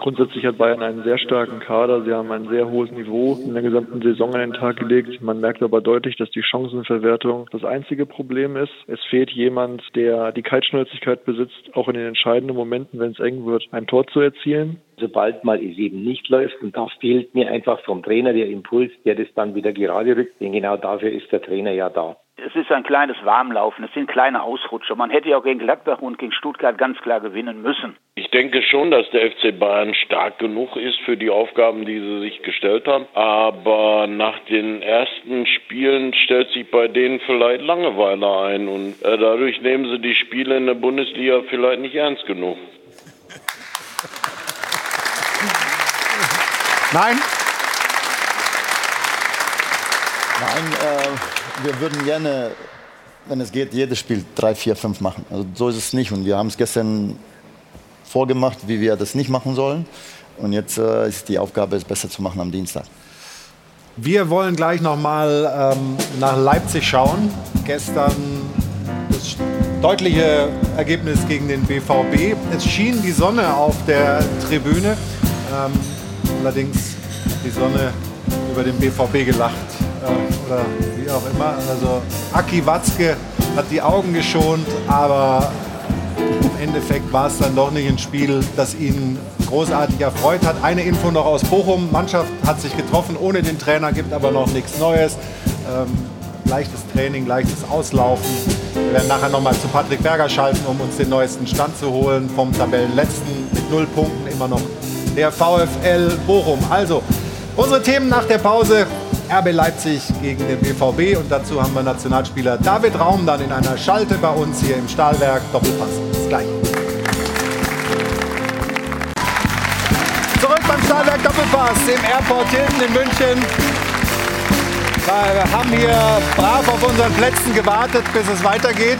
Speaker 18: Grundsätzlich hat Bayern einen sehr starken Kader. Sie haben ein sehr hohes Niveau in der gesamten Saison an den Tag gelegt. Man merkt aber deutlich, dass die Chancenverwertung das einzige Problem ist. Es fehlt jemand, der die Kaltschnäuzigkeit besitzt, auch in den entscheidenden Momenten, wenn es eng wird, ein Tor zu erzielen.
Speaker 19: Sobald mal es eben nicht läuft, und da fehlt mir einfach vom Trainer der Impuls, der das dann wieder gerade rückt, denn genau dafür ist der Trainer ja da.
Speaker 20: Es ist ein kleines Warmlaufen, es sind kleine Ausrutscher. Man hätte ja auch gegen Gladbach und gegen Stuttgart ganz klar gewinnen müssen.
Speaker 21: Ich denke schon, dass der FC Bayern stark genug ist für die Aufgaben, die sie sich gestellt haben. Aber nach den ersten Spielen stellt sich bei denen vielleicht Langeweile ein und äh, dadurch nehmen sie die Spiele in der Bundesliga vielleicht nicht ernst genug.
Speaker 1: Nein?
Speaker 3: Nein, äh, wir würden gerne, wenn es geht, jedes Spiel 3, 4, 5 machen. Also so ist es nicht. Und wir haben es gestern vorgemacht, wie wir das nicht machen sollen. Und jetzt äh, ist die Aufgabe, es besser zu machen am Dienstag.
Speaker 1: Wir wollen gleich noch mal ähm, nach Leipzig schauen. Gestern das deutliche Ergebnis gegen den BVB. Es schien die Sonne auf der Tribüne. Ähm, allerdings die Sonne über den BVB gelacht. Äh, oder wie auch immer. Also Aki Watzke hat die Augen geschont, aber im Endeffekt war es dann doch nicht ein Spiel, das ihn großartig erfreut hat. Eine Info noch aus Bochum. Mannschaft hat sich getroffen ohne den Trainer, gibt aber noch nichts Neues. Ähm, leichtes Training, leichtes Auslaufen. Wir werden nachher nochmal zu Patrick Berger schalten, um uns den neuesten Stand zu holen. Vom Tabellenletzten mit null Punkten immer noch der VfL Bochum. Also, unsere Themen nach der Pause. RB Leipzig gegen den BVB und dazu haben wir Nationalspieler David Raum dann in einer Schalte bei uns hier im Stahlwerk. Doppelpass. Bis gleich. Zurück beim Stahlwerk Doppelpass im Airport Hilton in München. Wir haben hier brav auf unseren Plätzen gewartet, bis es weitergeht.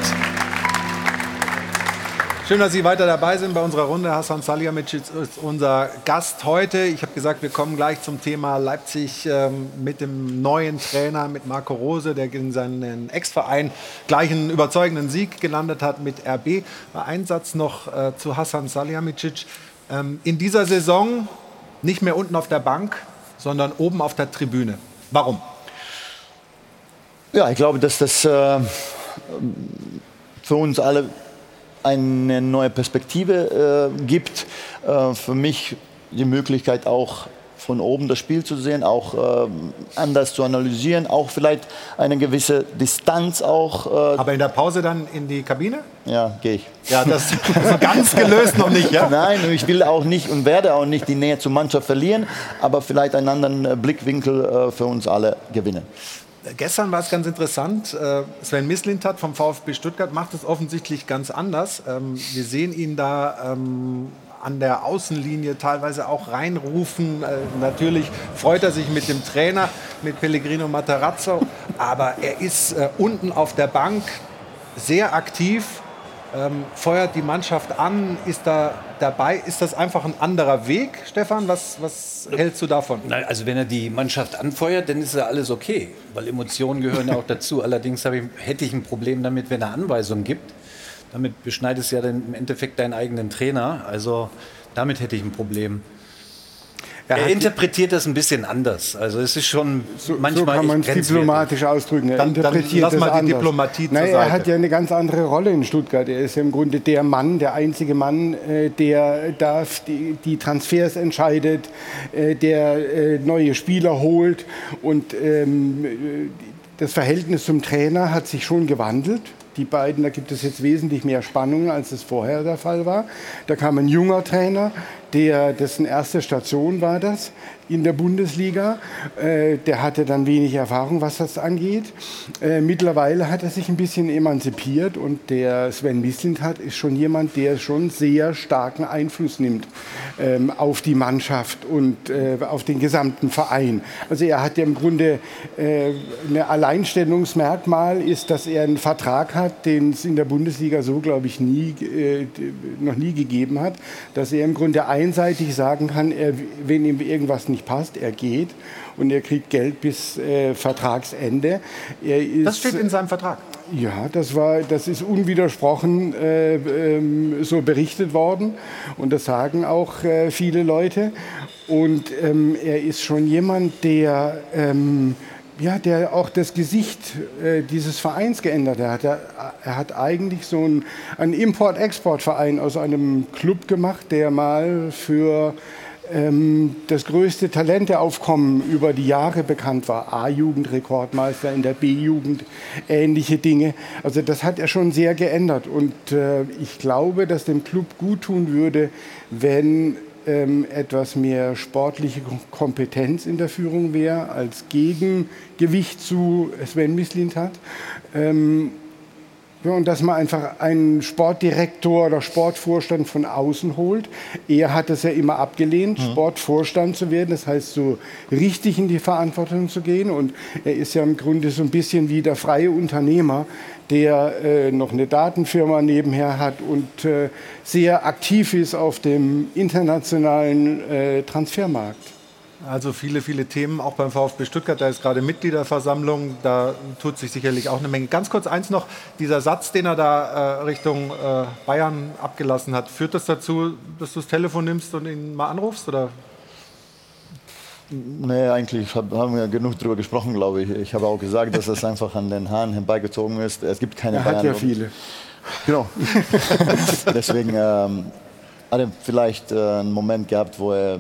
Speaker 1: Schön, dass Sie weiter dabei sind bei unserer Runde. Hassan Salihamidzic ist unser Gast heute. Ich habe gesagt, wir kommen gleich zum Thema Leipzig ähm, mit dem neuen Trainer, mit Marco Rose, der in seinen Ex-Verein gleich einen überzeugenden Sieg gelandet hat mit RB. Ein Satz noch äh, zu Hassan Salihamidzic. Ähm, in dieser Saison nicht mehr unten auf der Bank, sondern oben auf der Tribüne. Warum?
Speaker 3: Ja, ich glaube, dass das äh, für uns alle eine neue Perspektive äh, gibt. Äh, für mich die Möglichkeit auch von oben das Spiel zu sehen, auch äh, anders zu analysieren, auch vielleicht eine gewisse Distanz auch.
Speaker 1: Äh Aber in der Pause dann in die Kabine?
Speaker 3: Ja, gehe ich.
Speaker 1: Ja, das also ganz gelöst noch nicht, ja?
Speaker 3: Nein, ich will auch nicht und werde auch nicht die Nähe zur Mannschaft verlieren, aber vielleicht einen anderen äh, Blickwinkel äh, für uns alle gewinnen.
Speaker 1: Gestern war es ganz interessant. Äh, Sven Mislintat vom VfB Stuttgart macht es offensichtlich ganz anders. Ähm, wir sehen ihn da ähm, an der Außenlinie teilweise auch reinrufen. Äh, natürlich freut er sich mit dem Trainer, mit Pellegrino Matarazzo, aber er ist äh, unten auf der Bank sehr aktiv ähm, feuert die Mannschaft an, ist da dabei. Ist das einfach ein anderer Weg, Stefan? Was, was hältst du davon?
Speaker 5: Nein, also wenn er die Mannschaft anfeuert, dann ist ja alles okay, weil Emotionen gehören ja auch dazu. Allerdings ich, hätte ich ein Problem damit, wenn er Anweisungen gibt. Damit beschneidest du ja dann im Endeffekt deinen eigenen Trainer. Also damit hätte ich ein Problem. Er, er interpretiert das ein bisschen anders. Also es ist schon
Speaker 4: so, manchmal so kann man es diplomatisch ausdrücken. Er
Speaker 1: dann, interpretiert dann lass mal die anders. Diplomatie
Speaker 4: Nein, Er hat ja eine ganz andere Rolle in Stuttgart. Er ist ja im Grunde der Mann, der einzige Mann, äh, der darf die, die Transfers entscheidet, äh, der äh, neue Spieler holt und ähm, das Verhältnis zum Trainer hat sich schon gewandelt. Die beiden, da gibt es jetzt wesentlich mehr Spannungen, als es vorher der Fall war. Da kam ein junger Trainer, der, dessen erste Station war das in der Bundesliga. Äh, der hatte dann wenig Erfahrung, was das angeht. Äh, mittlerweile hat er sich ein bisschen emanzipiert und der Sven Mislintat ist schon jemand, der schon sehr starken Einfluss nimmt ähm, auf die Mannschaft und äh, auf den gesamten Verein. Also er hat ja im Grunde äh, ein Alleinstellungsmerkmal ist, dass er einen Vertrag hat, den es in der Bundesliga so, glaube ich, nie, äh, noch nie gegeben hat, dass er im Grunde einseitig sagen kann, er, wenn ihm irgendwas nicht passt, er geht und er kriegt Geld bis äh, Vertragsende.
Speaker 1: Ist, das steht in seinem Vertrag.
Speaker 4: Ja, das, war, das ist unwidersprochen äh, ähm, so berichtet worden und das sagen auch äh, viele Leute. Und ähm, er ist schon jemand, der ähm, ja, der auch das Gesicht äh, dieses Vereins geändert hat. Er, er hat eigentlich so einen, einen Import-Export-Verein aus einem Club gemacht, der mal für das größte Talenteaufkommen über die Jahre bekannt war. A-Jugend-Rekordmeister in der B-Jugend, ähnliche Dinge. Also das hat er schon sehr geändert. Und äh, ich glaube, dass dem Club gut tun würde, wenn ähm, etwas mehr sportliche Kompetenz in der Führung wäre als Gegengewicht zu Sven Mislint hat. Ähm, ja, und dass man einfach einen Sportdirektor oder Sportvorstand von außen holt. Er hat es ja immer abgelehnt, mhm. Sportvorstand zu werden, das heißt so richtig in die Verantwortung zu gehen. Und er ist ja im Grunde so ein bisschen wie der freie Unternehmer, der äh, noch eine Datenfirma nebenher hat und äh, sehr aktiv ist auf dem internationalen äh, Transfermarkt.
Speaker 1: Also viele, viele Themen, auch beim VfB Stuttgart, da ist gerade Mitgliederversammlung, da tut sich sicherlich auch eine Menge. Ganz kurz eins noch, dieser Satz, den er da äh, Richtung äh, Bayern abgelassen hat, führt das dazu, dass du das Telefon nimmst und ihn mal anrufst? Oder?
Speaker 3: Nee, eigentlich haben wir genug darüber gesprochen, glaube ich. Ich habe auch gesagt, dass es einfach an den Haaren herbeigezogen ist. Es gibt keine
Speaker 4: er Bayern. hat ja viele.
Speaker 3: Genau. Deswegen ähm, hat er vielleicht äh, einen Moment gehabt, wo er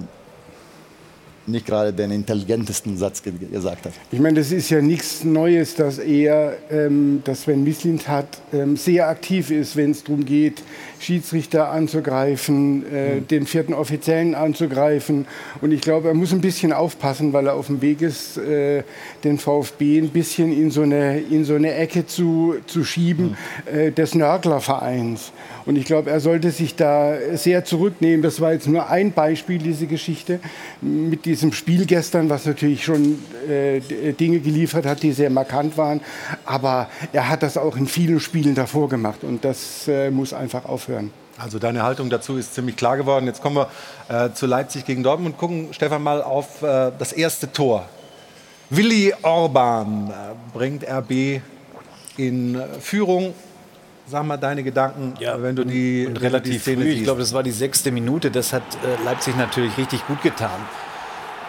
Speaker 3: nicht gerade den intelligentesten Satz ge gesagt hat.
Speaker 4: Ich meine, das ist ja nichts Neues, dass er, ähm, dass Sven Mislintat ähm, sehr aktiv ist, wenn es darum geht, Schiedsrichter anzugreifen, äh, mhm. den vierten Offiziellen anzugreifen. Und ich glaube, er muss ein bisschen aufpassen, weil er auf dem Weg ist, äh, den VfB ein bisschen in so eine, in so eine Ecke zu, zu schieben mhm. äh, des Nörglervereins. Und ich glaube, er sollte sich da sehr zurücknehmen. Das war jetzt nur ein Beispiel, diese Geschichte mit diesem Spiel gestern, was natürlich schon äh, Dinge geliefert hat, die sehr markant waren. Aber er hat das auch in vielen Spielen davor gemacht und das äh, muss einfach aufhören.
Speaker 1: Also deine Haltung dazu ist ziemlich klar geworden. Jetzt kommen wir äh, zu Leipzig gegen Dortmund und gucken, Stefan, mal auf äh, das erste Tor. Willi Orban äh, bringt RB in Führung Sag mal deine Gedanken, ja, wenn du die
Speaker 5: und relativ die Szene früh. Ich glaube, das war die sechste Minute. Das hat äh, Leipzig natürlich richtig gut getan.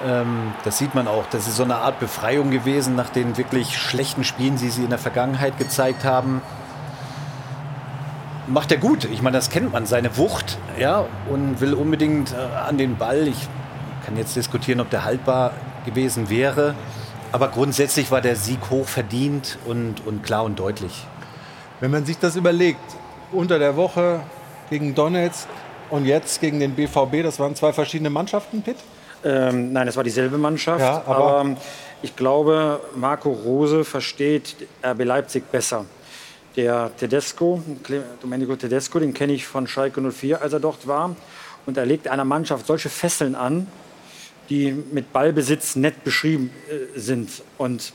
Speaker 5: Ähm, das sieht man auch. Das ist so eine Art Befreiung gewesen nach den wirklich schlechten Spielen, die sie in der Vergangenheit gezeigt haben. Macht er gut. Ich meine, das kennt man, seine Wucht, ja, und will unbedingt äh, an den Ball. Ich kann jetzt diskutieren, ob der haltbar gewesen wäre. Aber grundsätzlich war der Sieg hoch verdient und, und klar und deutlich.
Speaker 1: Wenn man sich das überlegt, unter der Woche gegen Donetsk und jetzt gegen den BVB, das waren zwei verschiedene Mannschaften, Pitt?
Speaker 9: Ähm, nein, es war dieselbe Mannschaft. Ja, aber, aber ähm, ich glaube, Marco Rose versteht RB Leipzig besser. Der Tedesco, Domenico Tedesco, den kenne ich von Schalke 04, als er dort war. Und er legt einer Mannschaft solche Fesseln an, die mit Ballbesitz nett beschrieben äh, sind. Und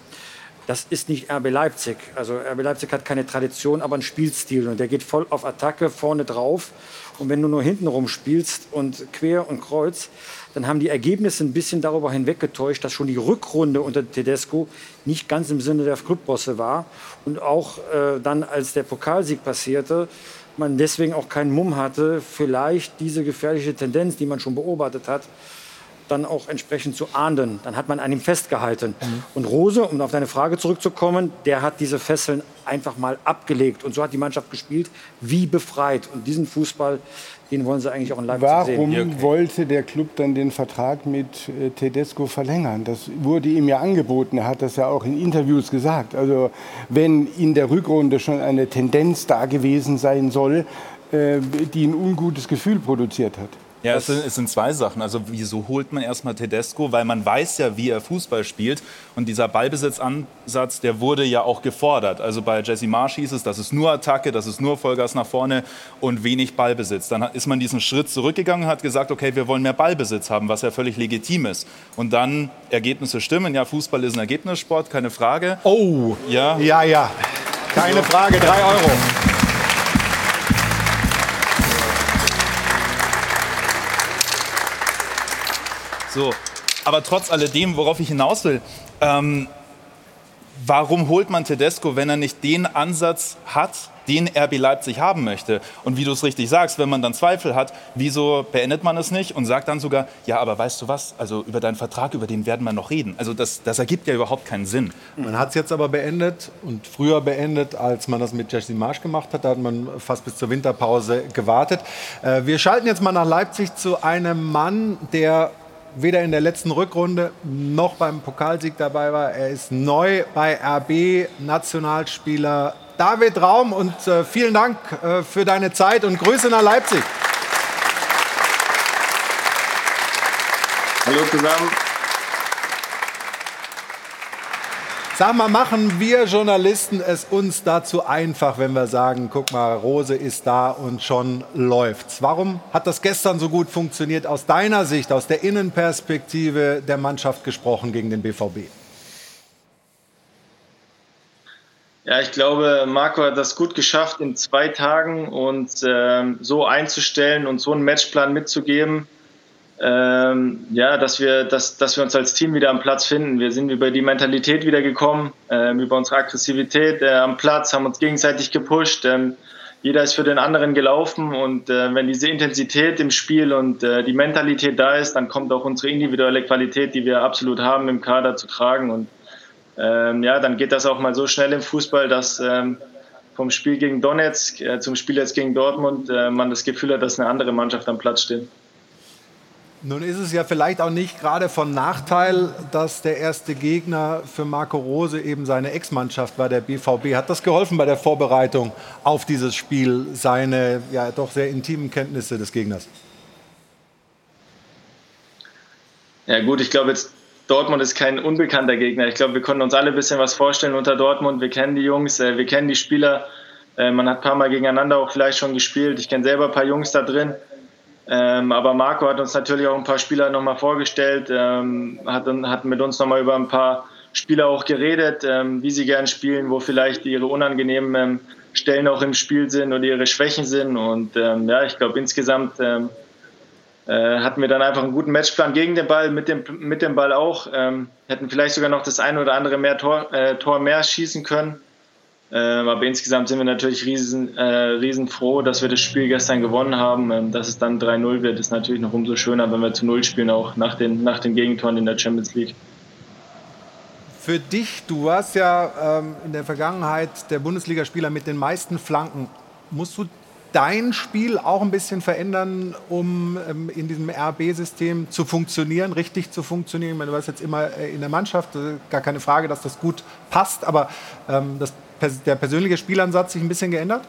Speaker 9: das ist nicht RB Leipzig. Also RB Leipzig hat keine Tradition, aber einen Spielstil. Und der geht voll auf Attacke, vorne drauf. Und wenn du nur hinten rum spielst und quer und kreuz, dann haben die Ergebnisse ein bisschen darüber hinweggetäuscht, dass schon die Rückrunde unter Tedesco nicht ganz im Sinne der Clubbosse war. Und auch äh, dann, als der Pokalsieg passierte, man deswegen auch keinen Mumm hatte, vielleicht diese gefährliche Tendenz, die man schon beobachtet hat, dann auch entsprechend zu ahnden. Dann hat man an ihm festgehalten. Mhm. Und Rose, um auf deine Frage zurückzukommen, der hat diese Fesseln einfach mal abgelegt. Und so hat die Mannschaft gespielt, wie befreit. Und diesen Fußball, den wollen sie eigentlich auch in Leipzig
Speaker 4: Warum
Speaker 9: sehen.
Speaker 4: Warum wollte der Club dann den Vertrag mit äh, Tedesco verlängern? Das wurde ihm ja angeboten. Er hat das ja auch in Interviews gesagt. Also wenn in der Rückrunde schon eine Tendenz da gewesen sein soll, äh, die ein ungutes Gefühl produziert hat.
Speaker 13: Ja, es sind, es sind, zwei Sachen. Also wieso holt man erstmal Tedesco? Weil man weiß ja, wie er Fußball spielt. Und dieser Ballbesitzansatz, der wurde ja auch gefordert. Also bei Jesse Marsch hieß es, das ist nur Attacke, das ist nur Vollgas nach vorne und wenig Ballbesitz. Dann ist man diesen Schritt zurückgegangen und hat gesagt, okay, wir wollen mehr Ballbesitz haben, was ja völlig legitim ist. Und dann Ergebnisse stimmen. Ja, Fußball ist ein Ergebnissport, keine Frage.
Speaker 1: Oh, ja, ja, ja. Keine Frage, drei Euro.
Speaker 13: So, aber trotz alledem, worauf ich hinaus will, ähm, warum holt man Tedesco, wenn er nicht den Ansatz hat, den RB Leipzig haben möchte. Und wie du es richtig sagst, wenn man dann Zweifel hat, wieso beendet man es nicht und sagt dann sogar, ja, aber weißt du was, also über deinen Vertrag, über den werden wir noch reden. Also das, das ergibt ja überhaupt keinen Sinn.
Speaker 1: Man hat es jetzt aber beendet und früher beendet, als man das mit Jesse Marsch gemacht hat. Da hat man fast bis zur Winterpause gewartet. Äh, wir schalten jetzt mal nach Leipzig zu einem Mann, der weder in der letzten Rückrunde noch beim Pokalsieg dabei war. Er ist neu bei RB, Nationalspieler David Raum und äh, vielen Dank äh, für deine Zeit und Grüße nach Leipzig.
Speaker 22: Hallo zusammen.
Speaker 1: Sag mal, machen wir Journalisten es uns dazu einfach, wenn wir sagen, guck mal, Rose ist da und schon läuft's. Warum hat das gestern so gut funktioniert aus deiner Sicht, aus der Innenperspektive der Mannschaft gesprochen gegen den BVB?
Speaker 22: Ja, ich glaube, Marco hat das gut geschafft, in zwei Tagen und äh, so einzustellen und so einen Matchplan mitzugeben ähm, ja, dass wir, dass, dass wir uns als Team wieder am Platz finden. Wir sind über die Mentalität wieder gekommen, ähm, über unsere Aggressivität äh, am Platz, haben uns gegenseitig gepusht. Ähm, jeder ist für den anderen gelaufen und äh, wenn diese Intensität im Spiel und äh, die Mentalität da ist, dann kommt auch unsere individuelle Qualität, die wir absolut haben, im Kader zu tragen. Und ähm, ja, dann geht das auch mal so schnell im Fußball, dass ähm, vom Spiel gegen Donetsk äh, zum Spiel jetzt gegen Dortmund äh, man das Gefühl hat, dass eine andere Mannschaft am Platz steht.
Speaker 1: Nun ist es ja vielleicht auch nicht gerade von Nachteil, dass der erste Gegner für Marco Rose eben seine Ex-Mannschaft war, der BVB. Hat das geholfen bei der Vorbereitung auf dieses Spiel, seine ja doch sehr intimen Kenntnisse des Gegners?
Speaker 22: Ja gut, ich glaube jetzt Dortmund ist kein unbekannter Gegner. Ich glaube, wir konnten uns alle ein bisschen was vorstellen unter Dortmund. Wir kennen die Jungs, äh, wir kennen die Spieler. Äh, man hat ein paar Mal gegeneinander auch vielleicht schon gespielt. Ich kenne selber ein paar Jungs da drin. Ähm, aber Marco hat uns natürlich auch ein paar Spieler nochmal vorgestellt, ähm, hat, hat mit uns nochmal über ein paar Spieler auch geredet, ähm, wie sie gern spielen, wo vielleicht ihre unangenehmen ähm, Stellen auch im Spiel sind oder ihre Schwächen sind. Und ähm, ja, ich glaube insgesamt ähm, äh, hatten wir dann einfach einen guten Matchplan gegen den Ball, mit dem, mit dem Ball auch. hätten vielleicht sogar noch das eine oder andere mehr Tor, äh, Tor mehr schießen können. Ähm, aber insgesamt sind wir natürlich riesen, äh, riesen dass wir das Spiel gestern gewonnen haben. Ähm, dass es dann 3-0 wird, ist natürlich noch umso schöner, wenn wir zu Null spielen, auch nach den, nach den Gegentoren in der Champions League.
Speaker 1: Für dich, du warst ja ähm, in der Vergangenheit der Bundesligaspieler mit den meisten Flanken. Musst du dein Spiel auch ein bisschen verändern, um ähm, in diesem RB-System zu funktionieren, richtig zu funktionieren? Ich meine, du warst jetzt immer äh, in der Mannschaft, äh, gar keine Frage, dass das gut passt, aber ähm, das der persönliche Spielansatz sich ein bisschen geändert?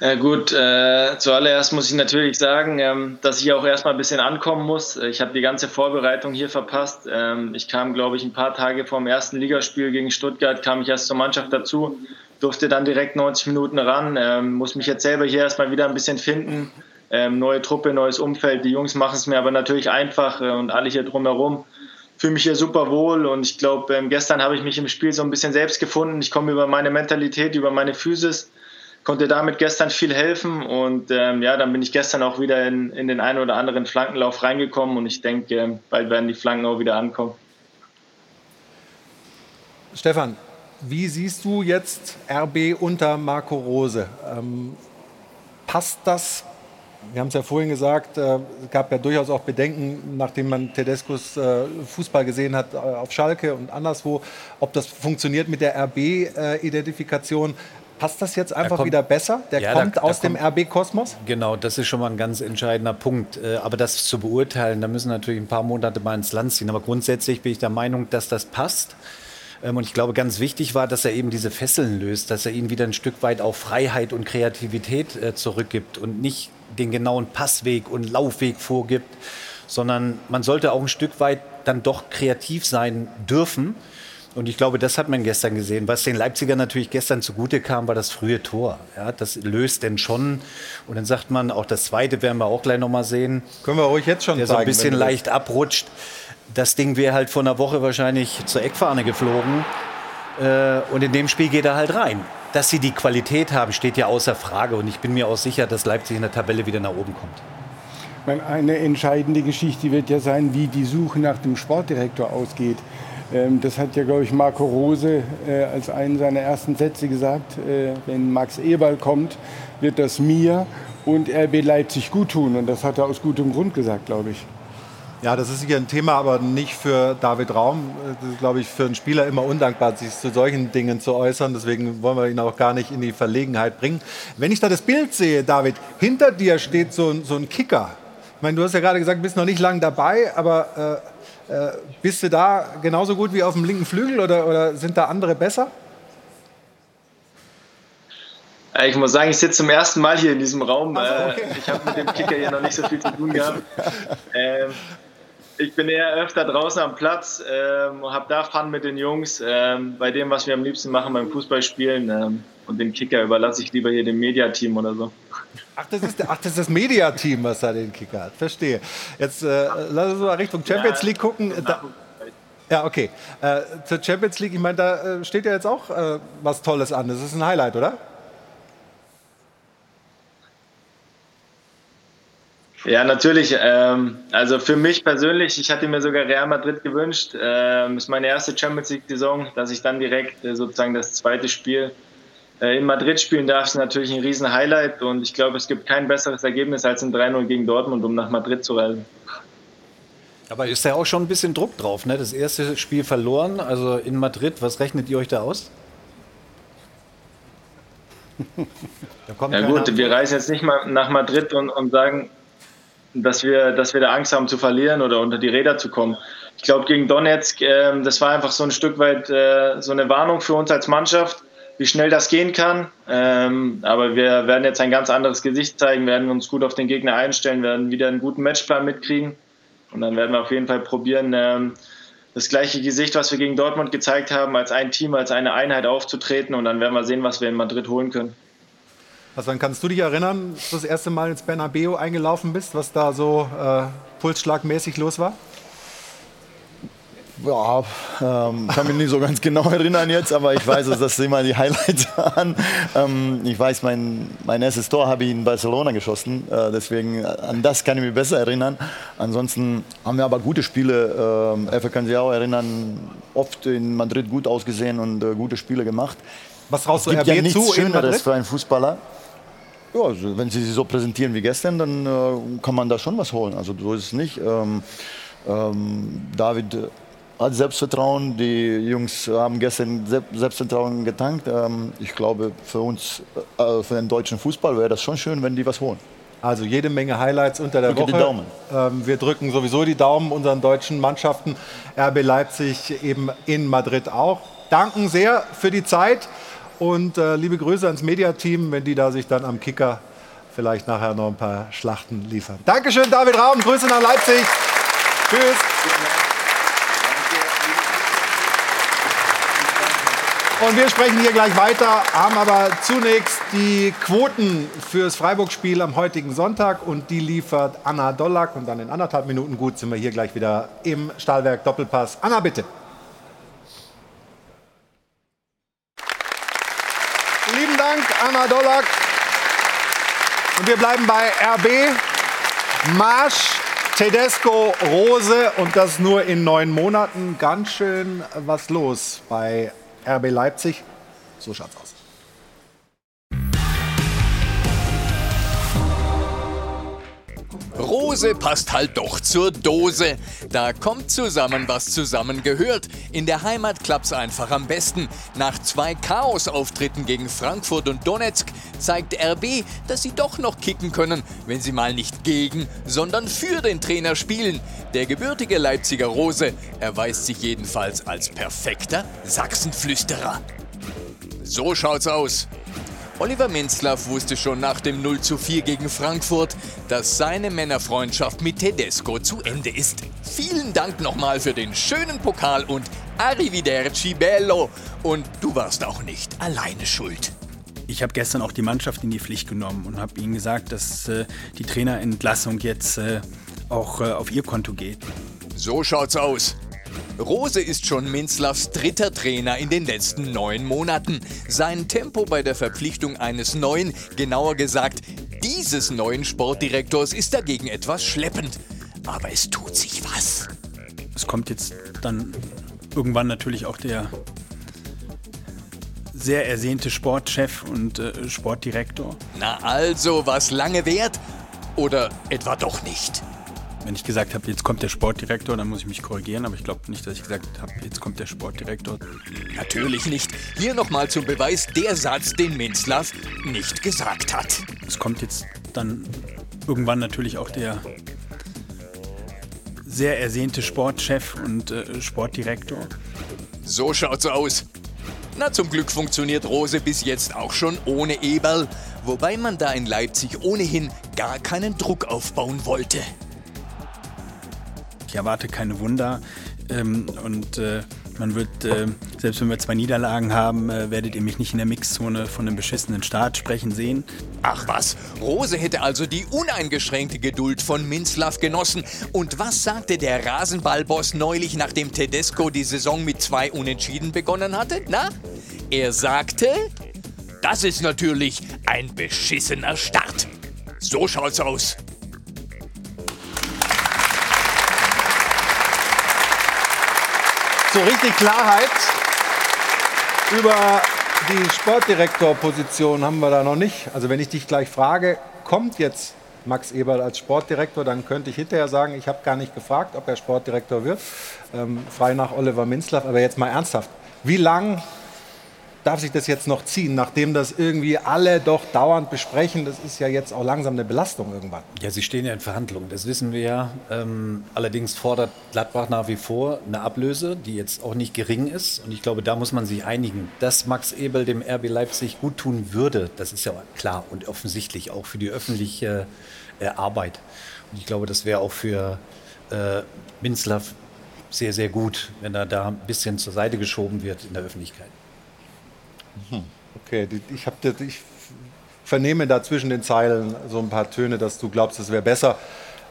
Speaker 22: Ja gut, äh, zuallererst muss ich natürlich sagen, ähm, dass ich auch erstmal ein bisschen ankommen muss. Ich habe die ganze Vorbereitung hier verpasst. Ähm, ich kam, glaube ich, ein paar Tage vor dem ersten Ligaspiel gegen Stuttgart, kam ich erst zur Mannschaft dazu, durfte dann direkt 90 Minuten ran, ähm, muss mich jetzt selber hier erstmal wieder ein bisschen finden. Ähm, neue Truppe, neues Umfeld. Die Jungs machen es mir aber natürlich einfach äh, und alle hier drumherum fühle mich hier super wohl und ich glaube, ähm, gestern habe ich mich im Spiel so ein bisschen selbst gefunden. Ich komme über meine Mentalität, über meine Physis, konnte damit gestern viel helfen und ähm, ja, dann bin ich gestern auch wieder in, in den einen oder anderen Flankenlauf reingekommen und ich denke, ähm, bald werden die Flanken auch wieder ankommen.
Speaker 1: Stefan, wie siehst du jetzt RB unter Marco Rose? Ähm, passt das wir haben es ja vorhin gesagt, äh, es gab ja durchaus auch Bedenken, nachdem man Tedescos äh, Fußball gesehen hat äh, auf Schalke und anderswo, ob das funktioniert mit der RB-Identifikation. Passt das jetzt einfach wieder besser? Der ja, kommt da, aus da dem RB-Kosmos?
Speaker 5: Genau, das ist schon mal ein ganz entscheidender Punkt. Aber das zu beurteilen, da müssen natürlich ein paar Monate mal ins Land ziehen. Aber grundsätzlich bin ich der Meinung, dass das passt. Ähm, und ich glaube, ganz wichtig war, dass er eben diese Fesseln löst, dass er ihnen wieder ein Stück weit auch Freiheit und Kreativität zurückgibt und nicht den genauen Passweg und Laufweg vorgibt, sondern man sollte auch ein Stück weit dann doch kreativ sein dürfen. Und ich glaube, das hat man gestern gesehen. Was den Leipziger natürlich gestern zugute kam, war das frühe Tor. Ja, das löst denn schon. Und dann sagt man, auch das zweite werden wir auch gleich nochmal sehen.
Speaker 1: Können wir ruhig jetzt schon
Speaker 5: der
Speaker 1: zeigen.
Speaker 5: so ein bisschen leicht abrutscht. Das Ding wäre halt vor einer Woche wahrscheinlich zur Eckfahne geflogen. Äh, und in dem Spiel geht er halt rein. Dass sie die Qualität haben, steht ja außer Frage. Und ich bin mir auch sicher, dass Leipzig in der Tabelle wieder nach oben kommt.
Speaker 4: Eine entscheidende Geschichte wird ja sein, wie die Suche nach dem Sportdirektor ausgeht. Ähm, das hat ja, glaube ich, Marco Rose äh, als einen seiner ersten Sätze gesagt. Äh, wenn Max Eberl kommt, wird das mir und RB Leipzig gut tun. Und das hat er aus gutem Grund gesagt, glaube ich.
Speaker 1: Ja, das ist sicher ein Thema, aber nicht für David Raum. Das ist, glaube ich, für einen Spieler immer undankbar, sich zu solchen Dingen zu äußern. Deswegen wollen wir ihn auch gar nicht in die Verlegenheit bringen. Wenn ich da das Bild sehe, David, hinter dir steht so, so ein Kicker. Ich meine, du hast ja gerade gesagt, du bist noch nicht lange dabei, aber äh, äh, bist du da genauso gut wie auf dem linken Flügel oder, oder sind da andere besser?
Speaker 22: Ich muss sagen, ich sitze zum ersten Mal hier in diesem Raum. Also, okay. Ich habe mit dem Kicker hier noch nicht so viel zu tun gehabt. Ähm, ich bin eher öfter draußen am Platz ähm, und habe da Fun mit den Jungs. Ähm, bei dem, was wir am liebsten machen beim Fußballspielen. Ähm, und den Kicker überlasse ich lieber hier dem Mediateam oder so.
Speaker 1: Ach, das ist, ach, das, ist das Mediateam, was da den Kicker hat. Verstehe. Jetzt äh, lass uns mal Richtung Champions League gucken. Da, ja, okay. Äh, zur Champions League, ich meine, da äh, steht ja jetzt auch äh, was Tolles an. Das ist ein Highlight, oder?
Speaker 22: Ja, natürlich. Ähm, also für mich persönlich, ich hatte mir sogar Real Madrid gewünscht. Ähm, ist meine erste Champions League-Saison, dass ich dann direkt äh, sozusagen das zweite Spiel äh, in Madrid spielen darf, ist natürlich ein riesen Highlight und ich glaube, es gibt kein besseres Ergebnis als ein 3-0 gegen Dortmund, um nach Madrid zu reisen.
Speaker 5: Aber ist da auch schon ein bisschen Druck drauf, ne? Das erste Spiel verloren, also in Madrid. Was rechnet ihr euch da aus?
Speaker 22: ja gut, wir reisen jetzt nicht mal nach Madrid und, und sagen, dass wir, dass wir da Angst haben zu verlieren oder unter die Räder zu kommen. Ich glaube, gegen Donetsk, äh, das war einfach so ein Stück weit äh, so eine Warnung für uns als Mannschaft, wie schnell das gehen kann. Ähm, aber wir werden jetzt ein ganz anderes Gesicht zeigen, werden uns gut auf den Gegner einstellen, werden wieder einen guten Matchplan mitkriegen. Und dann werden wir auf jeden Fall probieren, ähm, das gleiche Gesicht, was wir gegen Dortmund gezeigt haben, als ein Team, als eine Einheit aufzutreten. Und dann werden wir sehen, was wir in Madrid holen können.
Speaker 1: Also dann kannst du dich erinnern, dass du das erste Mal ins Bernabeu eingelaufen bist, was da so äh, pulsschlagmäßig los war?
Speaker 3: Ja, ähm, kann mich nicht so ganz genau erinnern jetzt, aber ich weiß, dass das immer die Highlights waren. Ähm, ich weiß, mein, mein erstes Tor habe ich in Barcelona geschossen, äh, deswegen äh, an das kann ich mich besser erinnern. Ansonsten haben wir aber gute Spiele, ähm, kann sich auch erinnern, oft in Madrid gut ausgesehen und äh, gute Spiele gemacht.
Speaker 1: Was raus
Speaker 3: es gibt
Speaker 1: RB
Speaker 3: ja nichts
Speaker 1: zu
Speaker 3: Schöneres für einen Fußballer. Ja, also wenn sie sich so präsentieren wie gestern, dann äh, kann man da schon was holen. Also so ist es nicht. Ähm, ähm, David äh, hat Selbstvertrauen, die Jungs haben gestern Sel- Selbstvertrauen getankt. Ähm, ich glaube, für uns, äh, für den deutschen Fußball wäre das schon schön, wenn die was holen.
Speaker 1: Also jede Menge Highlights unter der
Speaker 3: Drücke
Speaker 1: Woche. Ähm, wir drücken sowieso die Daumen unseren deutschen Mannschaften. RB Leipzig eben in Madrid auch. Danken sehr für die Zeit und äh, liebe Grüße ans Mediateam, wenn die da sich dann am Kicker vielleicht nachher noch ein paar Schlachten liefern. Dankeschön, David Raum. Grüße nach Leipzig. Tschüss. Und wir sprechen hier gleich weiter, haben aber zunächst die Quoten fürs Freiburg-Spiel am heutigen Sonntag und die liefert Anna Dollack. Und dann in anderthalb Minuten gut sind wir hier gleich wieder im Stahlwerk Doppelpass. Anna, bitte. Lieben Dank, Anna Dollack. Und wir bleiben bei RB. Marsch, Tedesco, Rose und das nur in neun Monaten. Ganz schön was los bei RB Leipzig. So schaut's aus.
Speaker 23: Rose passt halt doch zur Dose. Da kommt zusammen, was zusammen gehört. In der Heimat klappt's einfach am besten. Nach zwei Chaos-Auftritten gegen Frankfurt und Donetsk zeigt RB, dass sie doch noch kicken können, wenn sie mal nicht gegen, sondern für den Trainer spielen. Der gebürtige Leipziger Rose erweist sich jedenfalls als perfekter Sachsenflüsterer. So schaut's aus. Oliver Minzlaff wusste schon nach dem 0 zu 4 gegen Frankfurt, dass seine Männerfreundschaft mit Tedesco zu Ende ist. Vielen Dank nochmal für den schönen Pokal und Arrivederci Bello. Und du warst auch nicht alleine schuld.
Speaker 24: Ich habe gestern auch die Mannschaft in die Pflicht genommen und habe ihnen gesagt, dass äh, die Trainerentlassung jetzt äh, auch äh, auf ihr Konto geht.
Speaker 23: So schaut's aus. Rose ist schon Minzlaffs dritter Trainer in den letzten neun Monaten. Sein Tempo bei der Verpflichtung eines neuen, genauer gesagt dieses neuen Sportdirektors ist dagegen etwas schleppend. Aber es tut sich was.
Speaker 24: Es kommt jetzt dann irgendwann natürlich auch der sehr ersehnte Sportchef und äh, Sportdirektor.
Speaker 23: Na also, was lange währt? Oder etwa doch nicht?
Speaker 24: Wenn ich gesagt habe, jetzt kommt der Sportdirektor, dann muss ich mich korrigieren, aber ich glaube nicht, dass ich gesagt habe, jetzt kommt der Sportdirektor.
Speaker 23: Natürlich nicht. Hier nochmal zum Beweis der Satz, den Minzlaff nicht gesagt hat.
Speaker 24: Es kommt jetzt dann irgendwann natürlich auch der sehr ersehnte Sportchef und äh, Sportdirektor.
Speaker 23: So schaut's aus. Na, zum Glück funktioniert Rose bis jetzt auch schon ohne Eberl, wobei man da in Leipzig ohnehin gar keinen Druck aufbauen wollte.
Speaker 24: Ich erwarte keine Wunder ähm, und äh, man wird, äh, selbst wenn wir zwei Niederlagen haben, äh, werdet ihr mich nicht in der Mixzone von einem beschissenen Start sprechen sehen.
Speaker 23: Ach was, Rose hätte also die uneingeschränkte Geduld von Minzlaff genossen. Und was sagte der Rasenballboss neulich, nachdem Tedesco die Saison mit zwei Unentschieden begonnen hatte? Na? Er sagte, das ist natürlich ein beschissener Start. So schaut's aus.
Speaker 1: So richtig Klarheit über die Sportdirektorposition haben wir da noch nicht. Also wenn ich dich gleich frage, kommt jetzt Max Eberl als Sportdirektor, dann könnte ich hinterher sagen, ich habe gar nicht gefragt, ob er Sportdirektor wird. Ähm, frei nach Oliver Minzlaff. Aber jetzt mal ernsthaft. Wie lang darf sich das jetzt noch ziehen, nachdem das irgendwie alle doch dauernd besprechen? Das ist ja jetzt auch langsam eine Belastung irgendwann.
Speaker 5: Ja, sie stehen ja in Verhandlungen, das wissen wir ja. Ähm, allerdings fordert Gladbach nach wie vor eine Ablöse, die jetzt auch nicht gering ist. Und ich glaube, da muss man sich einigen. Dass Max Ebel dem RB Leipzig gut tun würde, das ist ja klar und offensichtlich auch für die öffentliche äh, Arbeit. Und ich glaube, das wäre auch für äh, Minzlaff sehr, sehr gut, wenn er da ein bisschen zur Seite geschoben wird in der Öffentlichkeit.
Speaker 1: Okay, ich, hab, ich vernehme da zwischen den Zeilen so ein paar Töne, dass du glaubst, es wäre besser.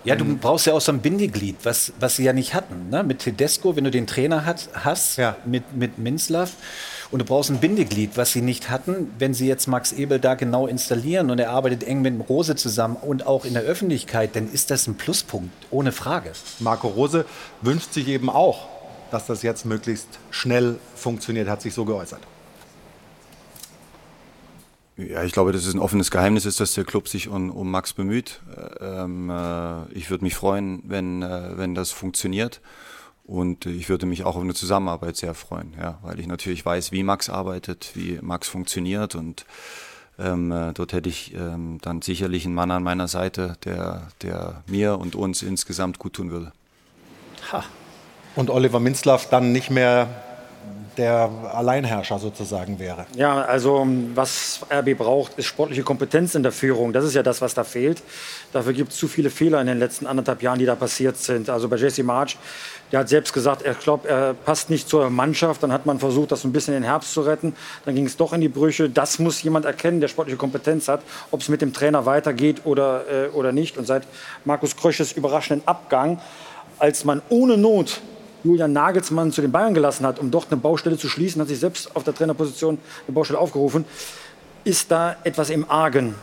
Speaker 5: Ja, du brauchst ja auch so ein Bindeglied, was, was sie ja nicht hatten. Ne? Mit Tedesco, wenn du den Trainer hat, hast, ja. mit, mit Minzlaff. Und du brauchst ein Bindeglied, was sie nicht hatten. Wenn sie jetzt Max Ebel da genau installieren und er arbeitet eng mit Rose zusammen und auch in der Öffentlichkeit, dann ist das ein Pluspunkt, ohne Frage.
Speaker 1: Marco Rose wünscht sich eben auch, dass das jetzt möglichst schnell funktioniert, hat sich so geäußert.
Speaker 25: Ja, ich glaube, dass es ein offenes Geheimnis ist, dass der Club sich um, um Max bemüht. Ähm, äh, ich würde mich freuen, wenn, äh, wenn das funktioniert. Und ich würde mich auch auf eine Zusammenarbeit sehr freuen, ja, weil ich natürlich weiß, wie Max arbeitet, wie Max funktioniert und ähm, äh, dort hätte ich ähm, dann sicherlich einen Mann an meiner Seite, der, der mir und uns insgesamt gut tun würde.
Speaker 1: Ha. Und Oliver Minzlaff dann nicht mehr der Alleinherrscher sozusagen wäre.
Speaker 9: Ja, also was RB braucht, ist sportliche Kompetenz in der Führung. Das ist ja das, was da fehlt. Dafür gibt es zu viele Fehler in den letzten anderthalb Jahren, die da passiert sind. Also bei Jesse March, der hat selbst gesagt, er glaubt, er passt nicht zur Mannschaft. Dann hat man versucht, das ein bisschen in den Herbst zu retten. Dann ging es doch in die Brüche. Das muss jemand erkennen, der sportliche Kompetenz hat, ob es mit dem Trainer weitergeht oder, äh, oder nicht. Und seit Markus Krösches überraschenden Abgang, als man ohne Not Julian Nagelsmann zu den Bayern gelassen hat, um dort eine Baustelle zu schließen, hat sich selbst auf der Trainerposition eine Baustelle aufgerufen, ist da etwas im Argen,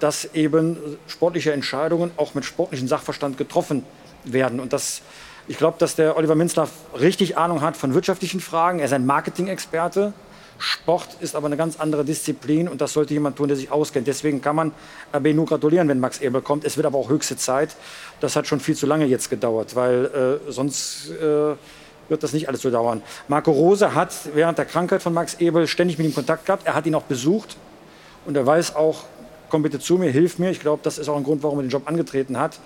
Speaker 9: dass eben sportliche Entscheidungen auch mit sportlichem Sachverstand getroffen werden. Und das, ich glaube, dass der Oliver Minzlaff richtig Ahnung hat von wirtschaftlichen Fragen. Er ist ein Marketing-Experte. Sport ist aber eine ganz andere Disziplin und das sollte jemand tun, der sich auskennt. Deswegen kann man RB nur gratulieren, wenn Max Ebel kommt. Es wird aber auch höchste Zeit. Das hat schon viel zu lange jetzt gedauert, weil äh, sonst äh, wird das nicht alles so dauern. Marco Rose hat während der Krankheit von Max Ebel ständig mit ihm Kontakt gehabt. Er hat ihn auch besucht und er weiß auch, komm bitte zu mir, hilf mir. Ich glaube, das ist auch ein Grund, warum er den Job angetreten hat.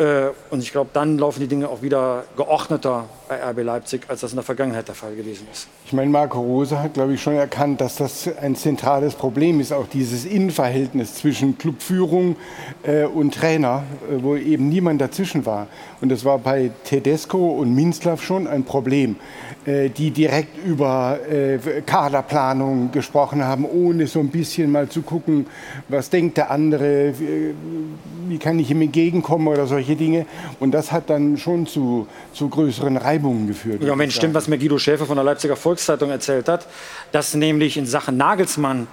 Speaker 9: Äh, und ich glaube, dann laufen die Dinge auch wieder geordneter bei RB Leipzig, als das in der Vergangenheit der Fall gewesen ist.
Speaker 4: Ich meine, Marco Rose hat, glaube ich, schon erkannt, dass das ein zentrales Problem ist, auch dieses Innenverhältnis zwischen Clubführung äh, und Trainer, äh, wo eben niemand dazwischen war. Und das war bei Tedesco und Minzlaff schon ein Problem. Äh, die direkt über äh, Kaderplanung gesprochen haben, ohne so ein bisschen mal zu gucken, was denkt der andere, wie kann ich ihm entgegenkommen oder solche Dinge. Und das hat dann schon zu, zu größeren Reibungen geführt.
Speaker 9: Ja, wenn stimmt, was mir Guido Schäfer von der Leipziger Volkszeitung erzählt hat, dass nämlich in Sachen Nagelsmann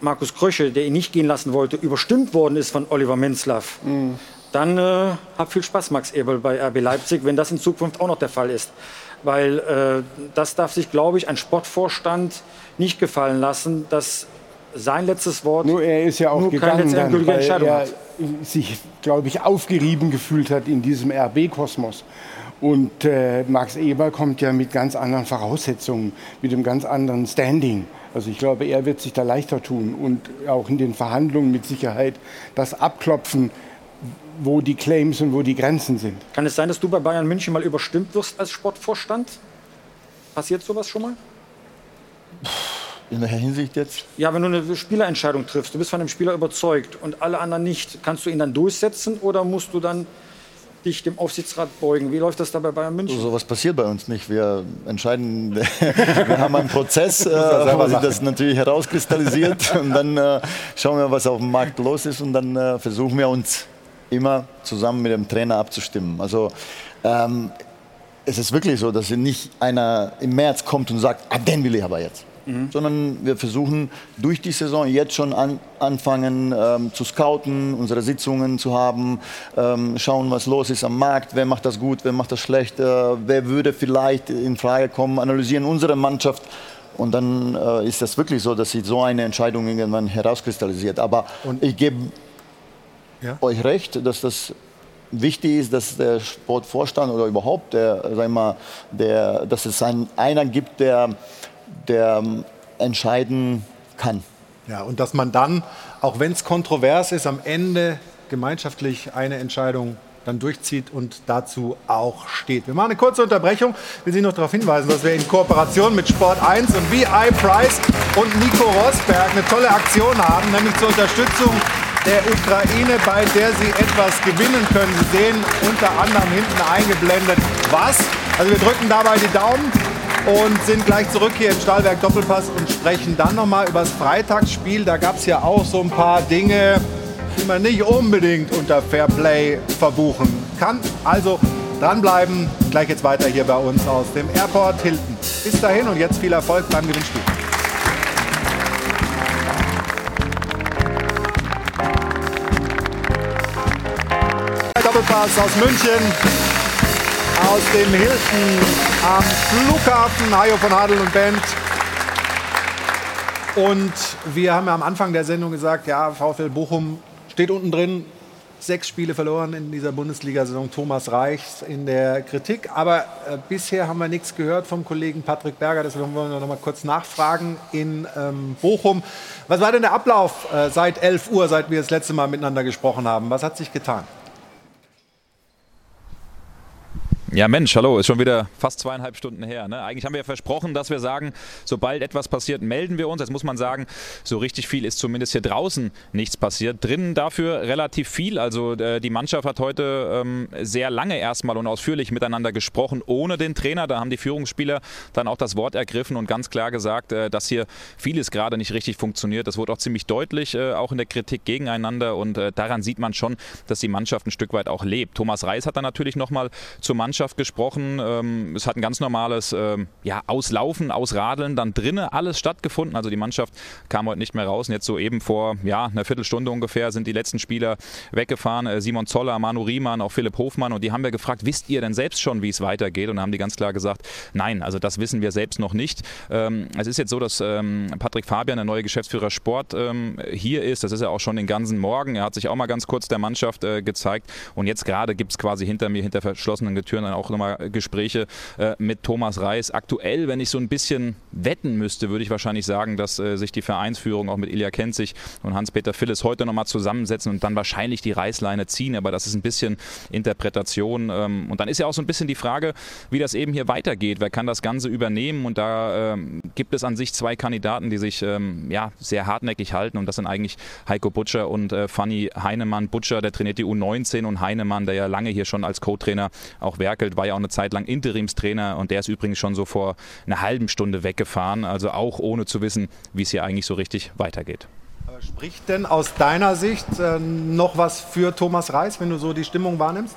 Speaker 9: Markus Krösche, der ihn nicht gehen lassen wollte, überstimmt worden ist von Oliver Minzlaff. Mhm. Dann äh, hab viel Spaß, Max Ebel, bei RB Leipzig, wenn das in Zukunft auch noch der Fall ist weil äh, das darf sich, glaube ich, ein Sportvorstand nicht gefallen lassen, dass sein letztes Wort
Speaker 4: nur er ist ja auch gegangen, dann, weil er hat. sich, glaube ich, aufgerieben gefühlt hat in diesem RB-Kosmos. Und äh, Max Eber kommt ja mit ganz anderen Voraussetzungen, mit einem ganz anderen Standing. Also ich glaube, er wird sich da leichter tun und auch in den Verhandlungen mit Sicherheit das abklopfen, wo die Claims und wo die Grenzen sind.
Speaker 9: Kann es sein, dass du bei Bayern München mal überstimmt wirst als Sportvorstand? Passiert sowas schon mal?
Speaker 3: In welcher Hinsicht jetzt?
Speaker 9: Ja, wenn du eine Spielerentscheidung triffst, du bist von einem Spieler überzeugt und alle anderen nicht, kannst du ihn dann durchsetzen oder musst du dann dich dem Aufsichtsrat beugen? Wie läuft das da bei Bayern München?
Speaker 3: So was passiert bei uns nicht. Wir entscheiden, wir haben einen Prozess, äh, wo sich das natürlich herauskristallisiert und dann äh, schauen wir, was auf dem Markt los ist und dann äh, versuchen wir uns immer zusammen mit dem Trainer abzustimmen. Also ähm, es ist wirklich so, dass nicht einer im März kommt und sagt, ah, den will ich aber jetzt. Mhm. Sondern wir versuchen durch die Saison jetzt schon an, anfangen ähm, zu scouten, unsere Sitzungen zu haben, ähm, schauen, was los ist am Markt, wer macht das gut, wer macht das schlecht, äh, wer würde vielleicht in Frage kommen, analysieren unsere Mannschaft und dann äh, ist das wirklich so, dass sich so eine Entscheidung irgendwann herauskristallisiert. Aber und ich gebe ja. euch recht, dass das wichtig ist, dass der Sportvorstand oder überhaupt der, sag mal, der, dass es einen, einer gibt, der, der entscheiden kann.
Speaker 1: Ja, und dass man dann, auch wenn es kontrovers ist, am Ende gemeinschaftlich eine Entscheidung dann durchzieht und dazu auch steht. Wir machen eine kurze Unterbrechung. Ich will Sie noch darauf hinweisen, dass wir in Kooperation mit Sport 1 und VI Price und Nico Rosberg eine tolle Aktion haben, nämlich zur Unterstützung der Ukraine, bei der Sie etwas gewinnen können. Sie sehen unter anderem hinten eingeblendet, was. Also wir drücken dabei die Daumen und sind gleich zurück hier im Stahlwerk Doppelpass und sprechen dann nochmal über das Freitagsspiel. Da gab es ja auch so ein paar Dinge, die man nicht unbedingt unter Fairplay verbuchen kann. Also dranbleiben. Gleich jetzt weiter hier bei uns aus dem Airport Hilton. Bis dahin und jetzt viel Erfolg beim Gewinnspiel. Doppelpass aus München, aus dem Hilton am Flughafen. Hajo von Hadel und Band. Und wir haben ja am Anfang der Sendung gesagt, ja, VfL Bochum steht unten drin, sechs Spiele verloren in dieser Bundesliga-Saison. Thomas Reichs in der Kritik. Aber äh, bisher haben wir nichts gehört vom Kollegen Patrick Berger. Deswegen wollen wir noch mal kurz nachfragen in ähm, Bochum. Was war denn der Ablauf äh, seit 11 Uhr, seit wir das letzte Mal miteinander gesprochen haben? Was hat sich getan?
Speaker 2: Ja, Mensch, hallo, ist schon wieder fast zweieinhalb Stunden her. Ne? Eigentlich haben wir ja versprochen, dass wir sagen, sobald etwas passiert, melden wir uns. Jetzt muss man sagen, so richtig viel ist zumindest hier draußen nichts passiert. Drinnen dafür relativ viel. Also äh, die Mannschaft hat heute ähm, sehr lange erstmal und ausführlich miteinander gesprochen, ohne den Trainer. Da haben die Führungsspieler dann auch das Wort ergriffen und ganz klar gesagt, äh, dass hier vieles gerade nicht richtig funktioniert. Das wurde auch ziemlich deutlich, äh, auch in der Kritik gegeneinander. Und äh, daran sieht man schon, dass die Mannschaft ein Stück weit auch lebt. Thomas Reis hat dann natürlich nochmal zur Mannschaft Mannschaft gesprochen. Ähm, es hat ein ganz normales ähm, ja, Auslaufen, Ausradeln dann drinnen alles stattgefunden. Also die Mannschaft kam heute nicht mehr raus. Und jetzt so eben vor ja, einer Viertelstunde ungefähr sind die letzten Spieler weggefahren. Äh, Simon Zoller, Manu Riemann, auch Philipp Hofmann. Und die haben wir gefragt, wisst ihr denn selbst schon, wie es weitergeht? Und haben die ganz klar gesagt, nein, also das wissen wir selbst noch nicht. Ähm, es ist jetzt so, dass Patrick Fabian, der neue Geschäftsführer Sport, hier ist. Das ist ja auch schon den ganzen Morgen. Er hat sich auch mal ganz kurz der Mannschaft äh, gezeigt. Und jetzt gerade gibt es quasi hinter mir, hinter verschlossenen Türen, dann auch nochmal Gespräche äh, mit Thomas Reis. Aktuell, wenn ich so ein bisschen wetten müsste, würde ich wahrscheinlich sagen, dass äh, sich die Vereinsführung auch mit Ilja Kenzig und Hans-Peter Phillis heute nochmal zusammensetzen und dann wahrscheinlich die Reißleine ziehen. Aber das ist ein bisschen Interpretation. Ähm, und dann ist ja auch so ein bisschen die Frage, wie das eben hier weitergeht. Wer kann das Ganze übernehmen? Und da ähm, gibt es an sich zwei Kandidaten, die sich ähm, ja, sehr hartnäckig halten. Und das sind eigentlich Heiko Butcher und äh, Fanny Heinemann. Butcher, der trainiert die U19 und Heinemann, der ja lange hier schon als Co-Trainer auch werkelt, war ja auch eine Zeit lang Interimstrainer und der ist übrigens schon so vor einer halben Stunde weggefahren, also auch ohne zu wissen, wie es hier eigentlich so richtig weitergeht.
Speaker 1: Spricht denn aus deiner Sicht äh, noch was für Thomas Reis, wenn du so die Stimmung wahrnimmst?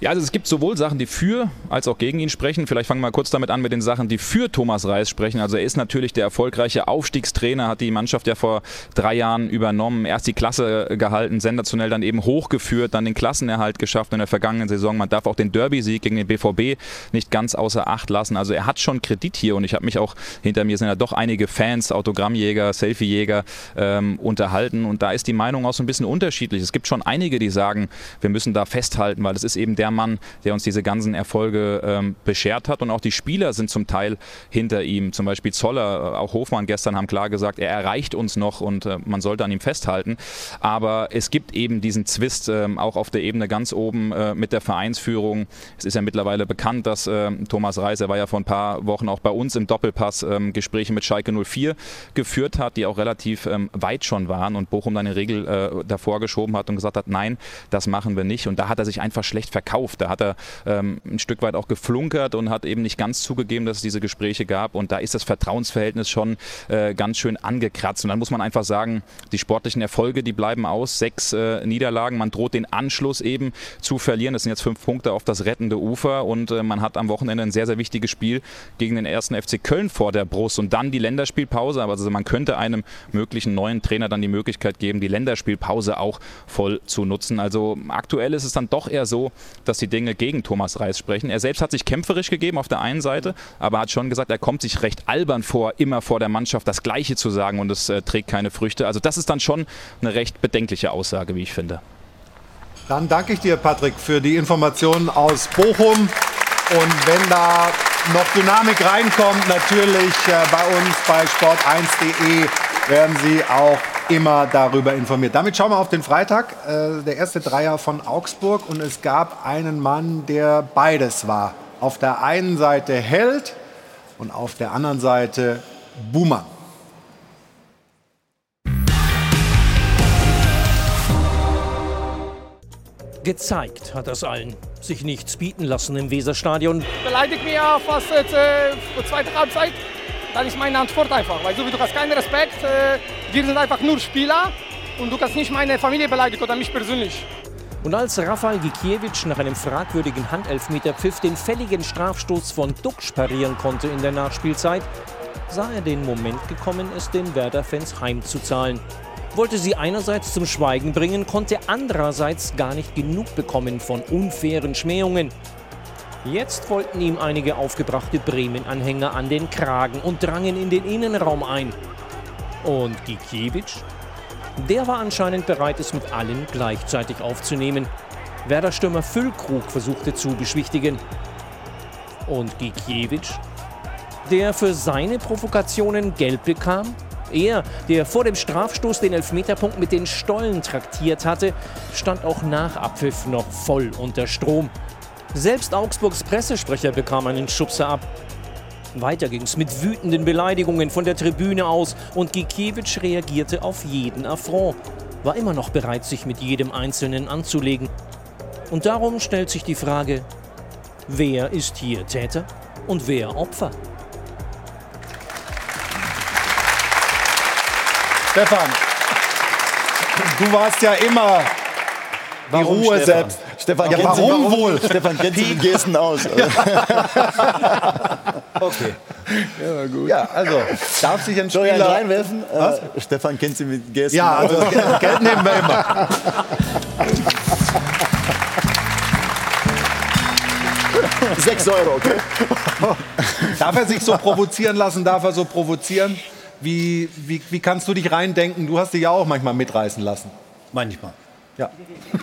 Speaker 2: Ja, also es gibt sowohl Sachen, die für als auch gegen ihn sprechen. Vielleicht fangen wir mal kurz damit an mit den Sachen, die für Thomas Reis sprechen. Also er ist natürlich der erfolgreiche Aufstiegstrainer, hat die Mannschaft ja vor drei Jahren übernommen, erst die Klasse gehalten, sensationell dann eben hochgeführt, dann den Klassenerhalt geschafft in der vergangenen Saison. Man darf auch den Derby-Sieg gegen den BVB nicht ganz außer Acht lassen. Also er hat schon Kredit hier und ich habe mich auch, hinter mir sind ja doch einige Fans, Autogrammjäger, Selfiejäger ähm, unterhalten und da ist die Meinung auch so ein bisschen unterschiedlich. Es gibt schon einige, die sagen, wir müssen da festhalten, weil es ist eben der der Mann, der uns diese ganzen Erfolge ähm, beschert hat. Und auch die Spieler sind zum Teil hinter ihm. Zum Beispiel Zoller, äh, auch Hofmann gestern haben klar gesagt, er erreicht uns noch und äh, man sollte an ihm festhalten. Aber es gibt eben diesen Zwist äh, auch auf der Ebene ganz oben äh, mit der Vereinsführung. Es ist ja mittlerweile bekannt, dass ähm, Thomas Reis, er war ja vor ein paar Wochen auch bei uns im Doppelpass, ähm, Gespräche mit Schalke 04 geführt hat, die auch relativ ähm, weit schon waren und Bochum dann eine Regel äh, davor geschoben hat und gesagt hat, nein, das machen wir nicht. Und da hat er sich einfach schlecht verkauft verkauft. Da hat er ähm, ein Stück weit auch geflunkert und hat eben nicht ganz zugegeben, dass es diese Gespräche gab. Und da ist das Vertrauensverhältnis schon äh, ganz schön angekratzt. Und dann muss man einfach sagen, die sportlichen Erfolge, die bleiben aus. Sechs äh, Niederlagen. Man droht den Anschluss eben zu verlieren. Das sind jetzt fünf Punkte auf das rettende Ufer. Und äh, man hat am Wochenende ein sehr, sehr wichtiges Spiel gegen den ersten FC Köln vor der Brust. Und dann die Länderspielpause. Also man könnte einem möglichen neuen Trainer dann die Möglichkeit geben, die Länderspielpause auch voll zu nutzen. Also aktuell ist es dann doch eher so, dass die Dinge gegen Thomas Reis sprechen. Er selbst hat sich kämpferisch gegeben auf der einen Seite, aber hat schon gesagt, er kommt sich recht albern vor, immer vor der Mannschaft das Gleiche zu sagen und es äh, trägt keine Früchte. Also das ist dann schon eine recht bedenkliche Aussage, wie ich finde.
Speaker 1: Dann danke ich dir, Patrick, für die Informationen aus Bochum. Und wenn da noch Dynamik reinkommt, natürlich äh, bei uns bei sport1.de werden Sie auch immer darüber informiert. Damit schauen wir auf den Freitag, äh, der erste Dreier von Augsburg. Und es gab einen Mann, der beides war. Auf der einen Seite Held und auf der anderen Seite Buhmann.
Speaker 15: Gezeigt hat das allen. Sich nichts bieten lassen im Weserstadion.
Speaker 26: beleidigt mich ja fast jetzt äh, zweite Halbzeit. Dann ist meine Antwort einfach, weil so wie du hast keinen Respekt. Äh, wir sind einfach nur Spieler und du kannst nicht meine Familie beleidigen oder mich persönlich.
Speaker 15: Und als Rafael Gikiewicz nach einem fragwürdigen Handelfmeterpfiff den fälligen Strafstoß von Duxch parieren konnte in der Nachspielzeit, sah er den Moment gekommen, es den Werder-Fans heimzuzahlen. Wollte sie einerseits zum Schweigen bringen, konnte andererseits gar nicht genug bekommen von unfairen Schmähungen. Jetzt wollten ihm einige aufgebrachte Bremen-Anhänger an den Kragen und drangen in den Innenraum ein. Und Gikiewicz? Der war anscheinend bereit, es mit allen gleichzeitig aufzunehmen. Werder-Stürmer Füllkrug versuchte zu beschwichtigen. Und Gikiewicz? Der für seine Provokationen gelb bekam? Er, der vor dem Strafstoß den Elfmeterpunkt mit den Stollen traktiert hatte, stand auch nach Abpfiff noch voll unter Strom. Selbst Augsburgs Pressesprecher bekam einen Schubser ab. Weiter ging's mit wütenden Beleidigungen von der Tribüne aus und Gikiewicz reagierte auf jeden Affront, war immer noch bereit, sich mit jedem Einzelnen anzulegen. Und darum stellt sich die Frage, wer ist hier Täter und wer Opfer?
Speaker 1: Stefan, du warst ja immer die
Speaker 3: Warum,
Speaker 1: Ruhe
Speaker 3: Stefan?
Speaker 1: selbst.
Speaker 3: Stefan,
Speaker 1: ja,
Speaker 3: Sie-
Speaker 1: warum
Speaker 3: warum-
Speaker 1: wohl?
Speaker 3: Stefan, die Gesten aus?
Speaker 1: okay.
Speaker 3: Ja, gut.
Speaker 1: Ja, also, darf sich ein
Speaker 3: Soll ich einen
Speaker 1: Spieler...
Speaker 3: reinwerfen?
Speaker 1: Was?
Speaker 3: Äh, Stefan kennt Sie mit Gesten
Speaker 1: Ja, also
Speaker 3: aus.
Speaker 1: Geld- Geld nehmen wir immer.
Speaker 3: Sechs Euro, okay?
Speaker 1: Darf er sich so provozieren lassen? Darf er so provozieren? Wie, wie, wie kannst du dich reindenken? Du hast dich ja auch manchmal mitreißen lassen.
Speaker 5: Manchmal.
Speaker 1: Ja.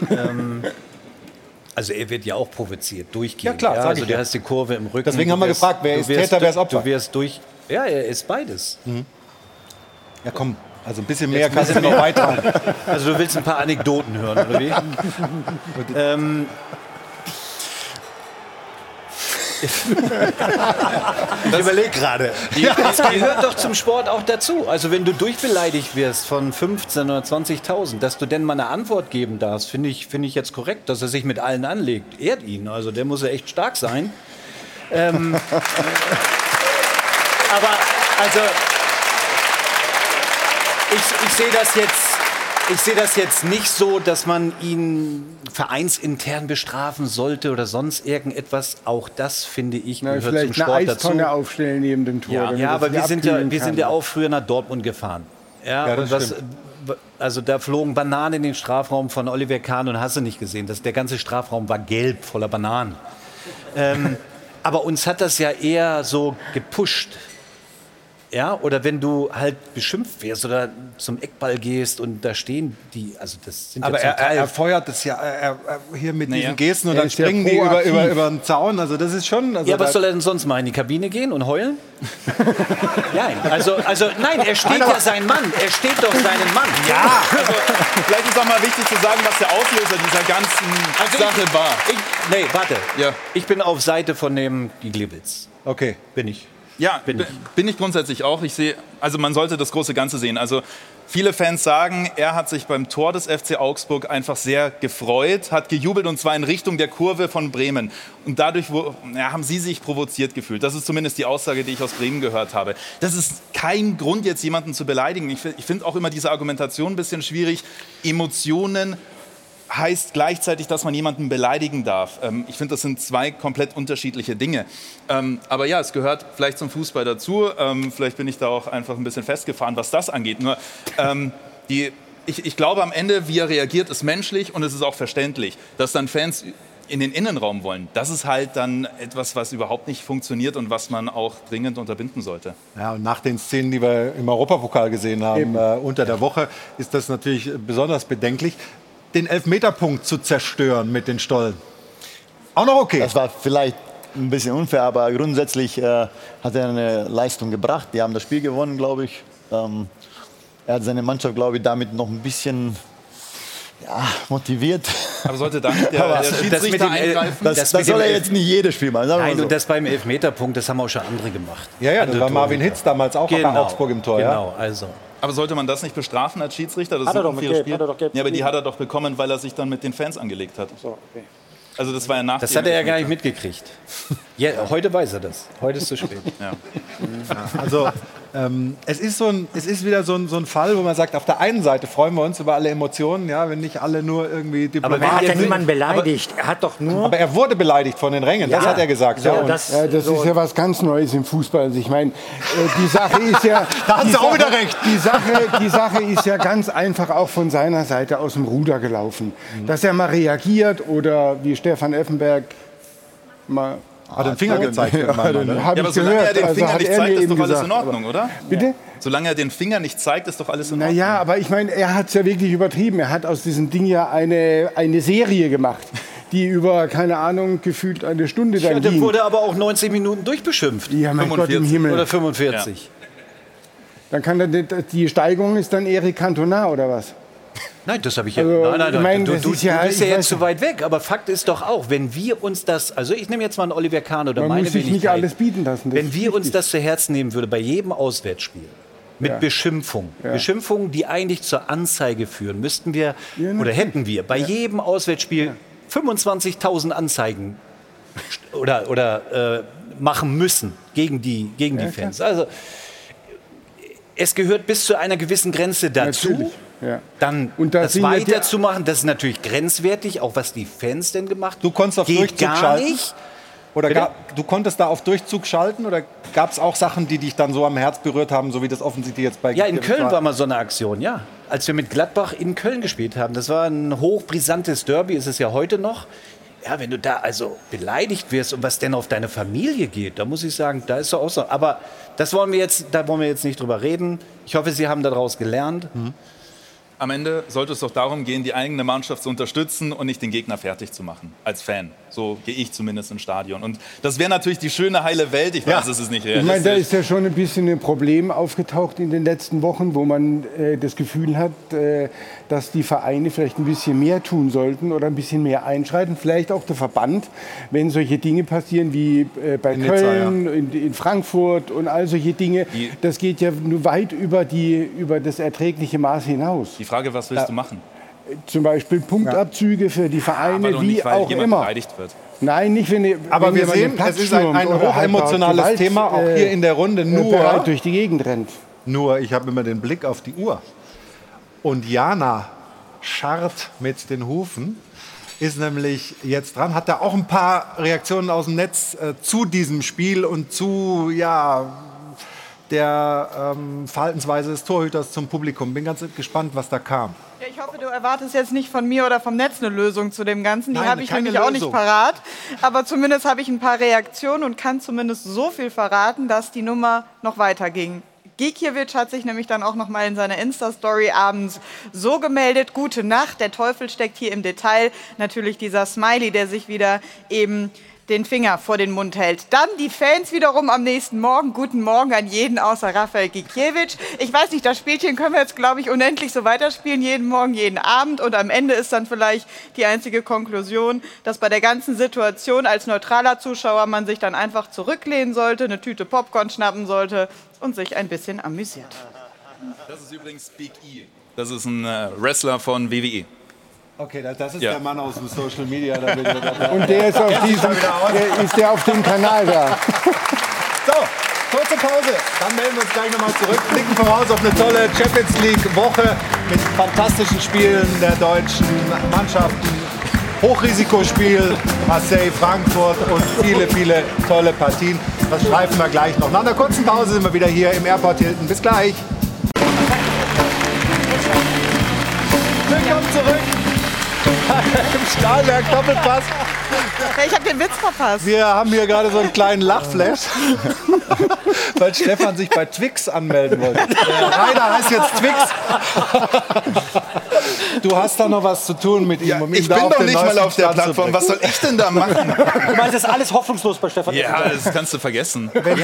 Speaker 5: ähm, also er wird ja auch provoziert, durchgehend.
Speaker 1: Ja, klar, sag
Speaker 5: also du
Speaker 1: ja.
Speaker 5: hast die Kurve im Rücken.
Speaker 1: Deswegen haben wir
Speaker 5: wirst-
Speaker 1: gefragt, wer ist
Speaker 5: wirst
Speaker 1: Täter, wer ist Opfer?
Speaker 5: Du wirst durch. Ja, er ist beides.
Speaker 1: Ja, komm. Also ein bisschen mehr
Speaker 5: Jetzt
Speaker 1: kannst du noch beitragen.
Speaker 5: Also du willst ein paar Anekdoten hören, oder wie? ähm, ich überlege gerade. Das gehört doch zum Sport auch dazu. Also wenn du durchbeleidigt wirst von 15 oder 20.000, dass du denn mal eine Antwort geben darfst, finde ich, finde ich jetzt korrekt, dass er sich mit allen anlegt. Ehrt ihn. Also der muss ja echt stark sein. Ähm, aber also ich, ich sehe das jetzt. Ich sehe das jetzt nicht so, dass man ihn vereinsintern bestrafen sollte oder sonst irgendetwas. Auch das finde ich
Speaker 4: Na,
Speaker 5: gehört zum
Speaker 4: vielleicht eine
Speaker 5: Sport dazu.
Speaker 4: Eistonne aufstellen neben dem Tor.
Speaker 5: Ja, ja
Speaker 4: er
Speaker 5: aber wir sind ja, wir sind ja auch früher nach Dortmund gefahren. Ja,
Speaker 1: Ja, das
Speaker 5: was, also da flogen Bananen in den Strafraum von Oliver Kahn und hast du nicht gesehen. Das, der ganze Strafraum war gelb, voller Bananen. ähm, aber uns hat das ja eher so gepusht. Ja, oder wenn du halt beschimpft wirst oder zum Eckball gehst und da stehen die, also das sind
Speaker 1: Aber
Speaker 5: ja
Speaker 1: er,
Speaker 5: zum
Speaker 1: er,
Speaker 5: Teil
Speaker 1: er feuert das ja er, er, hier mit
Speaker 5: Naja.
Speaker 1: diesen Gesten und
Speaker 5: Er
Speaker 1: dann springen die über, über, über den Zaun. Also das ist schon... Also
Speaker 5: ja, was soll er denn sonst mal in die Kabine gehen und heulen? nein, also, also nein, er steht ja sein Mann. Er steht doch seinen Mann.
Speaker 13: Ja, also, vielleicht ist auch mal wichtig zu sagen, was der Auslöser dieser ganzen
Speaker 5: Also
Speaker 13: Sache
Speaker 5: ich,
Speaker 13: war.
Speaker 5: Ich, nee, warte.
Speaker 13: Ja.
Speaker 5: Ich bin auf Seite von dem Giglewitz.
Speaker 1: Okay.
Speaker 5: Bin ich.
Speaker 13: Ja, bin, bin ich grundsätzlich auch. Ich sehe, also man sollte das große Ganze sehen. Also viele Fans sagen, er hat sich beim Tor des FC Augsburg einfach sehr gefreut, hat gejubelt und zwar in Richtung der Kurve von Bremen. Und dadurch wo, ja, haben sie sich provoziert gefühlt. Das ist zumindest die Aussage, die ich aus Bremen gehört habe. Das ist kein Grund, jetzt jemanden zu beleidigen. Ich, ich finde auch immer diese Argumentation ein bisschen schwierig. Emotionen heißt gleichzeitig, dass man jemanden beleidigen darf. Ähm, ich finde, das sind zwei komplett unterschiedliche Dinge. Ähm, aber ja, es gehört vielleicht zum Fußball dazu. Ähm, vielleicht bin ich da auch einfach ein bisschen festgefahren, was das angeht. Nur ähm, die, ich, ich glaube, am Ende, wie er reagiert, ist menschlich und es ist auch verständlich, dass dann Fans in den Innenraum wollen. Das ist halt dann etwas, was überhaupt nicht funktioniert und was man auch dringend unterbinden sollte.
Speaker 1: Ja, und nach den Szenen, die wir im Europapokal gesehen haben, äh, unter der Woche, ist das natürlich besonders bedenklich. Den Elfmeterpunkt zu zerstören mit den Stollen. Auch noch okay.
Speaker 3: Das war vielleicht ein bisschen unfair, aber grundsätzlich äh, hat er eine Leistung gebracht. Die haben das Spiel gewonnen, glaube ich. Ähm, er hat seine Mannschaft, glaube ich, damit noch ein bisschen ja, motiviert.
Speaker 13: Aber sollte da nicht der, der
Speaker 3: das
Speaker 13: Schiedsrichter
Speaker 3: El-
Speaker 13: eingreifen?
Speaker 3: das- das
Speaker 5: mit
Speaker 3: soll er jetzt nicht jedes Spiel machen.
Speaker 5: Nein,
Speaker 3: so.
Speaker 5: und das beim Elfmeterpunkt, das haben auch schon andere gemacht.
Speaker 1: Ja, ja, das war Marvin. Hitz damals auch bei
Speaker 5: Genau,
Speaker 1: Augsburg im Tor.
Speaker 5: Genau,
Speaker 1: Ja?
Speaker 5: also.
Speaker 13: Aber sollte man das nicht bestrafen als Schiedsrichter? Das
Speaker 9: Hat
Speaker 13: ist
Speaker 9: er doch
Speaker 13: ein
Speaker 9: mit Gelb,
Speaker 13: Spiel.
Speaker 9: hat er doch Gelb
Speaker 13: Ja, aber die hat er doch bekommen, weil er sich dann mit den Fans angelegt hat.
Speaker 9: So, okay.
Speaker 13: Also das war ja nach
Speaker 5: Das hat er ja gar nicht mitgekriegt. Ja, heute weiß er das. Heute ist zu spät.
Speaker 13: Ja.
Speaker 1: Also ähm, es ist so ein, es ist wieder so ein, so ein Fall, wo man sagt, auf der einen Seite freuen wir uns über alle Emotionen, ja, wenn nicht alle nur irgendwie
Speaker 9: Aber
Speaker 1: diplomatisch
Speaker 9: er hat ja niemanden beleidigt. Er hat doch nur.
Speaker 1: Aber er wurde beleidigt von den Rängen, das
Speaker 9: Ja.
Speaker 1: hat er gesagt.
Speaker 9: So,
Speaker 1: ja, und
Speaker 9: das-
Speaker 4: Ja, das
Speaker 9: So.
Speaker 4: ist ja was ganz Neues im Fußball. Also ich meine, äh, die Sache ist ja.
Speaker 1: Da haben
Speaker 4: die
Speaker 1: Sie auch wieder recht.
Speaker 4: Die Sache, die Sache ist ja ganz einfach auch von seiner Seite aus dem Ruder gelaufen. Dass er mal reagiert oder wie Stefan Effenberg mal.
Speaker 1: Hat den Finger gezeigt
Speaker 4: Ja, den
Speaker 1: ne?
Speaker 13: Ja, aber solange er den
Speaker 4: Also
Speaker 13: Finger
Speaker 4: hat
Speaker 13: nicht zeigt, ist doch alles in. Ordnung, oder?
Speaker 4: Bitte?
Speaker 13: Solange er den Finger nicht zeigt, ist doch alles in Ordnung.
Speaker 4: Naja, aber ich meine, er hat es ja wirklich übertrieben. Er hat aus diesem Ding ja eine, eine Serie gemacht, die über, keine Ahnung, gefühlt eine Stunde
Speaker 5: Ja,
Speaker 4: dann
Speaker 5: der
Speaker 4: ging.
Speaker 5: wurde aber auch 90 Minuten durchbeschimpft.
Speaker 4: Ja, mein Gott im Himmel.
Speaker 5: Oder 45.
Speaker 4: Dann kann er, die Steigerung ist dann Eric Cantona oder was?
Speaker 5: Nein, das habe ich ja.
Speaker 4: Also,
Speaker 5: nein, nein,
Speaker 4: ich meine,
Speaker 5: du, du,
Speaker 4: ja-
Speaker 5: du bist ja
Speaker 4: ich
Speaker 5: jetzt zu weit weg. Aber Fakt ist doch auch, wenn wir uns das, also ich nehme jetzt mal einen Oliver Kahn oder
Speaker 4: Man
Speaker 5: meine
Speaker 4: muss sich nicht alles bieten lassen.
Speaker 5: Wenn wir uns das zu Herzen nehmen würden bei jedem Auswärtsspiel mit
Speaker 4: Ja.
Speaker 5: Beschimpfung,
Speaker 4: Ja.
Speaker 5: Beschimpfungen, die eigentlich zur Anzeige führen, müssten wir
Speaker 4: Ja,
Speaker 5: oder hätten wir bei jedem Auswärtsspiel 25.000 Anzeigen oder, oder äh, machen müssen gegen die, gegen die
Speaker 4: Ja.
Speaker 5: Fans. Also es gehört bis zu einer gewissen Grenze dazu.
Speaker 4: Natürlich, ja.
Speaker 5: Dann
Speaker 4: Und da
Speaker 5: das
Speaker 4: die-
Speaker 5: weiterzumachen, das ist natürlich grenzwertig, auch was die Fans denn gemacht
Speaker 1: Du konntest auf
Speaker 5: Geht
Speaker 1: Durchzug
Speaker 5: gar
Speaker 1: schalten?
Speaker 5: nicht.
Speaker 1: Oder gab, du konntest da auf Durchzug schalten oder gab es auch Sachen, die dich dann so am Herz berührt haben, so wie das offensichtlich jetzt bei
Speaker 5: Ja, in Köln war mal so eine Aktion, ja. Als wir mit Gladbach in Köln gespielt haben. Das war ein hochbrisantes Derby, ist es ja heute noch. Ja, wenn du da also beleidigt wirst und was denn auf deine Familie geht, da muss ich sagen, da ist so auch so. Aber das wollen wir jetzt, da wollen wir jetzt nicht drüber reden. Ich hoffe, Sie haben daraus gelernt.
Speaker 13: Am Ende sollte es doch darum gehen, die eigene Mannschaft zu unterstützen und nicht den Gegner fertig zu machen. Als Fan. So gehe ich zumindest ins Stadion. Und das wäre natürlich die schöne, heile Welt. Ich weiß, es ist nicht
Speaker 4: Ich meine, da
Speaker 13: realistisch.
Speaker 4: ist ja schon ein bisschen ein Problem aufgetaucht in den letzten Wochen, wo man äh, das Gefühl hat, äh, dass die Vereine vielleicht ein bisschen mehr tun sollten oder ein bisschen mehr einschreiten. Vielleicht auch der Verband, wenn solche Dinge passieren wie äh, bei
Speaker 1: In Nizza,
Speaker 4: Köln, in, in Frankfurt und all solche Dinge.
Speaker 13: Die-
Speaker 4: Das geht ja nur weit über, die, über das erträgliche Maß hinaus.
Speaker 13: Die Frage, was willst
Speaker 4: Ja.
Speaker 13: du machen?
Speaker 4: Zum Beispiel Punktabzüge für die
Speaker 13: Aber
Speaker 4: Vereine, wie
Speaker 13: nicht, weil
Speaker 4: auch
Speaker 13: jemand
Speaker 4: immer.
Speaker 13: beleidigt wird.
Speaker 4: Nein, nicht wenn ihr
Speaker 1: Aber
Speaker 4: wenn
Speaker 1: wir sehen,
Speaker 4: Platz
Speaker 1: es ist ein, ein hochemotionales Thema, auch
Speaker 4: Gewalt,
Speaker 1: hier in der Runde.
Speaker 4: äh,
Speaker 1: Nur,
Speaker 4: bereit durch die Gegend rennt.
Speaker 1: nur ich habe immer den Blick auf die Uhr. Und Jana scharrt mit den Hufen, ist nämlich jetzt dran, hat da auch ein paar Reaktionen aus dem Netz äh, zu diesem Spiel und zu, ja, der ähm, Verhaltensweise des Torhüters zum Publikum. Bin ganz gespannt, was da kam.
Speaker 6: Ja, ich hoffe, du erwartest jetzt nicht von mir oder vom Netz eine Lösung zu dem Ganzen. Die habe ich nämlich auch nicht
Speaker 1: Lösung.
Speaker 6: parat. Aber zumindest habe ich ein paar Reaktionen und kann zumindest so viel verraten, dass die Nummer noch weiterging. Gikiewicz hat sich nämlich dann auch noch mal in seiner Insta-Story abends so gemeldet: Gute Nacht, der Teufel steckt hier im Detail. Natürlich dieser Smiley, der sich wieder eben den Finger vor den Mund hält. Dann die Fans wiederum am nächsten Morgen. Guten Morgen an jeden außer Rafael Gikiewicz. Ich weiß nicht, das Spielchen können wir jetzt, glaube ich, unendlich so weiterspielen. Jeden Morgen, jeden Abend. Und am Ende ist dann vielleicht die einzige Konklusion, dass bei der ganzen Situation als neutraler Zuschauer man sich dann einfach zurücklehnen sollte, eine Tüte Popcorn schnappen sollte und sich ein bisschen amüsiert.
Speaker 13: Das ist übrigens Big E. Das ist ein äh, Wrestler von WWE.
Speaker 1: Okay, das ist
Speaker 13: Ja.
Speaker 1: der Mann aus dem Social Media. Da bin ich dabei.
Speaker 4: Und der ist auf diesem, der ist der auf dem Kanal da.
Speaker 1: So, kurze Pause. Dann melden wir uns gleich nochmal zurück. Blicken voraus auf eine tolle Champions League-Woche mit fantastischen Spielen der deutschen Mannschaften. Hochrisikospiel, Marseille, Frankfurt und viele, viele tolle Partien. Das streifen wir gleich noch. Nach einer kurzen Pause sind wir wieder hier im Airport Hilton. Bis gleich. Willkommen zurück im Stahlwerk Doppelpass.
Speaker 6: Ich habe den Witz verpasst.
Speaker 1: Wir haben hier gerade so einen kleinen Lachflash, weil Stefan sich bei Twix anmelden wollte. Der Reiter heißt jetzt Twix. du hast da noch was zu tun mit ihm. um
Speaker 13: ich bin doch nicht mal auf der Plattform. Was soll ich denn da machen?
Speaker 9: Du meinst, das ist alles hoffnungslos bei Stefan
Speaker 13: Ja, das kannst du vergessen.
Speaker 1: Wenn,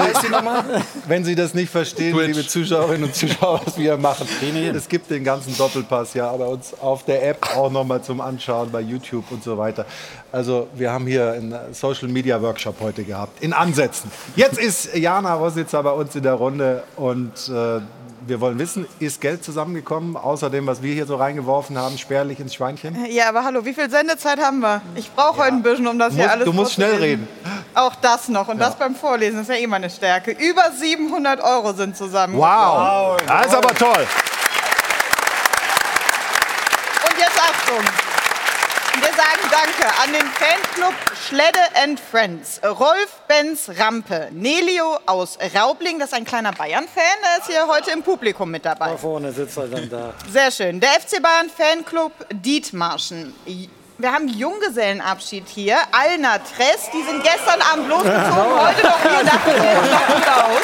Speaker 1: wenn Sie das nicht verstehen,
Speaker 13: Twitch.
Speaker 1: liebe Zuschauerinnen und Zuschauer, was wir hier machen. Es gibt den ganzen Doppelpass ja bei uns auf der App auch nochmal zum Anschauen bei YouTube und so weiter. Also wir haben hier einen Social Media Workshop heute gehabt, in Ansätzen. Jetzt ist Jana Rositzer bei uns in der Runde und äh, wir wollen wissen, ist Geld zusammengekommen, außer dem, was wir hier so reingeworfen haben, spärlich ins Schweinchen?
Speaker 6: Ja, aber hallo, wie viel Sendezeit haben wir? Ich brauche heute ein bisschen, um das hier
Speaker 1: musst,
Speaker 6: alles
Speaker 1: du musst schnell reden.
Speaker 6: Auch das noch. Und
Speaker 1: Ja.
Speaker 6: das beim Vorlesen ist ja eh meine Stärke. Über 700 Euro sind zusammen.
Speaker 1: Wow, das ist aber toll.
Speaker 6: Und jetzt Achtung. Danke an den Fanclub Schledde and Friends. Rolf Benz Rampe, Nelio aus Raubling, das ist ein kleiner Bayern-Fan, der ist hier heute im Publikum mit dabei.
Speaker 9: Da vorne sitzt er dann da.
Speaker 6: Sehr schön. Der FC Bayern Fanclub Dietmarschen. Wir haben Junggesellenabschied hier. Alna Tress, die sind gestern Abend losgezogen, heute noch hier. Das sieht noch gut aus.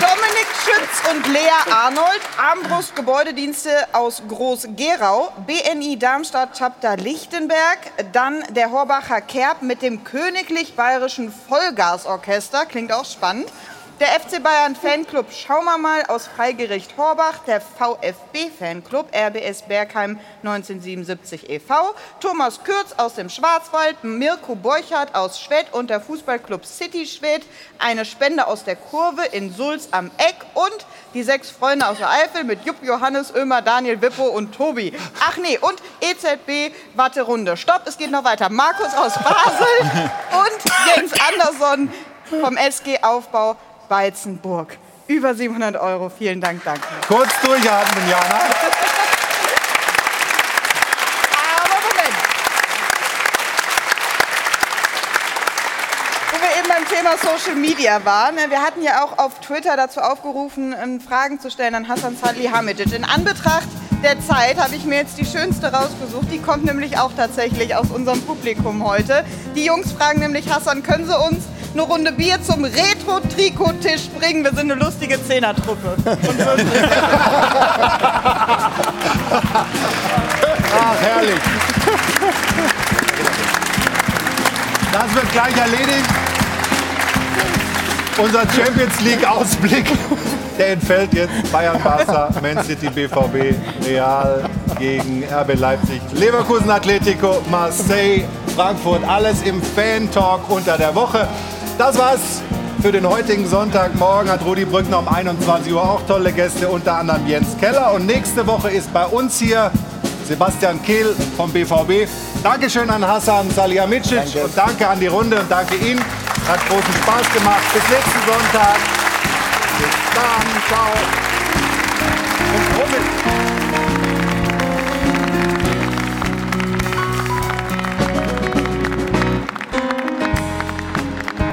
Speaker 6: Dominik Schütz und Lea Arnold, Armbrust Gebäudedienste aus Groß-Gerau, BNI Darmstadt Chapter Lichtenberg, dann der Horbacher Kerb mit dem Königlich Bayerischen Vollgasorchester, klingt auch spannend. Der FC Bayern Fanclub Schauen wir mal aus Freigericht Horbach, der VfB Fanclub RBS Bergheim 1977 e.V., Thomas Kürz aus dem Schwarzwald, Mirko Borchardt aus Schwedt und der Fußballclub City Schwedt, eine Spende aus der Kurve in Sulz am Eck und die sechs Freunde aus der Eifel mit Jupp Johannes, Ömer, Daniel Wippo und Tobi. Ach nee, und EZB Watterunde. Stopp, es geht noch weiter. Markus aus Basel und Jens Andersson vom SG Aufbau Weizenburg. Über 700 Euro. Vielen Dank, danke.
Speaker 1: Kurz durchatmen, Jana.
Speaker 6: Aber Moment. Wo wir eben beim Thema Social Media waren, ne, wir hatten ja auch auf Twitter dazu aufgerufen, ähm, Fragen zu stellen an Hassan Salihamidzic. In Anbetracht der Zeit habe ich mir jetzt die schönste rausgesucht. Die kommt nämlich auch tatsächlich aus unserem Publikum heute. Die Jungs fragen nämlich, Hassan, können Sie uns eine Runde Bier zum Retro-Trikot-Tisch bringen? Wir sind eine lustige Zehnertruppe.
Speaker 1: Ach, herrlich. Das wird gleich erledigt. Unser Champions League-Ausblick, der entfällt jetzt. Bayern, Barca, Man City, BVB, Real gegen RB Leipzig, Leverkusen, Atletico, Marseille, Frankfurt. Alles im Fan-Talk unter der Woche. Das war's für den heutigen Sonntagmorgen. Hat Rudi Brückner um 21 Uhr auch tolle Gäste, unter anderem Jens Keller. Und nächste Woche ist bei uns hier Sebastian Kehl vom BVB. Dankeschön an Hassan Salihamidzic
Speaker 3: Danke.
Speaker 1: und danke an die Runde und danke Ihnen. Hat großen Spaß gemacht. Bis nächsten Sonntag. Bis dann. Ciao.